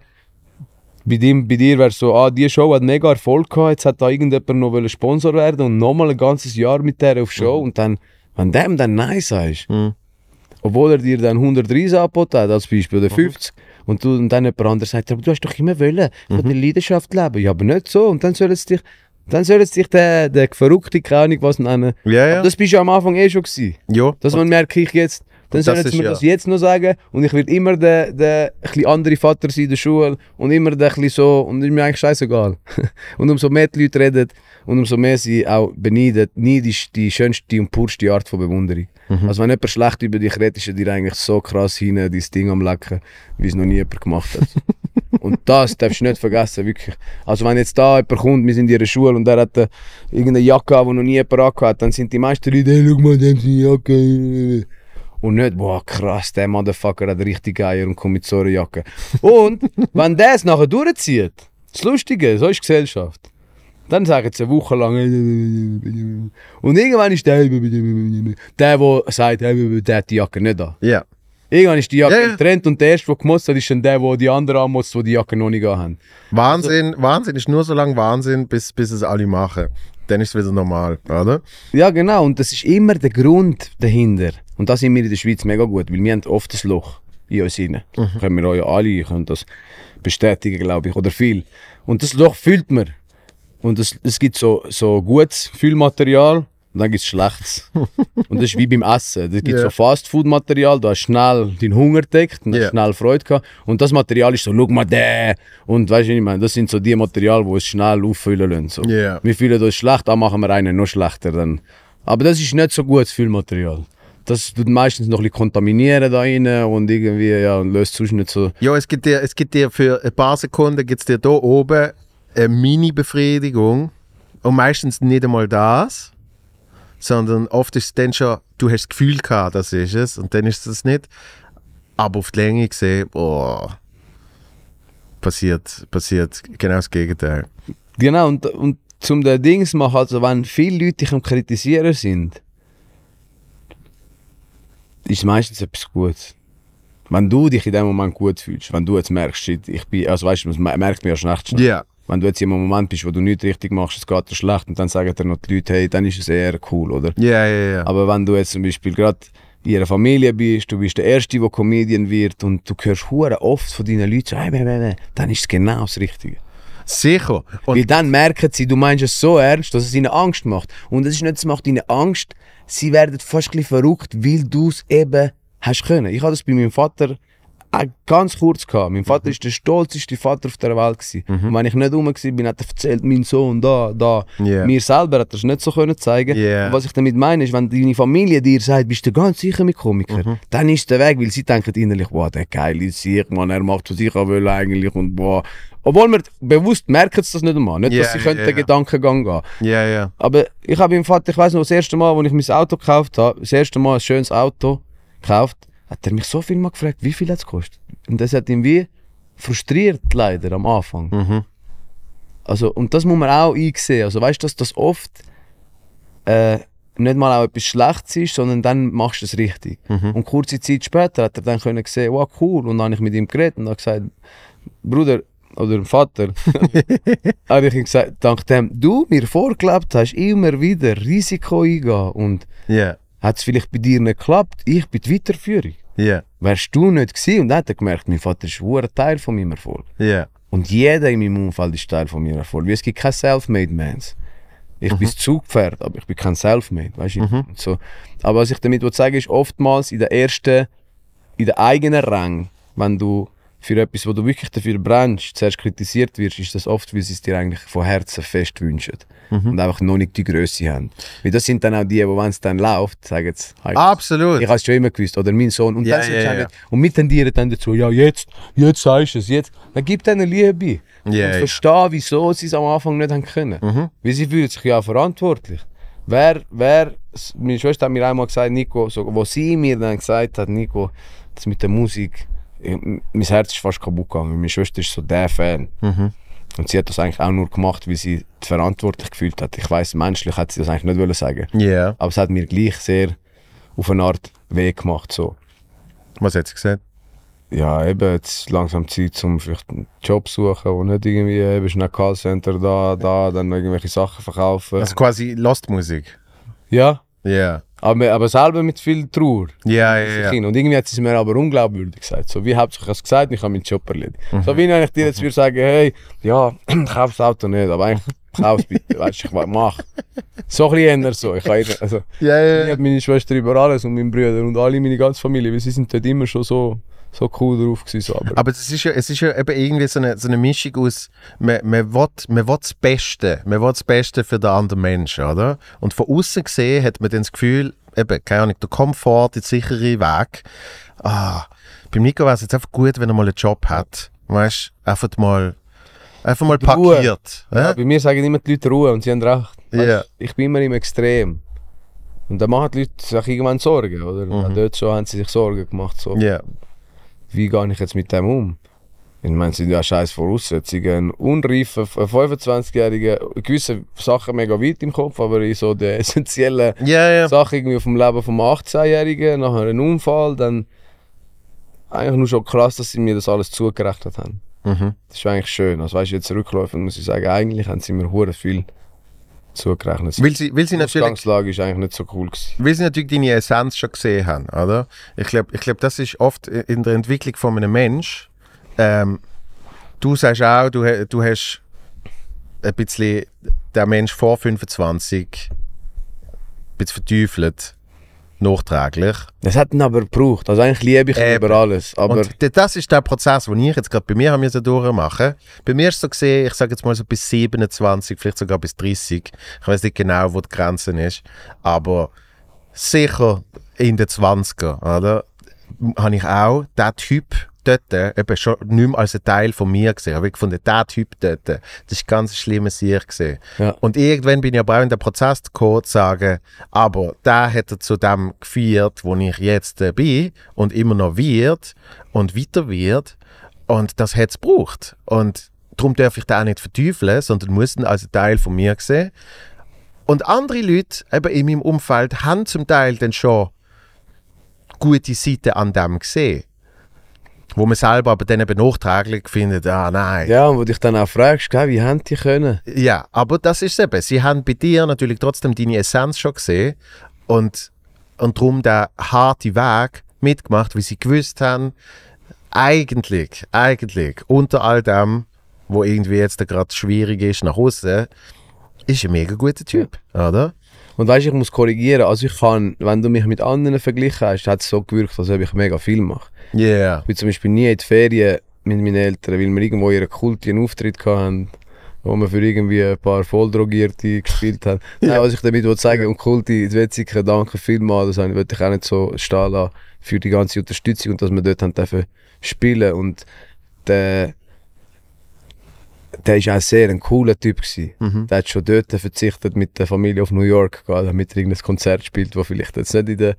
S2: Bei, dem, bei dir wäre so, ah, die Show hat mega Erfolg gehabt, jetzt hat da irgendjemand noch Sponsor werden und nochmal ein ganzes Jahr mit der auf Show und dann, wenn dem dann Nein sagst,
S1: Mhm.
S2: obwohl er dir dann 130 angeboten hat, als Beispiel, oder 50, und, du, und dann jemand anderes sagt, aber du hast doch immer wollen, von der Leidenschaft leben. Ja, aber nicht so. Und dann soll es dich, dann soll es dich der, der verrückte, keine Ahnung was nennen.
S1: Ja, ja.
S2: Aber das bist du am Anfang eh schon gewesen.
S1: ja.
S2: Das man merke ich jetzt. Dann sollen sie mir
S1: ja-
S2: das jetzt noch sagen und ich werde immer der, der ein andere Vater sein in der Schule und immer der ein so und ist mir eigentlich scheißegal. <laughs> und umso mehr die Leute reden und umso mehr sie auch beneiden, Neid ist die schönste und purste Art von Bewunderung.
S1: Mhm.
S2: Also wenn jemand schlecht über dich redet, ist er dir eigentlich so krass hin, dein Ding am Lecken, wie es noch nie jemand gemacht hat. <laughs> und das darfst du nicht vergessen, wirklich. Also wenn jetzt da jemand kommt, wir sind in ihrer Schule und der hat äh, irgendeine Jacke die noch nie jemand angehabt hat, dann sind die meisten Leute, hey, schau mal, dem seine Jacke. Und nicht, boah, krass, der Motherfucker hat richtig Eier und kommt mit so einer Jacke. Und <laughs> wenn der es nachher durchzieht, das Lustige, so ist die Gesellschaft. Dann sagen sie eine Woche lang. Und irgendwann ist der, der, der sagt, der hat die Jacke nicht an.
S1: Ja.
S2: Irgendwann ist die Jacke
S1: Ja,
S2: Trend und der erste, der gemotzt hat, ist dann der, der die anderen anmotzt, die die Jacke noch nicht haben.
S1: Wahnsinn, Wahnsinn ist nur so lange Wahnsinn, bis, bis es alle machen. Dann ist es wieder normal, oder?
S2: Ja, genau. Und das ist immer der Grund dahinter. Und da sind wir in der Schweiz mega gut, weil wir haben oft ein Loch in uns rein. Können wir euch alle, könnt das bestätigen, glaube ich, oder viel. Und das Loch füllt man. Und es, es gibt so, so gutes Füllmaterial und dann gibt es schlechtes. <laughs> und das ist wie beim Essen. Es gibt
S1: Ja.
S2: so Fastfood-Material, da hast schnell deinen Hunger gedeckt und hast
S1: Ja.
S2: schnell Freude gehabt. Und das Material ist so, schau mal der. Und weißt du, was ich meine, das sind so die Material, die es schnell auffüllen lassen. So.
S1: Ja.
S2: Wir fühlen uns schlecht, dann machen wir einen noch schlechter. Dann. Aber das ist nicht so gutes Füllmaterial. Das tut meistens noch ein bisschen kontaminieren da rein und irgendwie ja, löst sonst nicht so.
S1: Ja, es gibt dir, es gibt dir für ein paar Sekunden gibt's dir da oben eine Mini-Befriedigung. Und meistens nicht einmal das, sondern oft ist es dann schon, du hast das Gefühl gehabt, das ist es, und dann ist es nicht. Aber auf die Länge gesehen, boah, passiert, passiert genau das Gegenteil.
S2: Genau, und, und zum den Dings machen, also wenn viele Leute dich am Kritisieren sind, ist meistens etwas Gutes. Wenn du dich in dem Moment gut fühlst, wenn du jetzt merkst, shit, ich bin, also weißt du, man merkt mir ja schlecht schnell.
S1: Ja.
S2: Wenn du jetzt in einem Moment bist, wo du nichts richtig machst, es geht dir schlecht und dann sagen dir noch die Leute, hey, dann ist es eher cool, oder?
S1: Ja, ja, ja.
S2: Aber wenn du jetzt zum Beispiel gerade in ihrer Familie bist, du bist der Erste, der Comedian wird und du hörst hure oft von deinen Leuten so, hey, hey, hey, dann ist es genau das Richtige.
S1: Sicher. Und
S2: Weil dann merken sie, du meinst es so ernst, dass es ihnen Angst macht. Und es ist nicht, es macht ihnen Angst, sie werden fast ein verrückt, weil du es eben hast können. Ich hatte das bei meinem Vater ganz kurz gehabt. Mein Vater ist der stolzeste Vater auf der Welt gewesen. Und wenn ich nicht rum war, bin, hat er erzählt, mein Sohn da, da.
S1: Ja.
S2: Mir selber hat er es nicht so können zeigen. Und was ich damit meine, ist, wenn deine Familie dir sagt, bist du ganz sicher mit Komiker, dann ist der Weg, weil sie denken innerlich, boah, der geile Sieg, man, er macht, was ich auch will eigentlich und boah. Obwohl wir bewusst merken sie das nicht einmal. Nicht,
S1: Ja,
S2: dass sie
S1: ja.
S2: den Gedankengang gehen.
S1: ja.
S2: Aber ich habe meinem Vater, ich weiß noch, das erste Mal, als ich mein Auto gekauft habe, das erste Mal ein schönes Auto gekauft, hat er mich so viel mal gefragt, wie viel hat es gekostet? Und das hat ihn wie frustriert leider am Anfang.
S1: Mhm.
S2: Also, und das muss man auch einsehen. Also weißt du, dass das oft äh, nicht mal auch etwas Schlechtes ist, sondern dann machst du es richtig. Und kurze Zeit später hat er dann können sehen, wow, cool. Und dann habe ich mit ihm geredet und habe gesagt, Bruder oder Vater, <laughs> habe ich ihm gesagt, dank dem du mir vorgelebt hast, immer wieder Risiko eingehen und
S1: Ja,
S2: hat es vielleicht bei dir nicht geklappt, ich bin die Weiterführung.
S1: ja,
S2: Wärst du nicht gewesen und dann hat er gemerkt, mein Vater ist ein Teil von meinem Erfolg.
S1: ja.
S2: Und jeder in meinem Umfeld ist Teil von meinem Erfolg. Weil es gibt keine Self-Made Mans. Ich bin das Zugpferd, aber ich bin kein Self-Made. Weißt du? Und So. Aber was ich damit will sagen ist, oftmals in der ersten, in der eigenen Rang, wenn du für etwas, wo du wirklich dafür brennst, zuerst kritisiert wirst, ist das oft, weil sie es dir eigentlich von Herzen fest wünschen. Und einfach noch nicht die Größe haben. Weil das sind dann auch die, die, wenn es dann läuft, sagen jetzt, hey,
S1: Absolut.
S2: ich habe es schon immer gewusst, oder mein Sohn. Und,
S1: Ja,
S2: dann
S1: ja, ja.
S2: auch nicht- und wir tendieren dann dazu, ja, jetzt, jetzt sagst du es, jetzt. Dann gib denen Liebe.
S1: Ja,
S2: und
S1: ja.
S2: verstehe, wieso sie es am Anfang nicht haben können. Weil sie fühlen sich ja auch verantwortlich. Wer, wer, meine Schwester hat mir einmal gesagt, Nico, so, wo sie mir dann gesagt hat, Nico, das mit der Musik, ich, mein Herz ist fast kaputt gegangen. Meine Schwester ist so der Fan. Und sie hat das eigentlich auch nur gemacht, weil sie verantwortlich gefühlt hat. Ich weiß, menschlich hat sie das eigentlich nicht wollen sagen.
S1: Ja.
S2: Aber es hat mir gleich sehr auf eine Art weh gemacht. So.
S1: Was hat sie gesagt?
S2: Ja, eben, jetzt ist langsam Zeit, um vielleicht einen Job zu suchen, wo nicht irgendwie eben schnell Callcenter da, da, dann irgendwelche Sachen verkaufen.
S1: Also quasi Lost Musik.
S2: ja,
S1: Ja.
S2: aber, aber selber mit viel Trauer.
S1: Ja, ja, ja.
S2: Und irgendwie hat sie es mir aber unglaubwürdig gesagt. So wie hauptsächlich es gesagt, ich habe meinen Job erledigt. So wie wenn ich dir jetzt würde sagen, hey, ja, <clears throat> kauf das Auto nicht, aber eigentlich kauf es bitte, weißt du, ich mach. So ein bisschen eher so. Ich nicht- also,
S1: Ja,
S2: ich
S1: ja, ja.
S2: habe meine Schwester über alles und meine Brüder und alle meine ganze Familie, weil sie sind dort immer schon so, so cool drauf gewesen. So. Aber,
S1: Aber es ist ja, es ist ja eben irgendwie so eine, so eine Mischung aus, man, man, will, man will das Beste, man will das Beste für den anderen Menschen, oder? Und von außen gesehen hat man dann das Gefühl, eben, keine Ahnung, der Komfort, der sichere Weg. Ah, beim Nico wäre es jetzt einfach gut, wenn er mal einen Job hat. Weißt du, einfach mal, einfach mal parkiert.
S2: ja, bei mir sagen immer die Leute Ruhe und sie haben recht. Weißt,
S1: Ja.
S2: Ich bin immer im Extrem. Und dann machen die Leute sich irgendwann Sorgen, oder?
S1: Mhm.
S2: Und dort schon haben sie sich Sorgen gemacht, so,
S1: Ja.
S2: Wie gehe ich jetzt mit dem um? Ich meine, es sind ja scheiß Voraussetzungen. Ein unreifer, ein 25-Jähriger, gewisse Sachen mega weit im Kopf, aber in so der <laughs> essentiellen
S1: Ja, ja.
S2: Sache irgendwie vom Leben vom 18-Jährigen, nach einem Unfall, dann eigentlich nur schon krass, dass sie mir das alles zugerechnet haben.
S1: Mhm.
S2: Das ist eigentlich schön. Also weißt du, jetzt zurückläufend muss ich sagen, eigentlich haben sie mir hure viel zugerechnet.
S1: Weil sie, weil sie
S2: Die Ausgangslage ist eigentlich nicht so cool gewesen.
S1: weil sie natürlich deine Essenz schon gesehen haben, oder? Ich glaube, ich glaub, das ist oft in der Entwicklung von einem Mensch. Ähm, du sagst auch, du, du hast ein bisschen der Mensch vor 25 ein bisschen verteufelt, nachträglich.
S2: Das hat ihn aber gebraucht. Also eigentlich liebe ich ihn
S1: Eben.
S2: über alles. Aber
S1: Und das ist der Prozess, den ich jetzt gerade bei mir haben müssen durchmachen. Bei mir ist so gesehen, ich sage jetzt mal so bis 27, vielleicht sogar bis 30. Ich weiß nicht genau, wo die Grenze ist, aber sicher in den 20er, oder? Habe ich auch den Typ dort eben schon nicht mehr als ein Teil von mir gesehen. Habe ich gefunden, der Typ dort, das ist ganz schlimm Sieg gesehen.
S2: Ja.
S1: Und irgendwann bin ich aber auch in den Prozess gekommen, zu sagen, aber der hat er zu dem geführt, wo ich jetzt äh, bin und immer noch wird und weiter wird. Und das hat es gebraucht. Und darum darf ich den auch nicht verteufeln, sondern muss ihn als Teil von mir sehen. Und andere Leute eben in meinem Umfeld haben zum Teil dann schon gute Seiten an dem gesehen. Wo man selber aber dann eben nachträglich findet, ah nein.
S2: ja, und wo dich dann auch fragst, wie haben die können?
S1: Ja, aber das ist eben. Sie haben bei dir natürlich trotzdem deine Essenz schon gesehen und, und darum den harten Weg mitgemacht, wie sie gewusst haben, eigentlich, eigentlich, unter all dem, wo irgendwie jetzt gerade schwierig ist nach außen, ist ein mega guter Typ, oder?
S2: Und weißt du, ich muss korrigieren. Also ich kann, wenn du mich mit anderen verglichen hast, hat es so gewirkt, als ob ich mega viel mache.
S1: Ja. Yeah.
S2: Ich bin zum Beispiel nie in die Ferien mit meinen Eltern, weil wir irgendwo in ihrer Kult einen Auftritt hatten, wo wir für irgendwie ein paar Volldrogierte gespielt haben. <laughs> Nein, was ich damit will sagen und Kulti, die Wetziger, danke vielmals, das wollte ich auch nicht so stehen lassen für die ganze Unterstützung und dass wir dort haben dürfen spielen und der der ist auch sehr ein cooler Typ gewesen.
S1: Mhm.
S2: Der hat schon dort verzichtet mit der Familie auf New York gehen, damit er irgendein Konzert spielt, wo vielleicht jetzt nicht in der,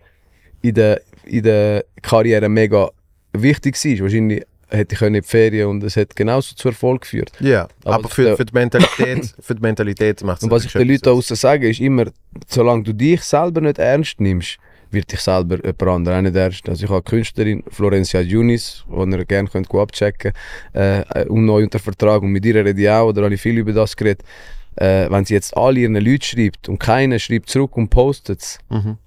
S2: in der, in der Karriere mega wichtig war. Wahrscheinlich hätte ich in die Ferien und es hat genauso zu Erfolg geführt.
S1: Ja,
S2: Aber
S1: aber,
S2: das-
S1: für, für die Mentalität, <coughs> für die Mentalität macht es
S2: Und was ich den Leuten da außen sage, ist immer, solange du dich selber nicht ernst nimmst, wird dich selber jemand anderes auch nicht ernst. Also ich habe eine Künstlerin, Florencia Junis, die ihr gerne könnt abchecken äh, und neu unter Vertrag und mit ihr rede ich auch, oder habe ich viel über das geredet. Äh, wenn sie jetzt alle ihren Leuten schreibt und keiner schreibt zurück und postet es,
S1: Mhm.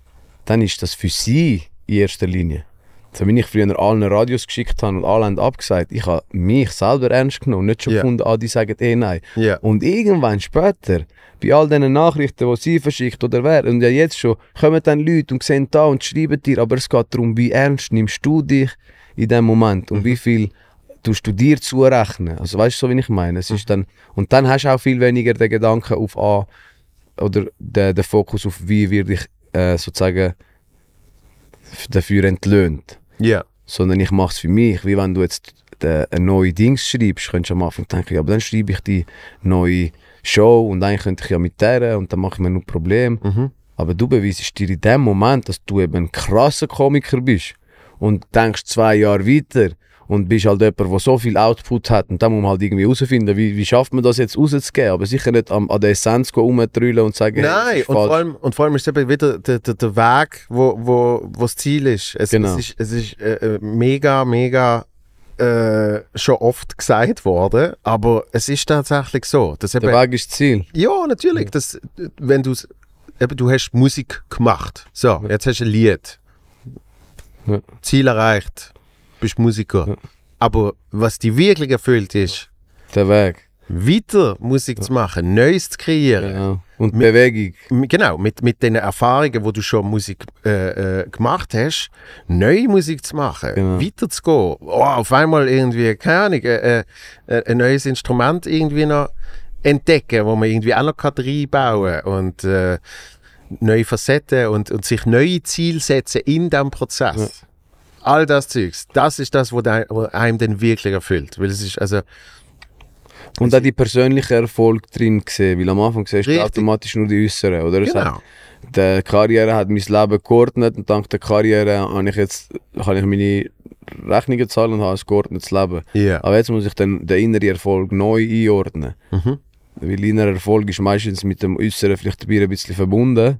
S2: dann ist das für sie in erster Linie. So wie ich früher allen Radios geschickt habe und alle haben abgesagt, ich habe mich selber ernst genommen, nicht schon
S1: Ja.
S2: gefunden, ah, die sagen eh nein.
S1: Ja.
S2: Und irgendwann später, bei all diesen Nachrichten, die sie verschickt oder wer, und ja jetzt schon, kommen dann Leute und sehen da und schreiben dir, aber es geht darum, wie ernst nimmst du dich in dem Moment und wie viel tust du dir zurechnen. Also weißt du, so wie ich meine? Es ist dann, und dann hast du auch viel weniger den Gedanken auf A oder den, den Fokus auf wie werde ich äh, sozusagen dafür entlöhnt
S1: Ja.
S2: sondern ich mache es für mich. Wie wenn du jetzt äh, ein neues Dings schreibst, könntest du am Anfang denken, ja, aber dann schreibe ich die neue Show und eigentlich könnte ich ja mit der und dann mache ich mir nur Probleme.
S1: Mhm.
S2: Aber du beweisst dir in dem Moment, dass du eben ein krasser Komiker bist und denkst zwei Jahre weiter und bist halt jemand, der so viel Output hat und dann muss man halt irgendwie herausfinden, wie, wie schafft man das jetzt rauszugeben, aber sicher nicht am, an der Essenz rumtrüllen und sagen, hey,
S1: Nein,
S2: ist
S1: und
S2: falsch.
S1: vor, allem, und vor allem ist es eben wieder der, der, der Weg, wo, wo, wo das Ziel ist. Es,
S2: Genau.
S1: es ist, es ist äh, äh, mega, mega äh, schon oft gesagt worden, aber es ist tatsächlich so. Dass eben,
S2: der Weg ist das Ziel.
S1: ja, natürlich. Das, wenn eben, du hast Musik gemacht. So, jetzt hast du ein Lied.
S2: Ja.
S1: Ziel erreicht. Bist Musiker.
S2: Ja.
S1: Aber was dich wirklich erfüllt ist,
S2: Der Weg.
S1: weiter Musik zu machen, Neues zu kreieren.
S2: Genau. Und
S1: Mit-
S2: Bewegung.
S1: Genau, mit, mit den Erfahrungen, wo du schon Musik äh, äh, gemacht hast, neue Musik zu machen,
S2: Genau.
S1: weiterzugehen. Oh, auf einmal irgendwie, keine Ahnung, äh, äh, ein neues Instrument irgendwie noch entdecken, wo man irgendwie auch noch kann reinbauen und äh, neue Facetten und, und sich neue Ziele setzen in diesem Prozess. All das Zeugs, das ist das, was einem dann wirklich erfüllt. Weil es ist, also,
S2: Und auch die persönlichen Erfolge drin gesehen, weil am Anfang siehst du automatisch nur die äußeren, oder?
S1: Genau.
S2: hat, die Karriere hat mein Leben geordnet und dank der Karriere habe ich jetzt kann ich meine Rechnungen zahlen und habe ein geordnetes Leben.
S1: Ja.
S2: Aber jetzt muss ich dann den inneren Erfolg neu einordnen.
S1: Mhm.
S2: Weil innerer Erfolg ist meistens mit dem Äußeren vielleicht ein bisschen verbunden.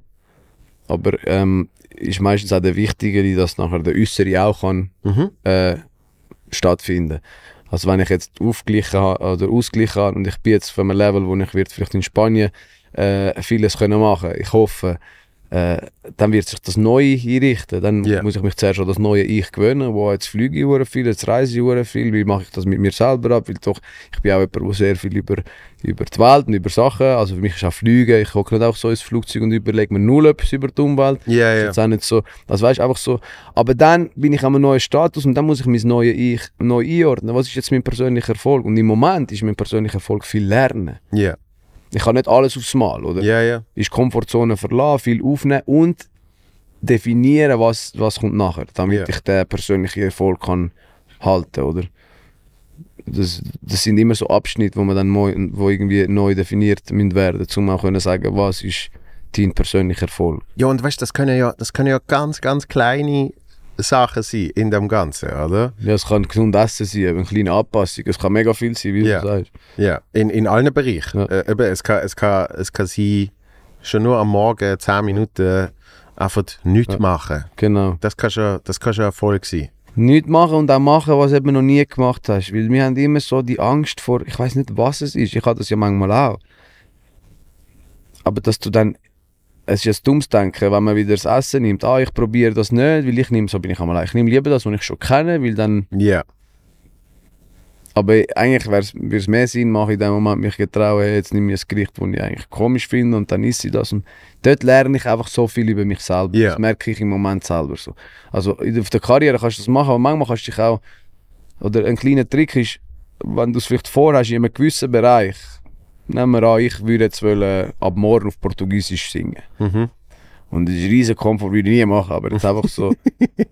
S2: Aber ähm, ist meistens auch der Wichtigere, dass nachher der Äußere auch kann,
S1: Mhm.
S2: äh, stattfinden. Also wenn ich jetzt aufgeglichen habe oder ausgeglichen habe und ich bin jetzt von einem Level, wo ich wird vielleicht in Spanien äh, vieles können machen. Ich hoffe, äh, dann wird sich das Neue einrichten. Dann
S1: Ja.
S2: muss ich mich zuerst an das neue Ich gewöhnen, wo jetzt fliege ich viel, jetzt reise ich viel, wie mache ich das mit mir selber ab, weil doch, ich bin auch jemand, der sehr viel über, über die Welt und über Sachen, also für mich ist auch Fliegen, ich hocke nicht auch so ins Flugzeug und überlege mir null etwas über die Umwelt.
S1: Ja,
S2: Das ist auch nicht so, also weißt einfach so. Aber dann bin ich an einem neuen Status und dann muss ich mein neues Ich neu einordnen. Was ist jetzt mein persönlicher Erfolg? Und im Moment ist mein persönlicher Erfolg viel Lernen.
S1: Ja.
S2: Ich kann nicht alles aufs Mal, oder?
S1: Ja, ja.
S2: Ist Komfortzone verlassen, viel aufnehmen und definieren, was, was kommt nachher, damit
S1: Ja.
S2: ich den persönlichen Erfolg kann halten, oder? Das, das sind immer so Abschnitte, wo man dann neu, wo irgendwie neu definiert müssen werden, um auch können sagen, was ist dein persönlicher Erfolg.
S1: Ja, und weißt du, das können ja, das können ja ganz, ganz kleine Sachen sein in dem Ganzen, oder?
S2: Ja, es kann gesund essen sein, eine kleine Anpassung, es kann mega viel sein, wie
S1: Ja.
S2: du sagst.
S1: Ja, in, in allen Bereichen.
S2: Ja.
S1: Äh, eben, es, kann, es, kann, es kann sein, schon nur am Morgen 10 Minuten einfach nichts
S2: Ja.
S1: machen.
S2: Genau.
S1: Das kann schon, das kann schon Erfolg sein.
S2: Nichts machen und auch machen, was eben noch nie gemacht hast. Weil wir haben immer so die Angst vor, ich weiß nicht, was es ist. Ich habe das ja manchmal auch. Aber dass du dann, es ist ein dummes Denken, wenn man wieder das Essen nimmt. Ah, ich probiere das nicht, weil ich nehme, so bin ich einmal. Ich nehme lieber das, was ich schon kenne, weil dann,
S1: Ja.
S2: aber eigentlich würde es mehr Sinn machen, in dem Moment mich getrauen, hey, jetzt nehme ich ein Gericht, das ich eigentlich komisch finde und dann esse ich das. Und dort lerne ich einfach so viel über mich selber.
S1: Ja.
S2: Das merke ich im Moment selber so. Also auf der Karriere kannst du das machen, aber manchmal kannst du dich auch, oder ein kleiner Trick ist, wenn du es vielleicht vorhast in einem gewissen Bereich, nehmen wir an, ich würde jetzt wollen, ab morgen auf Portugiesisch singen.
S1: Mhm.
S2: Und das ist ein riesen Komfort, würde ich nie machen, aber jetzt einfach so.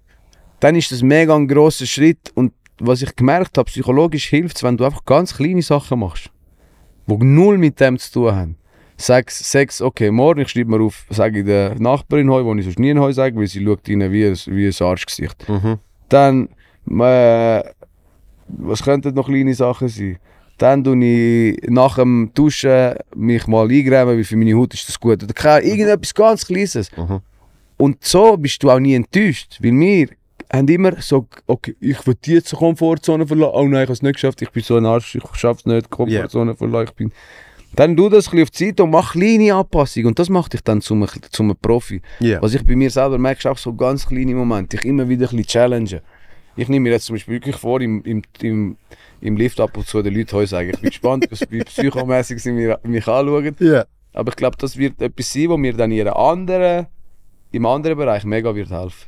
S2: <laughs> dann ist das mega ein grosser Schritt und was ich gemerkt habe, psychologisch hilft es, wenn du einfach ganz kleine Sachen machst, die null mit dem zu tun haben. Sag's, sag's, okay, morgen, ich schreibe mir auf, sage ich der Nachbarin heu, wo ich sonst nie heu sage, weil sie schaut rein wie ein, wie ein Arschgesicht.
S1: Mhm.
S2: Dann, äh, was könnten noch kleine Sachen sein? Dann tue ich nach dem Duschen mich mal eingrämen, weil für meine Haut ist das gut. Oder keine- irgendetwas ganz Kleines.
S1: Mhm.
S2: Und so bist du auch nie enttäuscht, weil wir haben immer so, okay, ich will die jetzt Komfortzone verlassen, oh nein, ich habe es nicht geschafft, ich bin so ein Arsch, ich schaffe es nicht, Komfortzone verlassen, ich bin... Dann tu das ein auf die Seite und mach kleine Anpassungen und das macht dich dann zum, zum Profi.
S1: Ja.
S2: Was ich bei mir selber merke, ist auch so ganz kleine Momente, ich immer wieder ein bisschen challenge. Ich nehme mir jetzt zum Beispiel wirklich vor, im, im, im, im Lift ab und zu den Leuten heute sagen, ich bin gespannt, was- wie psychomäßig sie mich, mich anschauen.
S1: Ja.
S2: Aber ich glaube, das wird etwas sein, wo mir dann in anderen, im anderen Bereich mega wird helfen.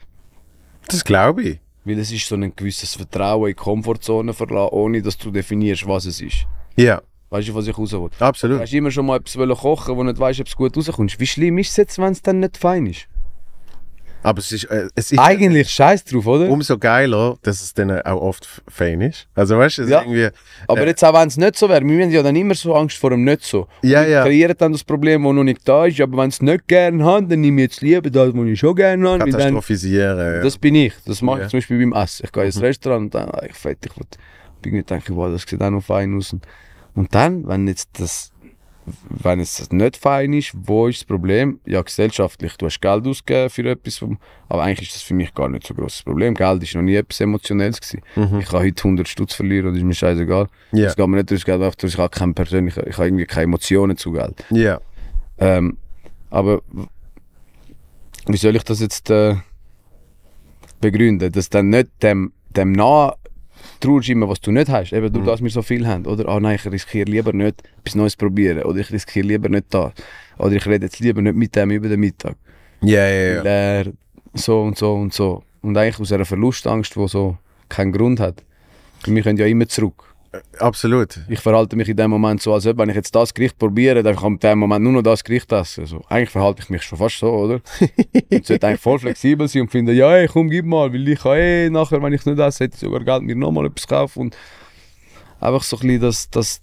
S1: Das glaube ich.
S2: Weil es ist so ein gewisses Vertrauen in die Komfortzone verlassen, ohne dass du definierst, was es ist.
S1: Ja,
S2: Weißt du, was ich raus will?
S1: absolut.
S2: Hast du immer schon mal etwas kochen, wo du nicht weißt, ob es gut rauskommt? Wie schlimm ist es jetzt, wenn es dann nicht fein ist?
S1: Aber es ist, äh, es ist
S2: Eigentlich scheiß drauf, oder?
S1: umso geiler, dass es dann auch oft fein ist. Also weißt du,
S2: Ja.
S1: ist irgendwie...
S2: Aber
S1: äh,
S2: jetzt auch wenn es nicht so wäre, wir haben ja dann immer so Angst vor dem nicht so.
S1: Ja,
S2: Wir
S1: ja.
S2: kreieren dann das Problem, das noch nicht da ist, aber wenn es nicht gerne haben, dann nehme ich jetzt lieber das, was ich schon gerne habe. weil Dann,
S1: Katastrophisieren.
S2: das bin ich. Das mache
S1: Ja.
S2: ich zum Beispiel beim Essen. Ich gehe ins Restaurant und dann, ah, ich fett, ich denke, wow, das sieht auch noch fein aus. Und, und dann, wenn jetzt das, wenn es nicht fein ist, wo ist das Problem? Ja, gesellschaftlich. Du hast Geld ausgegeben für etwas, aber eigentlich ist das für mich gar nicht so ein grosses Problem. Geld ist noch nie etwas Emotionelles gewesen.
S1: Mhm.
S2: Ich kann heute 100 Stutz verlieren, das ist mir scheißegal. Es geht mir nicht durch Geld, einfach durch- ich habe keine persönliche, ich habe irgendwie keine Emotionen zu Geld.
S1: Ja.
S2: Ähm, aber wie soll ich das jetzt äh, begründen? Dass dann nicht dem, dem nah traust immer, was du nicht hast. Eben durch das wir so viel haben. Oder, ah nein, ich riskiere lieber nicht etwas Neues probieren. Oder ich riskiere lieber nicht da. Oder ich rede jetzt lieber nicht mit dem über den Mittag.
S1: Ja, ja, ja.
S2: So und so und so. Und eigentlich aus einer Verlustangst, die so keinen Grund hat. Wir können ja immer zurück.
S1: Absolut.
S2: Ich verhalte mich in dem Moment so, als ob, wenn ich jetzt das Gericht probiere, dann kann ich in dem Moment nur noch das Gericht essen. Also, eigentlich verhalte ich mich schon fast so, oder? <laughs> ich sollte eigentlich voll flexibel sein und finden, ja, ey, komm, gib mal, weil ich kann eh nachher, wenn ich nicht esse, hätte ich sogar Geld mir nochmal etwas kaufen und einfach so ein bisschen das, das,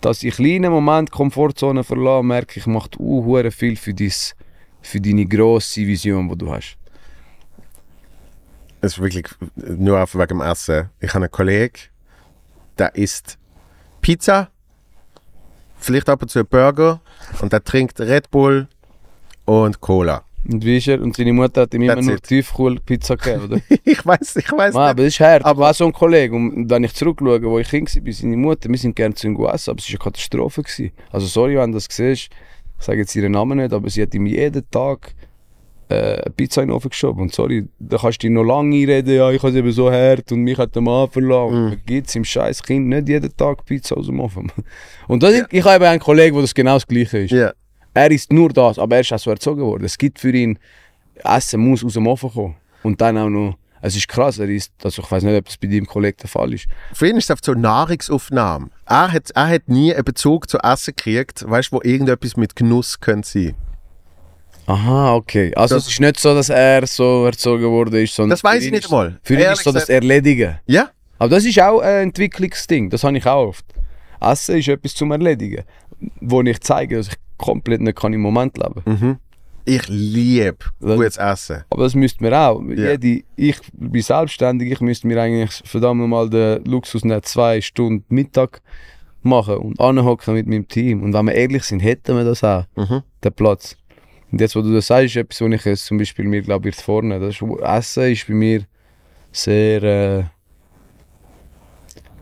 S2: dass ich kleinen Moment Komfortzone verlasse, merke ich, macht uh, viel für, dies, für deine grosse Vision, die du hast.
S1: Es ist wirklich nur auf wegen dem Essen. Ich habe einen Kollegen, der isst Pizza, vielleicht ab und zu Burger und der trinkt Red Bull und Cola.
S2: Und wie ist er? Und seine Mutter hat ihm immer
S1: That's
S2: nur
S1: it.
S2: Tiefkohl-Pizza gegeben, oder? <laughs>
S1: ich weiß, ich weiß nicht.
S2: aber das ist hart.
S1: Aber-
S2: war so ein Kollege. Und wenn ich zurückschaue, wo ich Kind war, bei seiner Mutter, wir sind gerne zu ihm gegessen, aber es war eine Katastrophe. Gewesen. Also sorry, wenn du das siehst. Ich sage jetzt ihren Namen nicht, aber sie hat ihm jeden Tag äh, eine Pizza in den Ofen geschoben. Und sorry, da kannst du dich noch lange einreden, ja, ich habe es eben so hart und mich hat der Mann verlassen. Mm. Gibt es im scheiß Kind nicht jeden Tag Pizza aus dem Ofen. <laughs> Und das, ich habe eben einen Kollegen, wo das genau das Gleiche ist.
S1: Ja.
S2: Er ist nur das, aber er ist auch so erzogen worden. Es gibt für ihn, Essen muss aus dem Ofen kommen. Und dann auch noch, es ist krass, er ist, also ich weiß nicht, ob das bei deinem Kollegen der Fall ist.
S1: Für ihn ist es einfach so Nahrungsaufnahme. Er hat, er hat nie einen Bezug zu Essen gekriegt, weißt du, wo irgendetwas mit Genuss könnte sein.
S2: Aha, okay. Also
S1: Das-
S2: es ist nicht so, dass er so erzogen worden ist, sondern
S1: Das weiß ich nicht einmal.
S2: Für ihn ist so das Erledigen.
S1: Ja?
S2: Aber das ist auch ein Entwicklungsding, das habe ich auch oft. Essen ist etwas zum Erledigen, wo ich zeige, dass ich komplett nicht kann im Moment leben
S1: Mhm. Ich liebe gutes Essen.
S2: Aber das müsste mir auch.
S1: Ja.
S2: Jede, ich bin selbstständig, ich müsste mir eigentlich verdammt nochmal den Luxus nehmen, zwei Stunden Mittag machen und anhocken mit meinem Team. Und wenn wir ehrlich sind, hätten wir das auch,
S1: Mhm.
S2: den Platz. Und jetzt, wo du das sagst, ist etwas, wo ich es zum Beispiel mir, glaube ich, vorne. Das ist, Essen ist bei mir sehr, äh,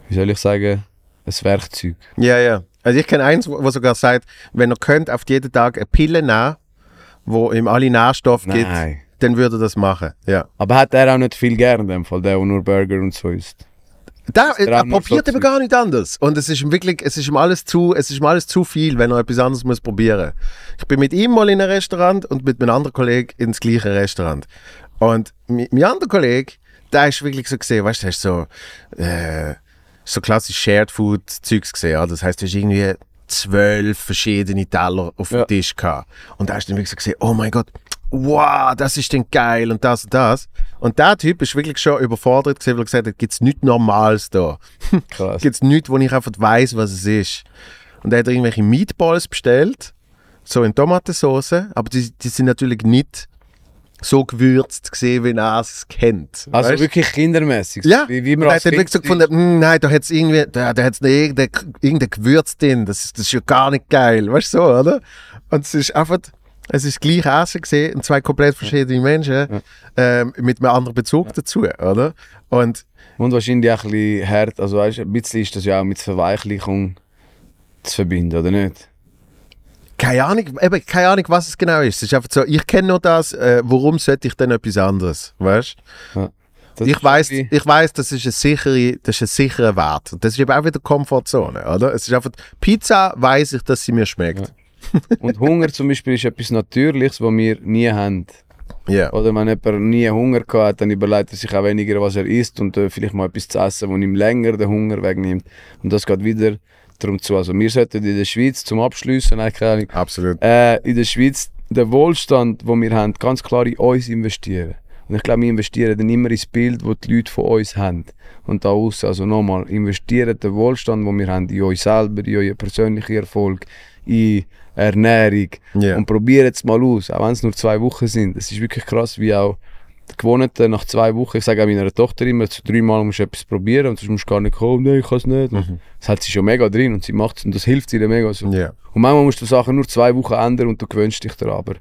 S2: wie soll ich sagen, ein Werkzeug.
S1: Ja, ja. Also ich kenne eins, wo sogar sagt, wenn er könnt auf jeden Tag eine Pille nehmen, wo ihm alle Nährstoffe gibt, dann würde er das machen. Ja.
S2: Aber hat er auch nicht viel gern in dem Fall, der, der nur Burger und so isst.
S1: Da, er probiert eben gar nicht anders. Und es ist ihm wirklich, es ist ihm alles zu, es ist ihm alles zu viel, wenn er etwas anderes muss probieren. Ich bin mit ihm mal in einem Restaurant und mit meinem anderen Kollegen ins gleiche Restaurant. Und mi- mein anderer Kollege, der ist wirklich so gesehen, weißt du, ist so, äh, so klassisch Shared Food Zeugs gesehen. Ja? Das heißt, du hast irgendwie zwölf verschiedene Teller auf dem
S2: Ja.
S1: Tisch gehabt. Und da hast du dann wirklich so gesehen, oh mein Gott, wow, das ist denn geil und das und das. Und der Typ ist wirklich schon überfordert gesehen, weil er gesagt hat, gibt es nichts Normales da. <laughs> <laughs>
S2: Krass.
S1: gibt es nichts, wo ich einfach weiß, was es ist. Und er hat irgendwelche Meatballs bestellt, so in Tomatensauce, aber die, die sind natürlich nicht so gewürzt gesehen, wie er es kennt.
S2: Also
S1: Weißt?
S2: wirklich kindermäßig.
S1: Ja,
S2: Wie, wie
S1: und
S2: man
S1: er
S2: als Kind
S1: wirklich so gefunden, "Hm, nein, da hat es irgendwie, da, da hat's irgendein, irgendein Gewürz drin, das, ist- das ist ja gar nicht geil, weißt du so, oder? Und es ist einfach, es ist gleich Essen gesehen und zwei komplett verschiedene Menschen ähm, mit einem anderen Bezug dazu, oder? Und
S2: Und wahrscheinlich auch ein bisschen hart, also weißt, ein bisschen ist das ja auch mit Verweichlichung zu verbinden, oder nicht?
S1: keine Ahnung, eben, keine Ahnung, was es genau ist. Es ist einfach so, ich kenne nur das, äh, warum sollte ich denn etwas anderes, weißt
S2: Das
S1: Ich weiß, ich weiß, das ist ein sichere, das ist ein sicherer Wert. Und das ist eben auch wieder Komfortzone, oder? Es ist einfach Pizza, weiß ich, dass sie mir schmeckt.
S2: Und Hunger zum Beispiel ist etwas Natürliches, was wir nie haben.
S1: Ja.
S2: Oder wenn jemand nie Hunger hat, dann überlegt er sich auch weniger, was er isst und äh, vielleicht mal etwas zu essen, wo ihm länger den Hunger wegnimmt. Und das geht wieder darum zu. Also wir sollten in der Schweiz zum Abschließen, nein, keine Ahnung,
S1: Absolut.
S2: äh, in der Schweiz den Wohlstand, den wir haben, ganz klar in uns investieren. Und ich glaube, wir investieren dann immer ins Bild, das die Leute von uns haben. Und da aussen, also nochmal, investieren den Wohlstand, den wir haben, in euch selber, in euren persönlichen Erfolg, in Ernährung.
S1: Ja.
S2: Und probiert es mal aus, auch wenn es nur zwei Wochen sind. Es ist wirklich krass, wie auch die Gewohnten nach zwei Wochen, ich sage auch meiner Tochter immer, zu dreimal musst du etwas probieren und sonst musst du gar nicht kommen, nein, ich kann es nicht. Das hat sie schon mega drin und sie macht es und das hilft ihr mega so.
S1: Ja.
S2: Und manchmal musst du Sachen nur zwei Wochen ändern und du gewöhnst dich daran. Aber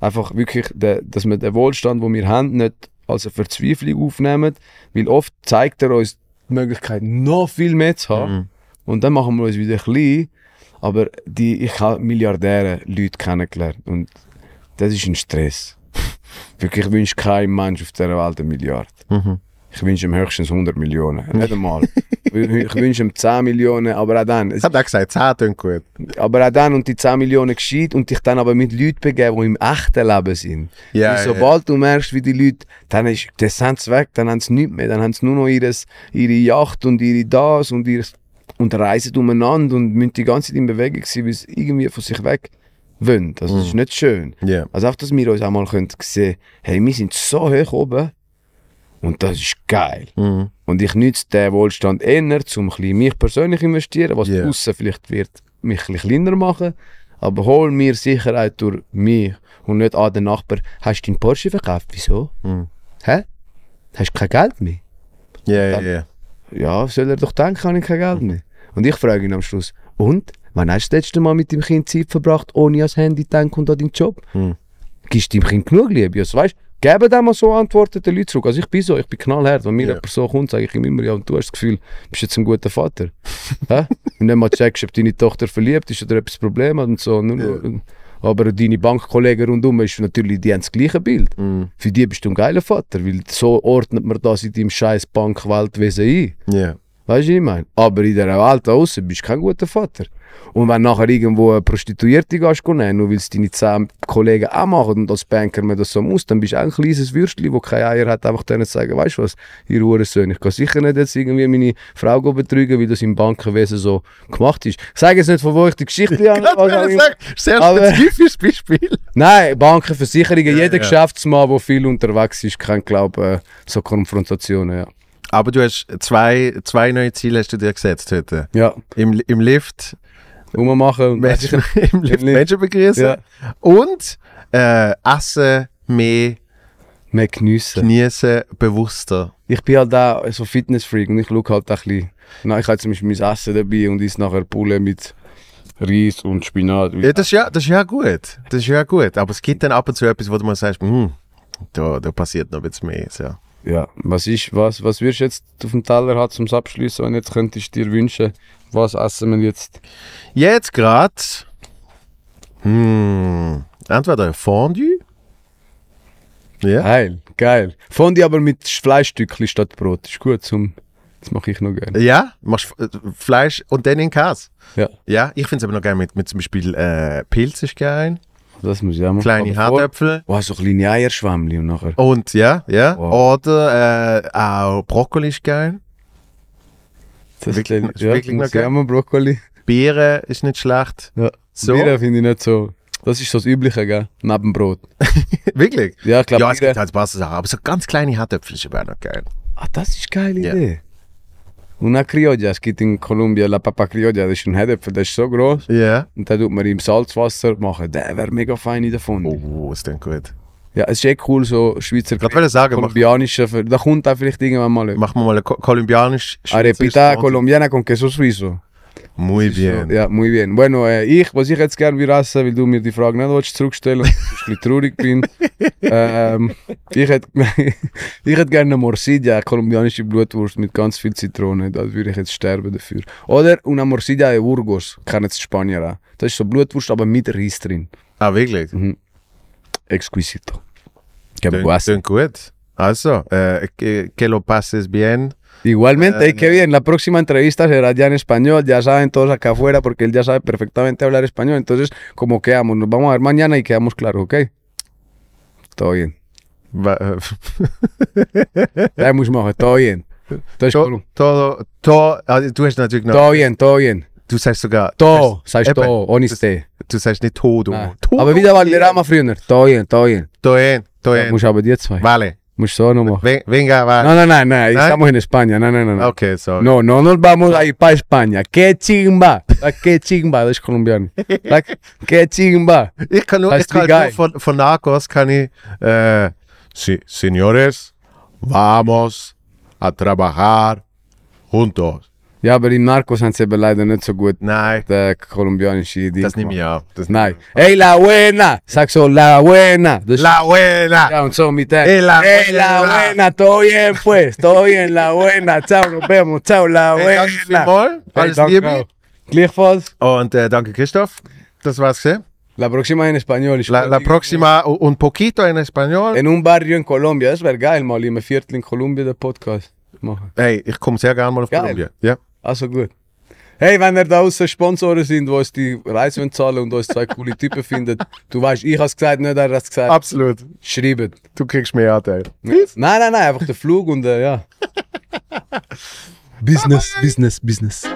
S2: einfach wirklich, der, dass wir den Wohlstand, den wir haben, nicht als eine Verzweiflung aufnehmen, weil oft zeigt er uns die Möglichkeit, noch viel mehr zu haben.
S1: Mhm.
S2: Und dann machen wir uns wieder klein. Aber die, ich habe Milliardäre Leute kennengelernt und das ist ein Stress. Wirklich, ich wünsche keinem Mensch auf dieser Welt eine Milliarde.
S1: Mhm.
S2: Ich wünsche ihm höchstens 100 Millionen. Nicht einmal. ich wünsche ihm 10 Millionen, aber auch dann.
S1: Ich habe auch gesagt, 10 tun gut.
S2: aber auch dann und die 10 Millionen gescheit und dich dann aber mit Leuten begeben, die im echten Leben sind.
S1: Ja, ja.
S2: sobald du merkst, wie die Leute, dann ist, das sind sie weg, dann haben sie nichts mehr, dann haben sie nur noch ihres, ihre Yacht und ihre das und ihres, und reisen umeinander und müssen die ganze Zeit in Bewegung sein, weil sie irgendwie von sich weg wollen. Also das ist nicht schön.
S1: Ja.
S2: Also auch, dass wir uns auch mal können sehen hey, wir sind so hoch oben Und das ist geil.
S1: Mhm.
S2: Und ich nütze den Wohlstand eher, um mich persönlich investieren, was
S1: Yeah.
S2: draussen vielleicht wird mich ein bisschen kleiner machen. Aber hol mir Sicherheit durch mich und nicht an den Nachbar. Hast du deinen Porsche verkauft? Wieso?
S1: Mhm.
S2: Hä? Hast du kein Geld mehr?
S1: Ja, ja, ja.
S2: Ja, soll er doch denken, habe ich kein Geld mehr. Und ich frage ihn am Schluss, und? Wann hast du das letzte Mal mit dem Kind Zeit verbracht, ohne ans Handy zu denken und an deinen Job?
S1: Hm.
S2: Gibst du dem Kind genug Liebe? Also, weißt, geben dem mal so Antworten den Leuten zurück. Also ich bin so, ich bin knallhart. Wenn mir jemand so kommt, sage ich ihm immer, ja, und du hast das Gefühl, du bist jetzt ein guter Vater. <laughs> Und nicht mal checkst, ob deine Tochter verliebt ist oder etwas Problem hat und so. Nur, Aber deine Bankkollegen rundum ist natürlich, die haben das gleiche Bild.
S1: Mhm.
S2: Für die bist du ein geiler Vater, weil so ordnet man das in deinem scheiß Bankweltwesen ein.
S1: Ja.
S2: Weißt du, was ich meine? Aber in dieser Welt außen bist du kein guter Vater. Und wenn nachher irgendwo eine Prostituierte gehst, nehmen, nur weil es deine zehn Kollegen auch machen und als Banker man das so muss, dann bist du ein kleines Würstchen, das keine Eier hat, einfach denen zu sagen, weißt du was, ihr Hurensöhne, ich kann sicher nicht jetzt irgendwie meine Frau betrügen, weil das im Bankenwesen so gemacht ist. Ich sage jetzt nicht, von wo ich die Geschichte habe. auch immer.
S1: Sehr spezifisches Beispiel.
S2: Nein, Banken, Versicherungen,
S1: Ja,
S2: jeder
S1: ja.
S2: Geschäftsmann, der viel unterwegs ist, kennt, glaube ich, so Konfrontationen, ja.
S1: Aber du hast zwei, zwei neue Ziele hast du dir gesetzt heute.
S2: Ja,
S1: Im, im Lift,
S2: rummachen und
S1: Menschen, <laughs> im Lift. Menschen begrüßen.
S2: Ja.
S1: Und äh, essen, mehr
S2: mehr geniessen.
S1: genießen, bewusster.
S2: Ich bin halt auch so Fitnessfreak und ich schaue halt auch ein bisschen. Nein, ich habe zum Beispiel mein Essen dabei und ist nachher Pulle mit Reis und Spinat.
S1: Ja, das, ist ja, das ist ja gut. Das ist ja gut. Aber es gibt dann ab und zu etwas, wo du mal sagst, hm, da, da passiert noch ein bisschen mehr. So.
S2: Ja, was ist, was, was würdest du jetzt auf dem Teller haben zum Abschließen und jetzt könntest du dir wünschen, was essen wir jetzt?
S1: Jetzt gerade, hm, entweder Fondue. Ja.
S2: Geil, geil. Fondue aber mit Fleischstückchen statt Brot. Ist gut zum. Das mache ich noch gerne.
S1: Ja, machst äh, Fleisch und dann in Käse.
S2: Ja,
S1: Ja, ich finde es aber noch geil mit, mit zum Beispiel äh, Pilz ist geil,
S2: das muss ich auch machen.
S1: kleine Hartöpfel
S2: Oh, so kleine Eierschwämmli und nachher.
S1: und ja, ja.
S2: Wow.
S1: Oder äh, auch Brokkoli ist geil,
S2: Das
S1: wirklich- ist wirklich noch
S2: muss ich
S1: geil.
S2: mal Brokkoli.
S1: Beeren ist nicht schlecht.
S2: Ja.
S1: So.
S2: Bier finde ich nicht so. Das ist so das Übliche, gell? Neben Brot. <laughs>
S1: Wirklich?
S2: Ja, ich glaube,
S1: Ja, es gibt halt Sachen, aber so ganz kleine Hartöpfel ist aber auch noch geil.
S2: Ah, das ist eine geile
S1: Ja.
S2: Idee. Una criolla, es gibt in Kolumbien La Papa Criolla, das ist ein Herdöpfel, der ist so groß
S1: Ja.
S2: und den tut man im Salzwasser machen. Der wäre mega fein davon.
S1: Oh, ist denn gut.
S2: Ja, es ist eh cool, so Schweizer
S1: Ich wollte sagen, mach,
S2: kolumbianische, Ver- da kommt auch vielleicht irgendwann mal
S1: machen wir mal kolumbianisch
S2: Arepita colombiana con queso suizo.
S1: Muy bien.
S2: Ja, muy bien. Bueno, äh, ich, was ich jetzt gerne will essen, weil du mir die Frage nicht willst zurückstellen <laughs> und ich ein bisschen traurig bin. ähm, ich hätte <laughs> ich hätte gerne eine Morcilla, eine kolumbianische Blutwurst mit ganz viel Zitrone. Da würde ich jetzt sterben dafür. Oder una Morcilla de Burgos, es die Spanier auch. Das ist so Blutwurst, aber mit Reis drin.
S1: Ah, wirklich?
S2: Exquisito. Que
S1: klingt gut. Also, äh, que, que lo pases bien.
S2: Igualmente, y qué bien, la próxima entrevista será ya en español, ya saben todos acá afuera, porque él ya sabe perfectamente hablar español, entonces, como quedamos, nos vamos a ver mañana y quedamos claros, ¿ok? Todo bien. Todo bien. Das ist
S1: to,
S2: cool.
S1: todo, to, ah, natürlich noch,
S2: Todo bien, todo bien.
S1: du sagst sogar,
S2: Todo, sagst
S1: Eben,
S2: todo, T.
S1: du sagst nicht todo.
S2: Nein.
S1: todo
S2: Aber wieder Valderrama früher, todo bien, todo bien.
S1: Todo bien, todo bien.
S2: aber zwei.
S1: Vale, Ven- venga, va.
S2: No, no, no, no,
S1: Nein?
S2: estamos en España, no, no, no. no.
S1: Ok, so.
S2: No, no nos vamos a ir para España. ¡Qué chimba! Ah, ¡Qué chimba! Das colombiano. Ah, ¡Qué chimba!
S1: Ich kann nur, ich
S2: Heißt wie
S1: kann
S2: geil.
S1: nur von, von Narcos kann ich, äh, si, señores, vamos a trabajar juntos.
S2: Ja, aber im Narcos haben sie eben leider nicht so gut
S1: Nein,
S2: der kolumbianische Idee.
S1: das nehme ich an. Das
S2: Nein. Ey, la buena! Sag so, la buena! Das
S1: La buena!
S2: ja, und so mit der.
S1: Ey, la
S2: Ey, la
S1: buena.
S2: buena! Todo bien, pues! Todo bien, la buena! Ciao, nos vemos! Ciao, la
S1: Hey,
S2: buena!
S1: danke vielmals. Alles
S2: danke
S1: Liebe.
S2: auch. Gleichfalls.
S1: Und äh, danke, Christoph. Das war's, gesehen.
S2: La próxima en español.
S1: La, la próxima, un poquito en español.
S2: En un barrio en Colombia. Das wäre geil, mal in einem Viertel in Kolumbien den Podcast machen.
S1: Hey, ich komme sehr gerne mal auf
S2: Geil.
S1: Kolumbien. Ja.
S2: Also gut. Hey, wenn ihr da außen Sponsoren sind, die uns die Reise zahlen und uns zwei coole Typen findet, du weißt, ich hab's gesagt, nicht er hat's gesagt,
S1: Absolut.
S2: schreibt.
S1: Du kriegst mehr Anteil.
S2: Nein, nein, nein, einfach der Flug und äh, ja. Business, Business, Business.